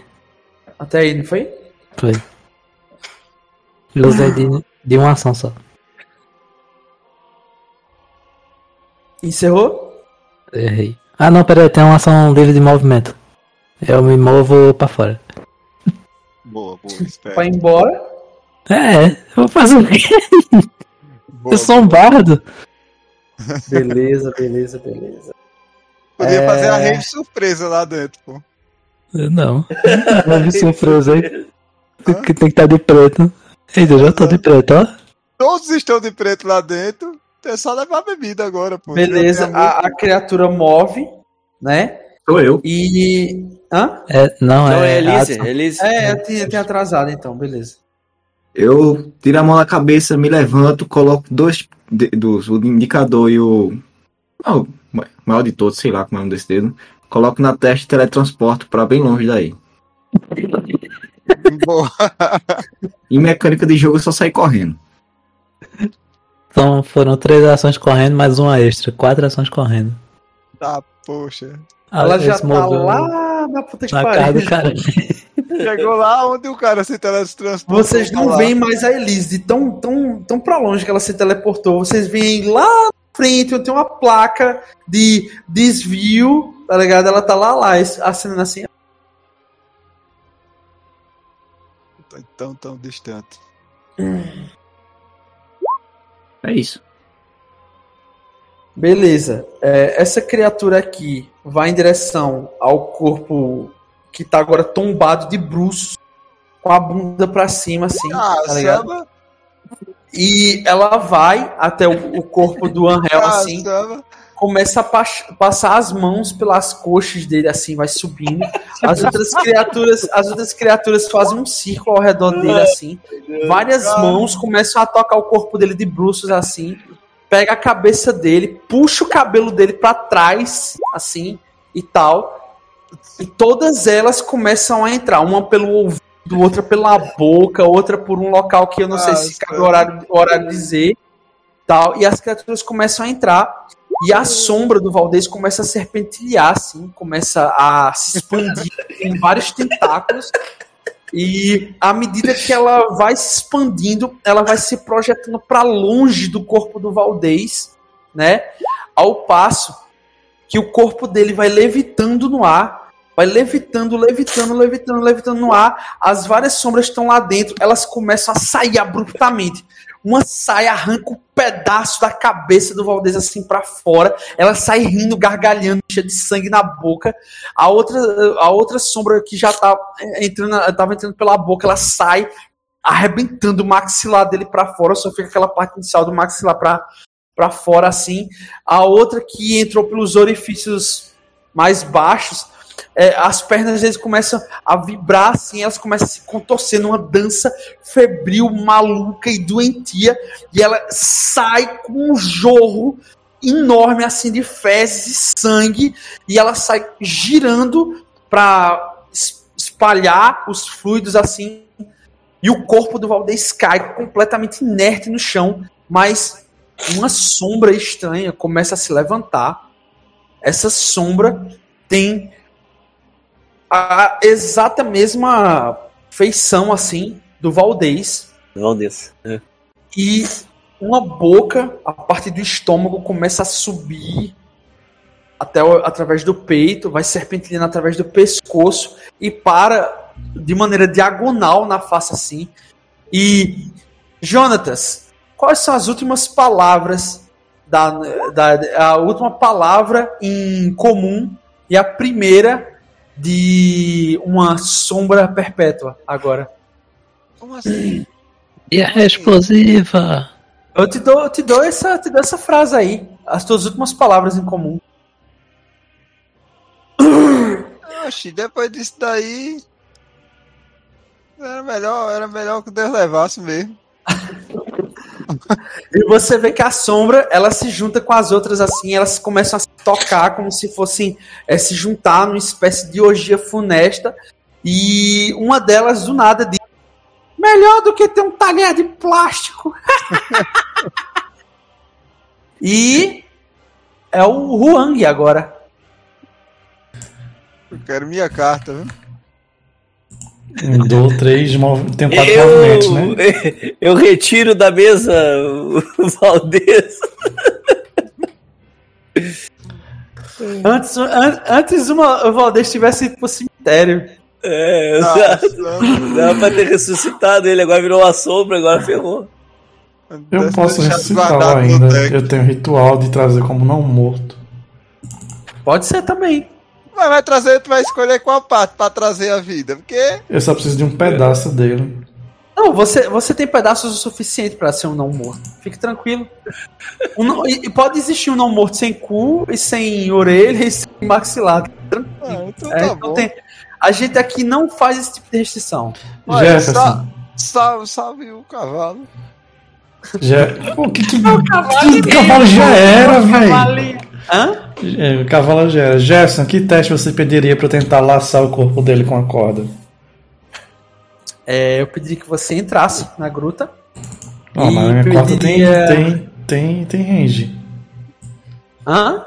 [SPEAKER 1] Até aí, não foi?
[SPEAKER 5] Foi. Eu usei de, de uma ação só.
[SPEAKER 1] Encerrou?
[SPEAKER 5] Errei. Ah não, peraí, tem uma ação livre de movimento. Eu me movo pra fora.
[SPEAKER 3] Boa, boa,
[SPEAKER 1] Pra
[SPEAKER 3] espera.
[SPEAKER 1] ir embora.
[SPEAKER 5] É, eu vou fazer o quê? [laughs]
[SPEAKER 3] Boa,
[SPEAKER 5] Eu sou um bardo. [laughs]
[SPEAKER 1] Beleza, beleza, beleza.
[SPEAKER 3] Podia
[SPEAKER 1] É.
[SPEAKER 3] fazer a rave surpresa lá dentro, pô.
[SPEAKER 5] Não. [laughs] Não vi surpresa aí. Que tem que estar de preto. Eita, eu já tô de preto, ó.
[SPEAKER 3] Todos estão de preto lá dentro. É só levar a bebida agora, pô.
[SPEAKER 1] Beleza,
[SPEAKER 3] a
[SPEAKER 1] a, criatura move, né?
[SPEAKER 6] Sou eu.
[SPEAKER 1] E. Hã?
[SPEAKER 5] É, não,
[SPEAKER 4] Então
[SPEAKER 5] é.
[SPEAKER 4] é Elise. Elise.
[SPEAKER 1] É, eu tinha atrasado então, beleza.
[SPEAKER 6] Eu tiro a mão na cabeça, me levanto, coloco dois dedos, o indicador e o. ah, o maior de todos, sei lá como é um desse dedo. Coloco na testa e teletransporto pra bem longe daí. [laughs]
[SPEAKER 3] Boa.
[SPEAKER 6] Em mecânica de jogo eu só saio correndo.
[SPEAKER 5] Então foram três ações correndo, mais uma extra. Quatro ações correndo.
[SPEAKER 3] Tá, poxa.
[SPEAKER 5] Ah,
[SPEAKER 1] Ela
[SPEAKER 5] ele
[SPEAKER 1] já tá lá na puta que
[SPEAKER 5] na cara do
[SPEAKER 1] pariu.
[SPEAKER 5] cara.
[SPEAKER 3] Chegou lá onde o cara se teletransportou.
[SPEAKER 1] Vocês não
[SPEAKER 3] lá.
[SPEAKER 1] veem mais a Elise, tão, tão, tão pra longe que ela se teleportou. Vocês veem lá na frente, onde tem uma placa de desvio, tá ligado? Ela tá lá, lá, acenando assim.
[SPEAKER 3] Tá tão, tão distante.
[SPEAKER 6] É isso.
[SPEAKER 1] Beleza. É, essa criatura aqui vai em direção ao corpo que tá agora tombado de bruços, com a bunda pra cima, assim,
[SPEAKER 3] Ah,
[SPEAKER 1] tá ligado?
[SPEAKER 3] samba,
[SPEAKER 1] E ela vai até o, o corpo do Anhel,
[SPEAKER 3] ah,
[SPEAKER 1] assim,
[SPEAKER 3] samba.
[SPEAKER 1] começa a pas- passar as mãos pelas coxas dele, assim, vai subindo. As outras criaturas, as outras criaturas fazem um círculo ao redor dele, assim. Várias mãos começam a tocar o corpo dele de bruços, assim. Pega a cabeça dele, puxa o cabelo dele pra trás, assim, e tal. E todas elas começam a entrar, uma pelo ouvido, outra pela boca, outra por um local que eu não sei
[SPEAKER 3] Ah,
[SPEAKER 1] se cabe o horário, horário dizer, tal. E as criaturas começam a entrar e a sombra do Valdez começa a serpentear, assim, começa a se expandir [laughs] em vários tentáculos. E à medida que ela vai se expandindo, ela vai se projetando para longe do corpo do Valdez, né? Ao passo que o corpo dele vai levitando no ar, vai levitando, levitando, levitando, levitando no ar. As várias sombras estão lá dentro, elas começam a sair abruptamente. Uma sai, arranca um pedaço da cabeça do Valdez assim para fora. Ela sai rindo, gargalhando, cheia de sangue na boca. A outra, a outra sombra que já tá entrando, tava entrando pela boca, ela sai arrebentando o maxilar dele para fora, só fica aquela parte inicial do maxilar para para fora assim. A outra que entrou pelos orifícios mais baixos, é, as pernas deles começam a vibrar assim, elas começam a se contorcer numa dança febril, maluca e doentia, e ela sai com um jorro enorme assim de fezes e sangue, e ela sai girando para espalhar os fluidos assim, e o corpo do Valdez cai completamente inerte no chão, mas uma sombra estranha começa a se levantar. Essa sombra tem a exata mesma feição assim do Valdez
[SPEAKER 4] Valdez. É.
[SPEAKER 1] e uma boca, a parte do estômago começa a subir até o- através do peito, vai serpenteando através do pescoço e para de maneira diagonal na face assim. E Jonatas, quais são as últimas palavras da, da a última palavra em comum e a primeira de uma sombra perpétua agora?
[SPEAKER 3] Como assim?
[SPEAKER 5] E a explosiva?
[SPEAKER 1] Eu te dou, eu te dou essa, te dou essa frase aí, as tuas últimas palavras em comum.
[SPEAKER 3] Oxi, depois disso daí. Era melhor, era melhor que Deus levasse mesmo. [laughs]
[SPEAKER 1] E você vê que a sombra, ela se junta com as outras assim, elas começam a se tocar como se fossem é, se juntar numa espécie de orgia funesta. E uma delas, do nada, diz: Melhor do que ter um talher de plástico. [laughs] e é o Huang agora.
[SPEAKER 3] Eu quero minha carta, viu?
[SPEAKER 2] Um, Dou três, mov... tenho quatro movimentos,
[SPEAKER 4] Eu,
[SPEAKER 2] né? [laughs]
[SPEAKER 4] eu retiro da mesa o o
[SPEAKER 1] Antes, an- antes uma, o Valdez tivesse ido pro cemitério.
[SPEAKER 4] É, exato. Dava pra ter ressuscitado ele, agora virou uma sombra, agora ferrou.
[SPEAKER 2] Eu
[SPEAKER 3] deve
[SPEAKER 2] posso
[SPEAKER 3] no
[SPEAKER 2] ainda. Eu tenho ritual de trazer como não morto.
[SPEAKER 1] Pode ser também.
[SPEAKER 3] Mas vai trazer, tu vai escolher qual parte pra trazer a vida. Porque
[SPEAKER 2] Eu só preciso de um pedaço dele.
[SPEAKER 1] Não, você, você tem pedaços o suficiente pra ser um não morto. Fique tranquilo. Um não- e pode existir um não morto sem cu e sem orelha e sem maxilar. Tranquilo.
[SPEAKER 3] Ah, então
[SPEAKER 1] É,
[SPEAKER 3] tá
[SPEAKER 1] então
[SPEAKER 3] bom.
[SPEAKER 1] tem- a gente aqui não faz esse tipo de restrição.
[SPEAKER 3] Olha,
[SPEAKER 2] Jefferson.
[SPEAKER 3] só- Salve, salve o cavalo.
[SPEAKER 2] Já... [laughs] Pô, que, que... O cavalo já era, velho.
[SPEAKER 1] Hã?
[SPEAKER 2] É, O cavalo já era. Jefferson, que teste você pediria pra eu tentar laçar o corpo dele com a corda?
[SPEAKER 1] É, eu pedi que você entrasse na gruta.
[SPEAKER 2] Ó, mas a
[SPEAKER 1] E
[SPEAKER 2] minha corda tem,
[SPEAKER 1] pediria-
[SPEAKER 2] tem, tem, tem range.
[SPEAKER 1] Hã?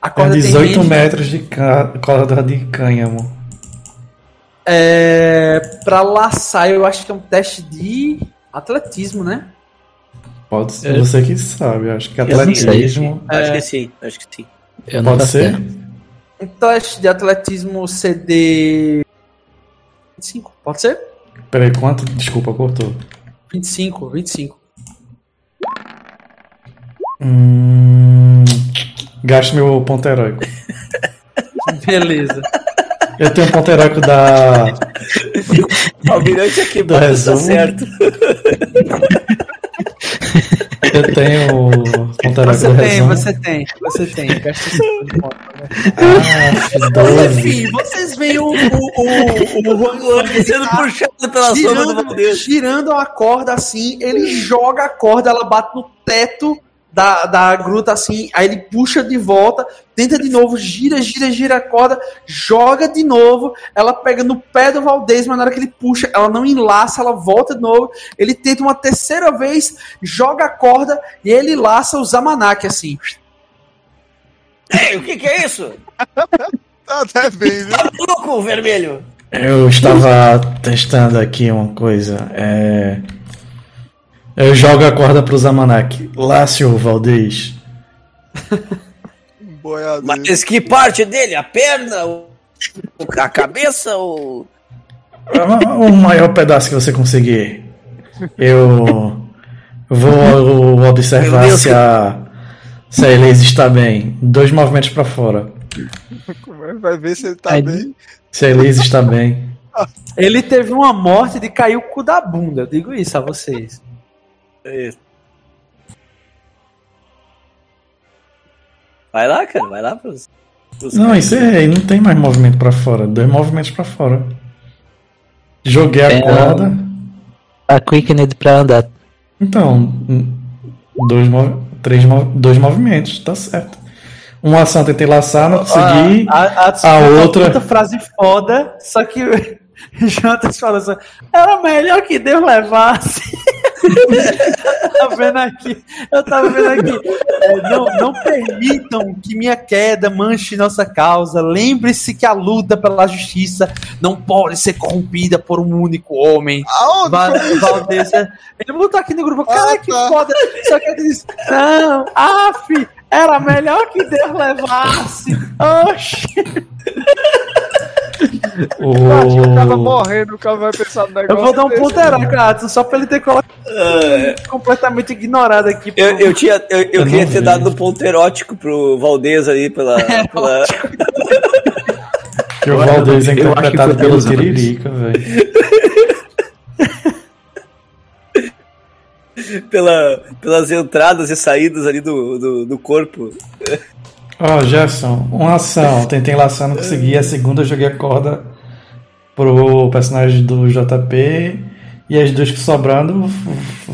[SPEAKER 1] A
[SPEAKER 2] Tem
[SPEAKER 1] corda tem
[SPEAKER 2] 18
[SPEAKER 1] range.
[SPEAKER 2] metros de ca- corda de cânhamo.
[SPEAKER 1] É, pra laçar, eu acho que é um teste de atletismo, né?
[SPEAKER 2] Pode ser,
[SPEAKER 5] É.
[SPEAKER 2] você que sabe. Acho que
[SPEAKER 5] Eu
[SPEAKER 2] atletismo
[SPEAKER 4] Acho
[SPEAKER 1] É.
[SPEAKER 4] que sim, acho que sim.
[SPEAKER 5] Eu
[SPEAKER 2] pode ser.
[SPEAKER 1] Um teste de atletismo CD 25, pode ser?
[SPEAKER 2] Peraí, quanto? Desculpa, cortou.
[SPEAKER 1] 25, 25.
[SPEAKER 2] Hum... Gaste meu ponto heróico. [laughs]
[SPEAKER 1] Beleza.
[SPEAKER 2] Eu tenho um ponto heróico da. [laughs]
[SPEAKER 4] Almirante aqui
[SPEAKER 2] Do
[SPEAKER 4] tá
[SPEAKER 2] resumo.
[SPEAKER 4] certo. [laughs]
[SPEAKER 2] Eu tenho o
[SPEAKER 1] Você tem, você tem, você tem. Né?
[SPEAKER 2] Ah,
[SPEAKER 1] Mas
[SPEAKER 2] 12.
[SPEAKER 1] enfim, vocês veem o, o, o, o Juan Guang
[SPEAKER 4] Sendo puxado pela sombra do
[SPEAKER 1] girando,
[SPEAKER 4] Valdez.
[SPEAKER 1] girando a corda assim, ele joga a corda, ela bate no teto da, da gruta assim, aí ele puxa de volta, tenta de novo, gira, gira, gira a corda, joga de novo, ela pega no pé do Valdez, mas na hora que ele puxa, ela não enlaça, ela volta de novo, ele tenta uma terceira vez, joga a corda e ele laça o Zamanak assim.
[SPEAKER 4] Ei, o que que é isso? [laughs]
[SPEAKER 3] Tá até bem, viu?
[SPEAKER 4] Tá louco, vermelho?
[SPEAKER 2] Eu estava testando aqui uma coisa. É... Eu jogo a corda pro Zamanak. Lácio Valdez. [laughs]
[SPEAKER 3] Boiadeiro.
[SPEAKER 4] Mas que parte dele? A perna? O- A cabeça? O...
[SPEAKER 2] O maior pedaço que você conseguir. Eu vou observar se a, se a Elise está bem. Dois movimentos para fora.
[SPEAKER 3] Vai ver se ele tá
[SPEAKER 5] Aí-
[SPEAKER 3] bem.
[SPEAKER 2] Se a Elise está bem. [laughs]
[SPEAKER 1] Ele teve uma morte de cair o cu da bunda, eu digo isso a vocês.
[SPEAKER 4] É. Vai lá, cara, vai lá pros. pros
[SPEAKER 2] Não,
[SPEAKER 4] caras.
[SPEAKER 2] encerrei. Não tem mais movimento para fora. Dois movimentos para fora. Joguei a
[SPEAKER 5] Tem a-
[SPEAKER 2] corda.
[SPEAKER 5] A Quickened pra andar.
[SPEAKER 2] Então, dois, mov- três, dois movimentos, tá certo. Uma ação tentei laçar, não consegui.
[SPEAKER 1] A, a,
[SPEAKER 2] A outra-
[SPEAKER 1] Outra frase foda, só que o [laughs] Jantas fala assim: era melhor que Deus levasse. [laughs] eu [laughs] tava vendo aqui, eu tava vendo aqui. É, não, não permitam que minha queda manche nossa causa. Lembre-se que a luta pela justiça não pode ser corrompida por um único homem.
[SPEAKER 3] Aonde?
[SPEAKER 1] Va Valdeza. Ele botou aqui no grupo, cara,
[SPEAKER 3] Ah,
[SPEAKER 1] que
[SPEAKER 3] tá.
[SPEAKER 1] foda. Só que ele disse: Não, af, era melhor que Deus levasse. Oxi. [laughs] [laughs]
[SPEAKER 3] Eu acho que O... morrendo, o cara vai pensar no negócio.
[SPEAKER 1] Eu vou dar um ponteiro, Adson, só pra ele ter colocado
[SPEAKER 4] Ah,
[SPEAKER 1] completamente ignorado aqui.
[SPEAKER 4] eu, eu, tinha, eu, eu
[SPEAKER 2] Eu
[SPEAKER 4] queria ter dado um ponto erótico pro Valdez ali pela. [laughs] pela...
[SPEAKER 2] Que o Valdez é interpretado pelo. Tiririca, velho. [laughs]
[SPEAKER 4] pela, pelas entradas e saídas ali do, do, do corpo.
[SPEAKER 2] Ó, Jefferson, uma ação. Tentei laçar, não consegui. A segunda eu joguei a corda pro personagem do JP. E as duas que sobrando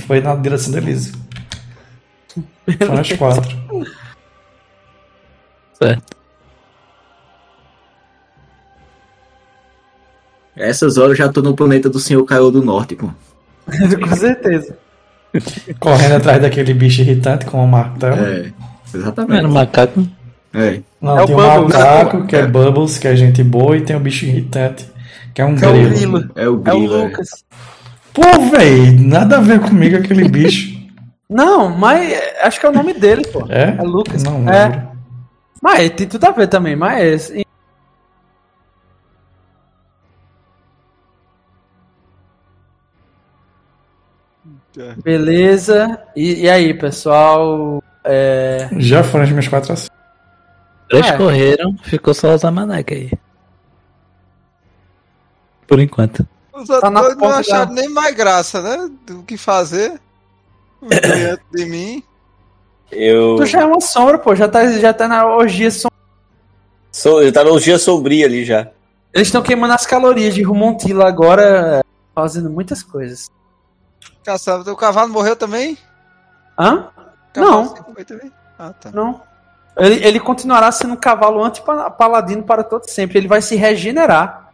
[SPEAKER 2] foi na direção da Elise. Foram as quatro.
[SPEAKER 5] Certo.
[SPEAKER 6] Essas horas eu já tô no planeta do Senhor Caiu do Norte, pô. [laughs]
[SPEAKER 1] Com certeza.
[SPEAKER 2] Correndo atrás daquele bicho irritante com o martelo.
[SPEAKER 6] É,
[SPEAKER 5] Era um
[SPEAKER 6] exatamente.
[SPEAKER 5] macaco.
[SPEAKER 6] É.
[SPEAKER 2] Não,
[SPEAKER 1] É o
[SPEAKER 2] tem o
[SPEAKER 1] Bubbles.
[SPEAKER 2] macaco, que é Bubbles, que é gente boa, e tem o bicho irritante, que é um
[SPEAKER 1] Que é o
[SPEAKER 2] grilo.
[SPEAKER 1] Grilo.
[SPEAKER 6] É o
[SPEAKER 1] É o
[SPEAKER 6] grilo. é.
[SPEAKER 1] Lucas.
[SPEAKER 2] Pô, véi, nada a ver comigo aquele bicho. [laughs]
[SPEAKER 1] Não, mas é- acho que é o nome dele, pô.
[SPEAKER 2] É?
[SPEAKER 1] É Lucas.
[SPEAKER 2] Não
[SPEAKER 1] é.
[SPEAKER 2] lembro.
[SPEAKER 1] Mas tem tudo a ver também, mas.
[SPEAKER 3] É.
[SPEAKER 1] Beleza. E, e aí, pessoal? É...
[SPEAKER 2] Já foram as minhas quatro ações.
[SPEAKER 5] Três
[SPEAKER 1] É.
[SPEAKER 5] correram, ficou só o Zamanek aí. Por enquanto.
[SPEAKER 3] Os
[SPEAKER 1] Tá na
[SPEAKER 3] atores não acharam nem mais graça, né? Do que fazer. Os dois antes de mim.
[SPEAKER 4] Eu.
[SPEAKER 1] Tu já é uma sombra, pô. Já tá, já tá na orgia sombra.
[SPEAKER 4] Sou, ele tá nos dias sombrios ali já.
[SPEAKER 1] Eles estão queimando as calorias de Rumontila agora, fazendo muitas coisas.
[SPEAKER 3] Caçava. O cavalo morreu também?
[SPEAKER 1] Hã?
[SPEAKER 3] Cavalo
[SPEAKER 1] Não.
[SPEAKER 3] foi também? Ah, tá.
[SPEAKER 1] Não. Ele, ele continuará sendo um cavalo anti-paladino para todo sempre. Ele vai se regenerar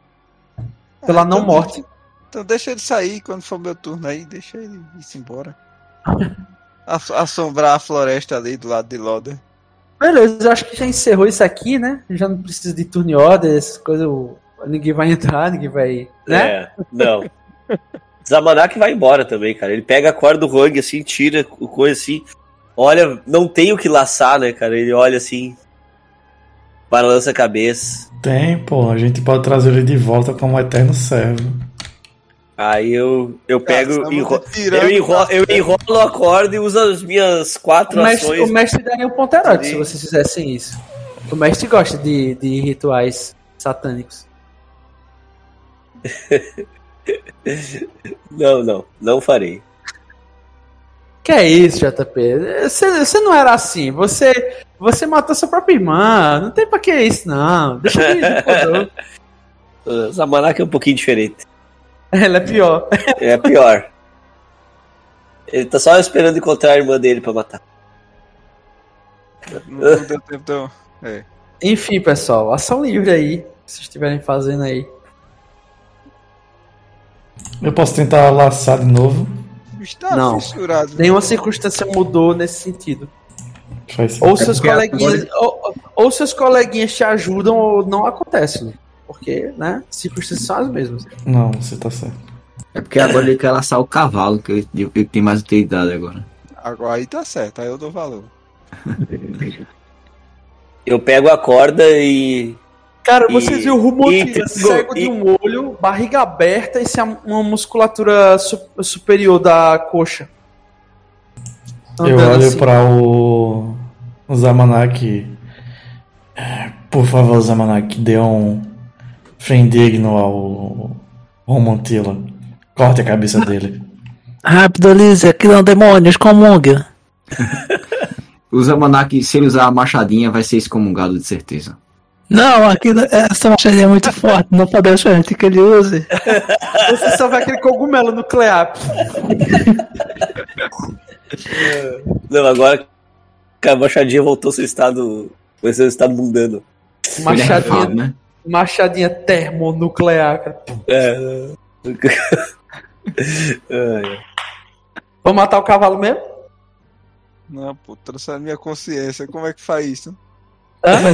[SPEAKER 1] pela
[SPEAKER 3] Ah,
[SPEAKER 1] não
[SPEAKER 3] então
[SPEAKER 1] morte.
[SPEAKER 3] deixa- Então deixa ele sair quando for meu turno aí. Deixa ele ir embora. [laughs] Ass- Assombrar a floresta ali do lado de Loda.
[SPEAKER 1] Beleza, eu acho que já encerrou isso aqui, né? Já não precisa de turn order, essas coisas. o- Ninguém vai [laughs] entrar, ninguém vai. Né?
[SPEAKER 4] É, não. [laughs] Zamanak vai embora também, cara. Ele pega a corda do Hang assim, tira o coisa assim. Olha, não tem o que laçar, né, cara? Ele olha assim. Balança a cabeça.
[SPEAKER 2] Tem, pô, a gente pode trazer ele de volta como um eterno servo.
[SPEAKER 4] Aí eu, eu pego.
[SPEAKER 3] Caçamba
[SPEAKER 4] enro-
[SPEAKER 3] de tirano,
[SPEAKER 4] eu, enrolo, eu enrolo a corda e uso as minhas quatro
[SPEAKER 1] O mestre,
[SPEAKER 4] ações.
[SPEAKER 1] o mestre daria um ponterote se vocês fizessem isso. O mestre gosta de, de rituais satânicos. [laughs]
[SPEAKER 4] Não, não, não farei.
[SPEAKER 1] Que é isso, JP? Você, você não era assim. Você, você matou sua própria irmã. Não tem pra que isso, não. Deixa ele de poder. [laughs]
[SPEAKER 4] Uh, Zamanak é um pouquinho diferente.
[SPEAKER 1] Ela é pior.
[SPEAKER 4] É pior. Ele tá só esperando encontrar a irmã dele pra matar.
[SPEAKER 3] Não, não deu tempo, então. É.
[SPEAKER 1] Enfim, pessoal, ação livre aí. Se vocês estiverem fazendo aí.
[SPEAKER 2] Eu posso tentar laçar de novo.
[SPEAKER 3] Está
[SPEAKER 1] Não.
[SPEAKER 3] fissurado.
[SPEAKER 1] Nenhuma circunstância mudou nesse sentido.
[SPEAKER 2] Faz
[SPEAKER 1] Ou
[SPEAKER 2] sentido.
[SPEAKER 1] seus coleguinhas. Ou, ou seus coleguinhas te ajudam ou não acontece. Porque, né? Circunstâncias são as mesmas.
[SPEAKER 2] Não, você tá certo.
[SPEAKER 6] É porque agora ele quer laçar o cavalo, que ele, ele tem mais utilidade agora.
[SPEAKER 3] Agora aí tá certo, aí eu dou valor.
[SPEAKER 4] Eu pego a corda e.
[SPEAKER 1] Cara,
[SPEAKER 4] E-
[SPEAKER 1] vocês viram o rumo
[SPEAKER 4] e-
[SPEAKER 1] antigo, cego
[SPEAKER 4] e-
[SPEAKER 1] de um olho, barriga aberta e sem a- uma musculatura su- superior da coxa.
[SPEAKER 2] Eu olho
[SPEAKER 1] assim.
[SPEAKER 2] pra o, o Zamanak. É, Por favor, Zamanak, dê um fim digno ao Romontila. Corte a cabeça dele.
[SPEAKER 5] Rápido, Lise, aquilo é um demônio, excomunga. [laughs]
[SPEAKER 6] O Zamanak, se ele usar a machadinha, vai ser excomungado de certeza.
[SPEAKER 5] Não, aquilo, essa machadinha é muito forte, não podemos permitir que ele use.
[SPEAKER 1] Você só vê aquele cogumelo nuclear.
[SPEAKER 4] Não, agora que a machadinha voltou ao seu estado. Vai ser o estado mundano.
[SPEAKER 6] É
[SPEAKER 1] Machadinha,
[SPEAKER 6] refado, né?
[SPEAKER 1] machadinha termonuclear, cara.
[SPEAKER 4] É. [laughs] Ai,
[SPEAKER 1] Vamos matar o cavalo mesmo?
[SPEAKER 3] Não, pô, trouxeram minha consciência. Como é que faz isso?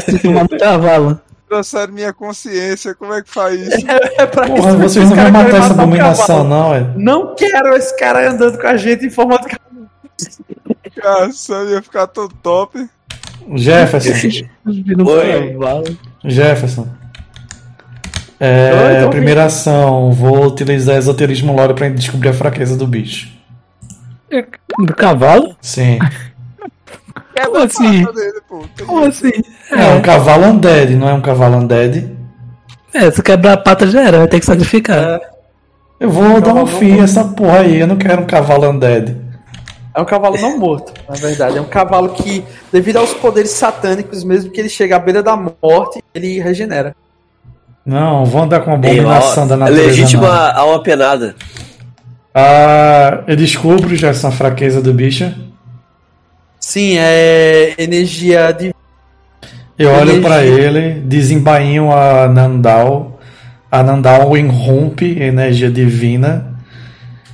[SPEAKER 5] Se o cavalo.
[SPEAKER 3] Trouxeram minha consciência. Como é que faz isso? [laughs]
[SPEAKER 1] É pra
[SPEAKER 2] Porra,
[SPEAKER 1] isso.
[SPEAKER 2] vocês não vão matar essa abominação,
[SPEAKER 1] cavalo.
[SPEAKER 2] não, é?
[SPEAKER 1] Não quero esse cara andando com a gente em forma de cavalo.
[SPEAKER 3] Ia ficar todo top.
[SPEAKER 2] Jefferson.
[SPEAKER 5] Um
[SPEAKER 4] Oi.
[SPEAKER 5] cavalo.
[SPEAKER 2] Jefferson. É,
[SPEAKER 1] tô
[SPEAKER 2] primeira ação, vou utilizar esoterismo lore pra descobrir a fraqueza do bicho.
[SPEAKER 5] Do cavalo?
[SPEAKER 2] Sim. [laughs]
[SPEAKER 5] Como assim?
[SPEAKER 3] Dele,
[SPEAKER 5] Como assim?
[SPEAKER 2] É um cavalo undead, não é um cavalo undead.
[SPEAKER 5] É, se quebrar a pata já era, vai ter que sacrificar.
[SPEAKER 2] Eu vou dar um
[SPEAKER 1] cavalo
[SPEAKER 2] fim a essa porra aí, eu não quero um cavalo undead.
[SPEAKER 1] É um cavalo não morto, na verdade. É um cavalo que, devido aos poderes satânicos, mesmo que ele chegue à beira da morte, ele regenera.
[SPEAKER 2] Não, vou andar com a
[SPEAKER 4] Ei,
[SPEAKER 2] abominação
[SPEAKER 4] ó,
[SPEAKER 2] da natureza.
[SPEAKER 4] legítima
[SPEAKER 2] não.
[SPEAKER 4] a uma penada.
[SPEAKER 2] Ah, eu descubro já essa fraqueza do bicho.
[SPEAKER 1] Sim, é energia de.
[SPEAKER 2] Eu olho pra ele, desembainho a Nandal. A Nandal irrompe energia divina.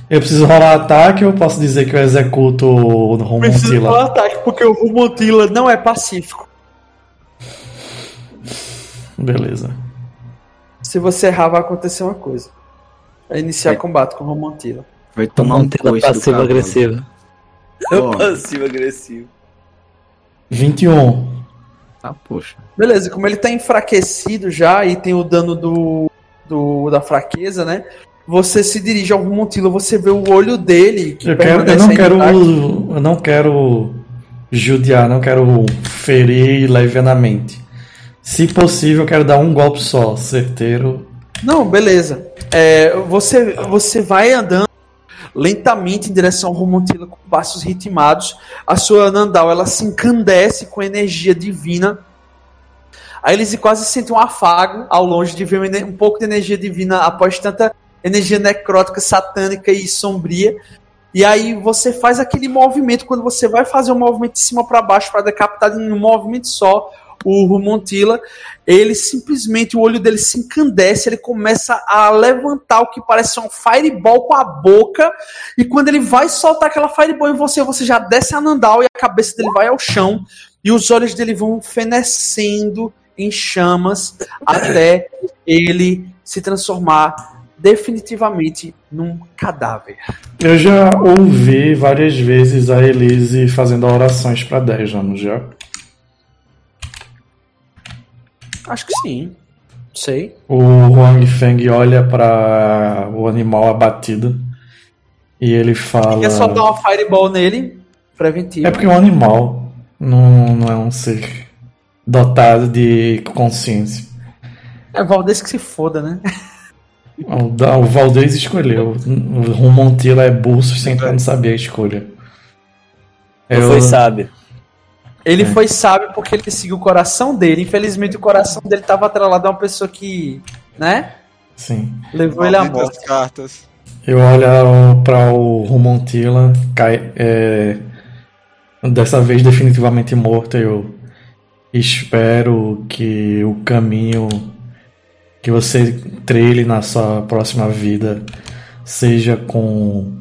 [SPEAKER 2] Eu preciso rolar ataque ou eu posso dizer que eu executo o
[SPEAKER 1] Precisa do
[SPEAKER 2] Homuncila?
[SPEAKER 1] ataque, porque o Rumontila não é pacífico.
[SPEAKER 2] Beleza.
[SPEAKER 1] Se você errar, vai acontecer uma coisa. É iniciar combate com o Rumontila.
[SPEAKER 6] Vai tomar um cavalo.
[SPEAKER 5] passivo-agressivo.
[SPEAKER 6] Ó, [laughs]
[SPEAKER 4] Passivo agressivo.
[SPEAKER 2] 21.
[SPEAKER 6] Ah, poxa.
[SPEAKER 1] Beleza, como ele tá enfraquecido já e tem o dano do, do da fraqueza, né? Você se dirige ao Rumontila, você vê o olho dele. que
[SPEAKER 2] Eu, quero, eu não quero. Eu não quero judiar, não quero ferir levianamente. Se possível, eu quero dar um golpe só, certeiro.
[SPEAKER 1] Não, beleza. É, você, você vai andando lentamente em direção ao Romontila com passos ritmados. A sua Nandal ela se encandece com energia divina. Aí eles quase sentem um afago ao longe de ver um pouco de energia divina após tanta energia necrótica, satânica e sombria. E aí você faz aquele movimento quando você vai fazer um movimento de cima para baixo para decapitar em um movimento só o Rumontila, ele simplesmente o olho dele se encandece, ele começa a levantar o que parece um fireball com a boca, e quando ele vai soltar aquela fireball em você, você já desce a Nandal e a cabeça dele vai ao chão, e os olhos dele vão fenecendo em chamas até ele se transformar definitivamente num cadáver.
[SPEAKER 2] Eu já ouvi várias vezes a Elise fazendo orações pra 10 anos já.
[SPEAKER 1] Acho que sim. Sei.
[SPEAKER 2] O Huang Feng olha para o animal abatido e ele fala.
[SPEAKER 1] Quer só dar uma fireball nele, preventivo.
[SPEAKER 2] É porque é um animal, não, não é um ser dotado de consciência.
[SPEAKER 1] É Valdez que se foda, né?
[SPEAKER 2] O, o Valdez escolheu. O Rumontila é burro o suficiente pra não saber a escolha.
[SPEAKER 4] Não foi sábio.
[SPEAKER 1] Ele foi sábio porque ele seguiu o coração dele. Infelizmente, o coração dele estava atrelado a uma pessoa que, né?
[SPEAKER 2] Sim.
[SPEAKER 1] Levou ele à
[SPEAKER 3] Malditas
[SPEAKER 1] morte.
[SPEAKER 3] cartas.
[SPEAKER 2] Eu olho para o Rumontila, cai, é, dessa vez definitivamente morto. Eu espero que o caminho que você trilhe na sua próxima vida seja com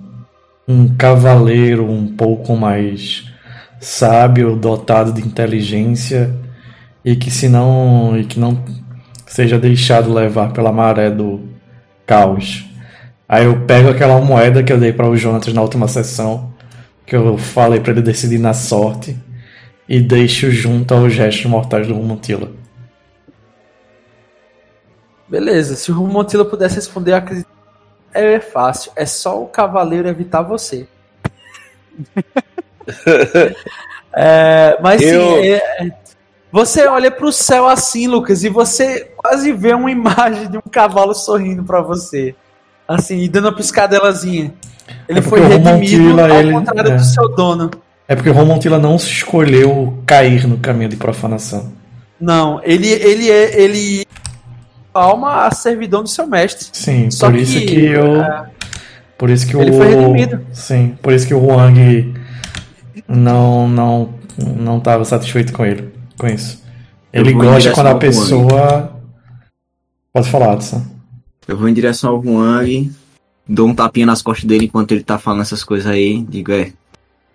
[SPEAKER 2] um cavaleiro um pouco mais sábio, dotado de inteligência e que se não e que não seja deixado levar pela maré do caos. Aí eu pego aquela moeda que eu dei para o Jonatas na última sessão, que eu falei para ele decidir na sorte, e deixo junto aos gestos mortais do Rumontila.
[SPEAKER 1] Beleza, se o Montila pudesse responder, acredito. É fácil. É só o cavaleiro evitar você. [laughs] [laughs] É, mas sim,
[SPEAKER 4] Eu-
[SPEAKER 1] é- é- você olha pro céu assim, Lucas, e você quase vê uma [laughs] imagem de um cavalo sorrindo pra você. Assim, e dando uma piscadelazinha. Ele
[SPEAKER 2] É
[SPEAKER 1] foi
[SPEAKER 2] o
[SPEAKER 1] redimido ao
[SPEAKER 2] ele-
[SPEAKER 1] contrário
[SPEAKER 2] é.
[SPEAKER 1] do seu dono.
[SPEAKER 2] É porque o Romontila não escolheu cair no caminho de profanação.
[SPEAKER 1] Não, ele ele é ele alma a servidão do seu mestre.
[SPEAKER 2] Sim,
[SPEAKER 1] Só
[SPEAKER 2] por isso
[SPEAKER 1] que,
[SPEAKER 2] que eu.
[SPEAKER 1] é,
[SPEAKER 2] Por isso que
[SPEAKER 1] ele
[SPEAKER 2] o.
[SPEAKER 1] foi redimido.
[SPEAKER 2] Sim, por isso que o Huang não não não estava satisfeito com ele, com isso. Ele gosta quando a pessoa. Pode falar, Adson.
[SPEAKER 6] Eu vou em direção ao Huang, dou um tapinha nas costas dele enquanto ele tá falando essas coisas aí. Digo, é.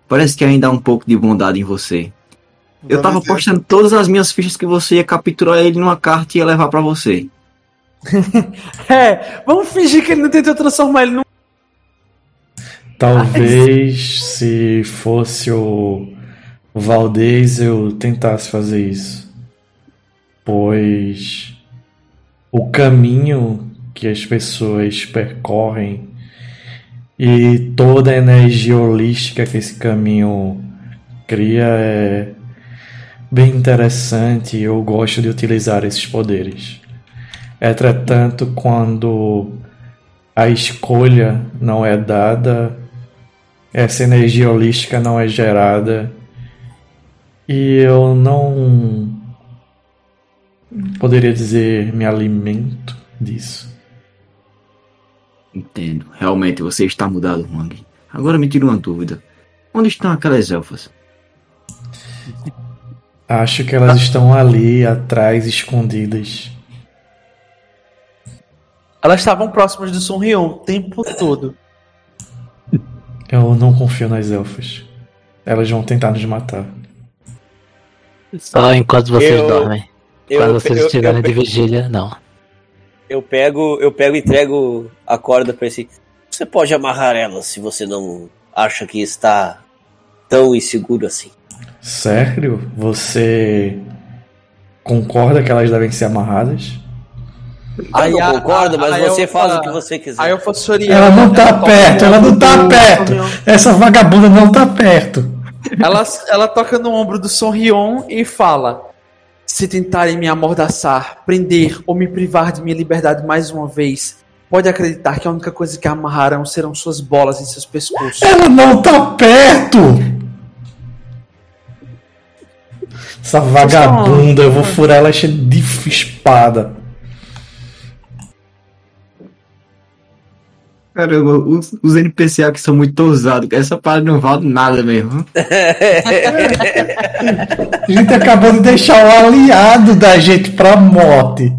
[SPEAKER 6] Parece que ainda há um pouco de bondade em você. Eu tava
[SPEAKER 3] dizer-
[SPEAKER 6] postando todas as minhas fichas que você ia capturar ele numa carta e ia levar pra você. [laughs]
[SPEAKER 1] É, vamos fingir que ele não tentou transformar ele num.
[SPEAKER 2] Talvez se fosse o, Valdez eu tentasse fazer isso. Pois o caminho que as pessoas percorrem e toda a energia holística que esse caminho cria é bem interessante e eu gosto de utilizar esses poderes. Entretanto, quando a escolha não é dada, essa energia holística não é gerada e eu não poderia dizer me alimento disso.
[SPEAKER 6] Entendo. Realmente você está mudado, Wang. Agora me tira uma dúvida. Onde estão aquelas elfas?
[SPEAKER 2] Acho que elas estão ali atrás, escondidas.
[SPEAKER 1] Elas estavam próximas do Sonrion o tempo todo.
[SPEAKER 2] Eu não confio nas elfas. Elas vão tentar nos matar.
[SPEAKER 5] Só enquanto vocês
[SPEAKER 4] Eu-
[SPEAKER 5] dormem.
[SPEAKER 4] Eu,
[SPEAKER 5] Quando vocês
[SPEAKER 4] eu-
[SPEAKER 5] estiverem de vigília, não.
[SPEAKER 4] eu pego, eu pego e entrego a corda pra esse. Você pode amarrar ela se você não acha que está tão inseguro assim.
[SPEAKER 2] Sério? Você concorda que elas devem ser amarradas?
[SPEAKER 1] Aí
[SPEAKER 4] eu
[SPEAKER 1] a-
[SPEAKER 4] concordo,
[SPEAKER 1] a-
[SPEAKER 4] mas
[SPEAKER 1] a
[SPEAKER 4] você
[SPEAKER 1] elfa-
[SPEAKER 4] faz o que você quiser.
[SPEAKER 1] Aí eu faço.
[SPEAKER 2] Ela não tá
[SPEAKER 1] toca
[SPEAKER 2] perto, ela não tá perto. Essa vagabunda não tá perto.
[SPEAKER 1] Ela, ela toca no ombro do Sonrion e fala: Se tentarem me amordaçar, prender ou me privar de minha liberdade mais uma vez, pode acreditar que a única coisa que amarrarão serão suas bolas em seus pescoços.
[SPEAKER 2] Ela não tá perto! Essa vagabunda, eu vou furar ela cheia de espada.
[SPEAKER 6] Caramba, os, os NPC aqui são muito ousados. Essa parada não vale nada mesmo.
[SPEAKER 2] A gente acabou de deixar o aliado da gente pra morte.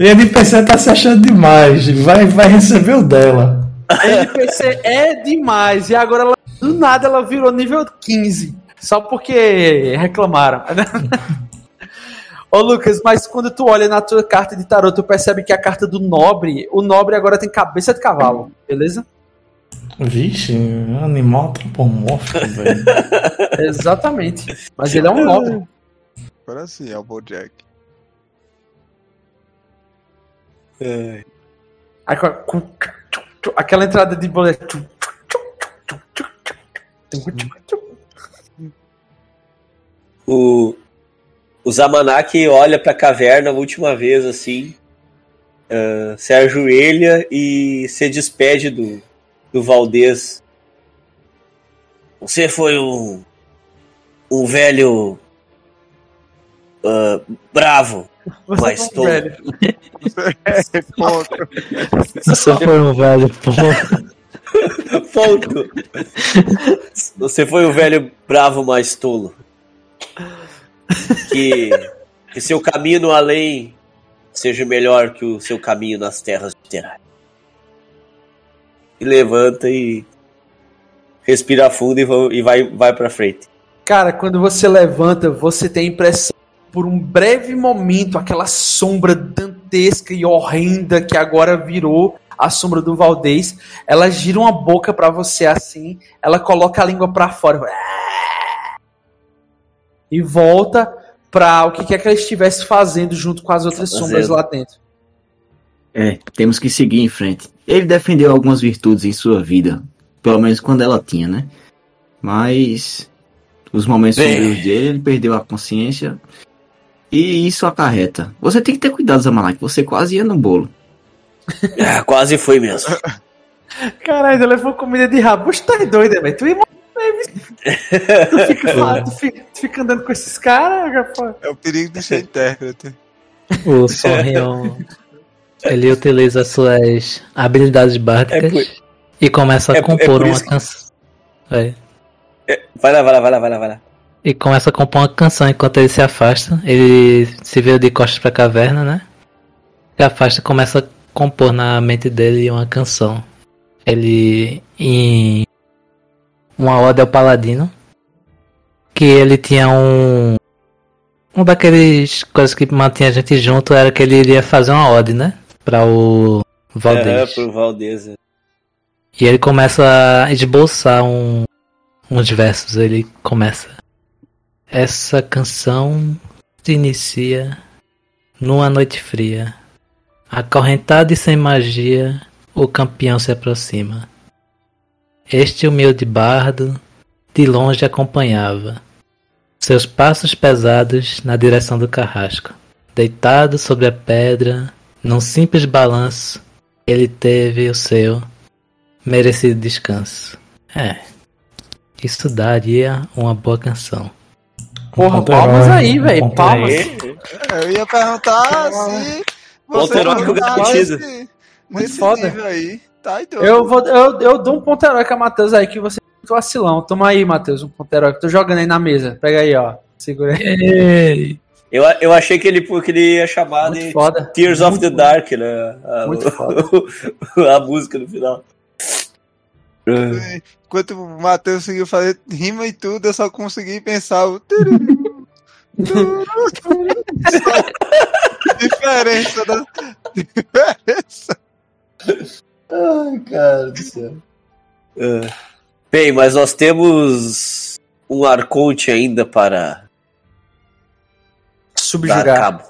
[SPEAKER 2] E a NPC tá se achando demais. Vai, vai receber o dela.
[SPEAKER 1] A NPC é demais. E agora, ela, do nada, ela virou nível 15. Só porque reclamaram. [laughs] Ô Lucas, mas quando tu olha na tua carta de tarot, tu percebe que a carta do nobre, o nobre agora tem cabeça de cavalo, beleza?
[SPEAKER 2] Vixe, um animal antropomórfico, [laughs] velho.
[SPEAKER 1] Exatamente. Mas ele é um nobre. [laughs]
[SPEAKER 3] Parece.
[SPEAKER 1] Aí, com- com- aquela entrada de boleto.
[SPEAKER 4] O, o Zamanak olha pra caverna a última vez, assim, ah, se ajoelha e se despede do, do Valdez. Você foi um, um velho ah, bravo,
[SPEAKER 1] Você
[SPEAKER 4] Mas tô-
[SPEAKER 1] velho.
[SPEAKER 3] Ponto. [laughs]
[SPEAKER 5] Você foi um velho, pô. [laughs]
[SPEAKER 4] Ponto. Você foi um velho bravo, mas tolo. Que, que seu caminho além seja melhor que o seu caminho nas terras de Terai. E levanta e respira fundo e, va- vai, vai pra frente.
[SPEAKER 1] Cara, quando você levanta, você tem a impressão, por um breve momento, aquela sombra dantesca e horrenda que agora virou a sombra do Valdez. Ela gira uma boca pra você assim, ela coloca a língua pra fora. E volta pra o que quer que ela estivesse fazendo junto com as outras
[SPEAKER 4] Fazendo.
[SPEAKER 1] sombras lá dentro.
[SPEAKER 6] É, temos que seguir em frente. Ele defendeu algumas virtudes em sua vida. Pelo menos quando ela tinha, né? Mas os momentos
[SPEAKER 4] Bem.
[SPEAKER 6] sombrios dele, ele perdeu a consciência. E isso acarreta. Você tem que ter cuidado, Zamalak. Você quase ia no bolo.
[SPEAKER 4] Ah, [laughs] quase foi mesmo.
[SPEAKER 1] Caralho, levou comida de rabo. Você tá doido, velho? Tu, ia. Tu, fica, [laughs] falando- tu, fica, tu fica andando com esses caras, rapaz.
[SPEAKER 3] É o perigo de ser intérprete.
[SPEAKER 5] O Sonrion, ele utiliza suas habilidades básicas
[SPEAKER 4] É por-
[SPEAKER 5] e começa a
[SPEAKER 4] é por- é
[SPEAKER 5] compor
[SPEAKER 4] por
[SPEAKER 5] uma
[SPEAKER 4] que-
[SPEAKER 5] canção. É.
[SPEAKER 4] Vai lá, vai lá, vai lá, vai lá, vai lá.
[SPEAKER 5] E começa a compor uma canção enquanto ele se afasta. Ele se vira de costas pra caverna, né? Se afasta e começa a compor na mente dele uma canção. Ele em uma ode ao paladino que ele tinha um um daqueles coisas que mantinha a gente junto era que ele iria fazer uma ode, né? Pra o
[SPEAKER 4] É,
[SPEAKER 5] Valdez.
[SPEAKER 4] pro Valdez. é.
[SPEAKER 5] E ele começa a esboçar um, uns versos. Ele começa. Essa canção se inicia numa noite fria. Acorrentado e sem magia, o campeão se aproxima. Este humilde bardo de longe acompanhava. Seus passos pesados na direção do carrasco. Deitado sobre a pedra, num simples balanço, ele teve o seu merecido descanso. É. Isso daria uma boa canção.
[SPEAKER 1] Porra,
[SPEAKER 2] ponto
[SPEAKER 1] palmas aí,
[SPEAKER 2] um
[SPEAKER 1] velho.
[SPEAKER 2] ponto
[SPEAKER 1] Palmas.
[SPEAKER 4] Aí,
[SPEAKER 3] Eu ia perguntar se você
[SPEAKER 4] heróico
[SPEAKER 3] tá
[SPEAKER 4] garantido.
[SPEAKER 3] nesse, nesse
[SPEAKER 1] foda.
[SPEAKER 3] nível aí. Tá doido.
[SPEAKER 1] Eu, vou, eu, eu dou um ponto heróico a Matheus aí, que você é muito vacilão. Toma aí, Matheus, um ponto heróico. Tô jogando aí na mesa. Pega aí, ó. Segura aí.
[SPEAKER 4] eu, eu achei que ele, que ele ia chamar
[SPEAKER 1] Muito
[SPEAKER 4] de
[SPEAKER 1] foda.
[SPEAKER 4] Tears of the Dark, né? A,
[SPEAKER 1] Muito foda. [laughs]
[SPEAKER 4] a música no final.
[SPEAKER 3] Enquanto o Matheus conseguiu fazer rima e tudo, eu só consegui pensar o. [laughs] Diferença da. [laughs] Diferença.
[SPEAKER 4] Ai, cara do céu. Bem, mas nós temos um Arconte ainda para dar
[SPEAKER 1] Subjugar.
[SPEAKER 4] cabo.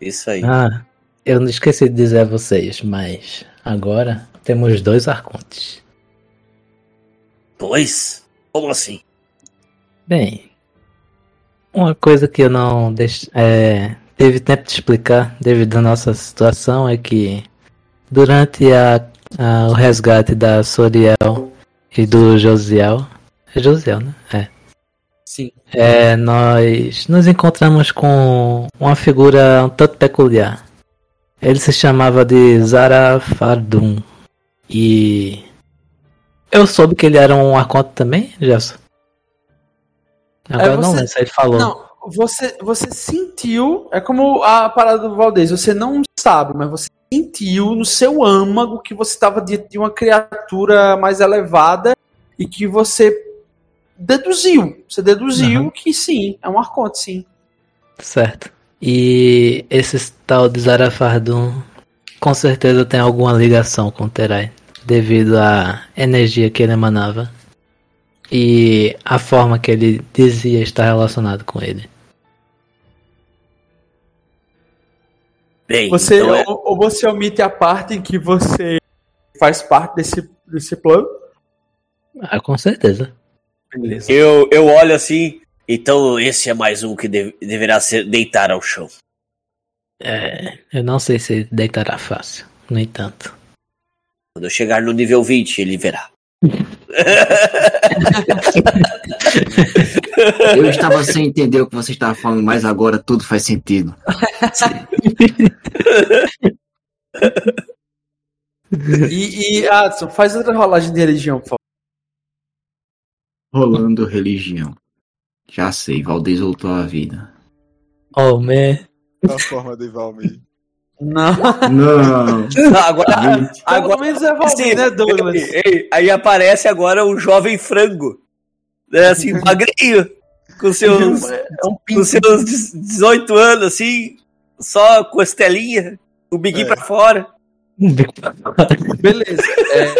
[SPEAKER 4] Isso aí.
[SPEAKER 5] Ah, eu não esqueci de dizer a vocês, mas agora temos dois arcontes.
[SPEAKER 4] Dois? Como assim?
[SPEAKER 5] Bem, uma coisa que eu não deix... é, teve tempo de explicar devido à nossa situação é que durante a, a- o resgate da Soriel e do Josiel, é Josiel, né? É.
[SPEAKER 1] Sim.
[SPEAKER 5] É, nós nos encontramos com uma figura um tanto peculiar. Ele se chamava de Zara Fardun. E eu soube que ele era um arconte também, Gerson? Agora eu não
[SPEAKER 1] você-
[SPEAKER 5] lembro se ele falou.
[SPEAKER 1] Não, você, você sentiu. É como a parada do Valdez. Você não sabe, mas você sentiu no seu âmago que você estava diante de uma criatura mais elevada e que você deduziu. Você deduziu
[SPEAKER 5] Aham.
[SPEAKER 1] que sim, é um arconte, sim.
[SPEAKER 5] Certo. E esse tal de Zara Fardun com certeza tem alguma ligação com o Terai, devido à energia que ele emanava e a forma que ele dizia estar relacionado com ele.
[SPEAKER 4] Bem,
[SPEAKER 1] Você,
[SPEAKER 4] então é-
[SPEAKER 1] ou, ou você omite a parte em que você faz parte desse, desse plano?
[SPEAKER 5] Ah, com certeza.
[SPEAKER 1] Beleza.
[SPEAKER 4] eu, eu olho assim. Então esse é mais um que deve- deverá ser deitar ao chão.
[SPEAKER 5] É, eu não sei se deitará fácil, no entanto.
[SPEAKER 4] Quando eu chegar no nível 20, ele verá. [laughs]
[SPEAKER 6] Eu estava sem entender o que você estava falando, mas agora tudo faz sentido.
[SPEAKER 1] E, e Adson, faz outra rolagem de religião, por favor.
[SPEAKER 6] Rolando religião. Já sei, Valdez voltou à vida.
[SPEAKER 5] Oh, man.
[SPEAKER 3] A forma de Valmir.
[SPEAKER 1] Não.
[SPEAKER 6] Não.
[SPEAKER 4] agora,
[SPEAKER 1] Pelo
[SPEAKER 4] agora
[SPEAKER 1] menos é Valdir,
[SPEAKER 4] Sim,
[SPEAKER 1] né, Douglas?
[SPEAKER 4] ei, ei, aí aparece agora um jovem frango. Né, assim, magrinho. Com seus,
[SPEAKER 1] É um
[SPEAKER 4] com
[SPEAKER 1] pinto.
[SPEAKER 4] seus 18 anos, assim, só costelinha, o biguinho
[SPEAKER 3] É.
[SPEAKER 4] pra fora.
[SPEAKER 1] Beleza.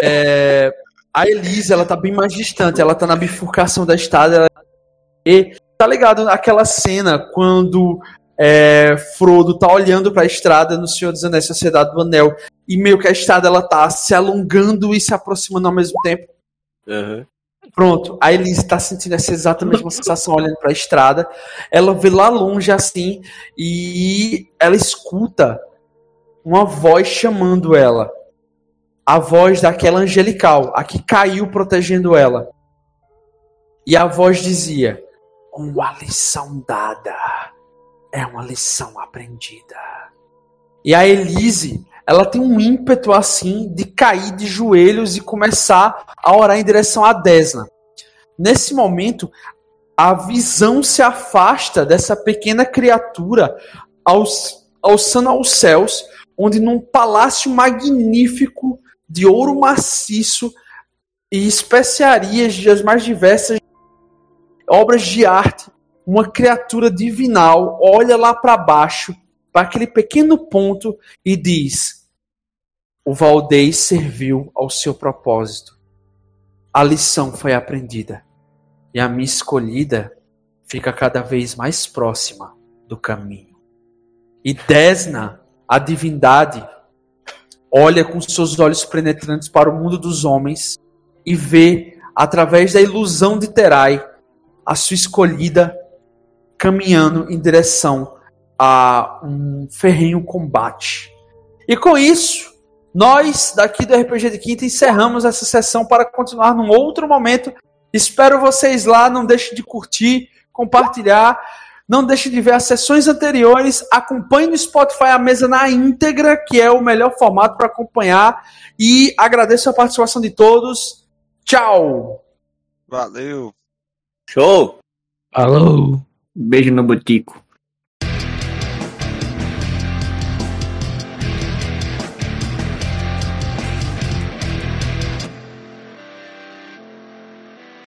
[SPEAKER 1] É, a Elise, ela tá bem mais distante. Ela tá na bifurcação da estrada. ela- E tá ligado aquela cena quando é, Frodo tá olhando pra estrada no Senhor dos Anéis, Sociedade do Anel. E meio que a estrada ela tá se alongando e se aproximando ao mesmo tempo. Pronto, a Elise tá sentindo essa exata mesma sensação olhando pra estrada. Ela vê lá longe assim e ela escuta uma voz chamando ela. A voz daquela angelical, a que caiu protegendo ela. E a voz dizia: Uma lição dada é uma lição aprendida. E a Elise, ela tem um ímpeto assim de cair de joelhos e começar a orar em direção a Desna. Nesse momento, a visão se afasta dessa pequena criatura alçando aos céus, onde num palácio magnífico, de ouro maciço e especiarias das mais diversas obras de arte. Uma criatura divinal olha lá para baixo, para aquele pequeno ponto, e diz: O Valdez serviu ao seu propósito. A lição foi aprendida. E a minha escolhida fica cada vez mais próxima do caminho. E Desna, a divindade, olha com seus olhos penetrantes para o mundo dos homens e vê, através da ilusão de Terai, a sua escolhida caminhando em direção a um ferrenho combate. E com isso, nós daqui do RPG de Quinta encerramos essa sessão para continuar num outro momento. Espero vocês lá, não deixe de curtir, compartilhar. Não deixe de ver as sessões anteriores. Acompanhe no Spotify a mesa na íntegra, que é o melhor formato para acompanhar. E agradeço a participação de todos. Tchau!
[SPEAKER 3] Valeu!
[SPEAKER 4] Show!
[SPEAKER 5] Alô!
[SPEAKER 6] Beijo no botico.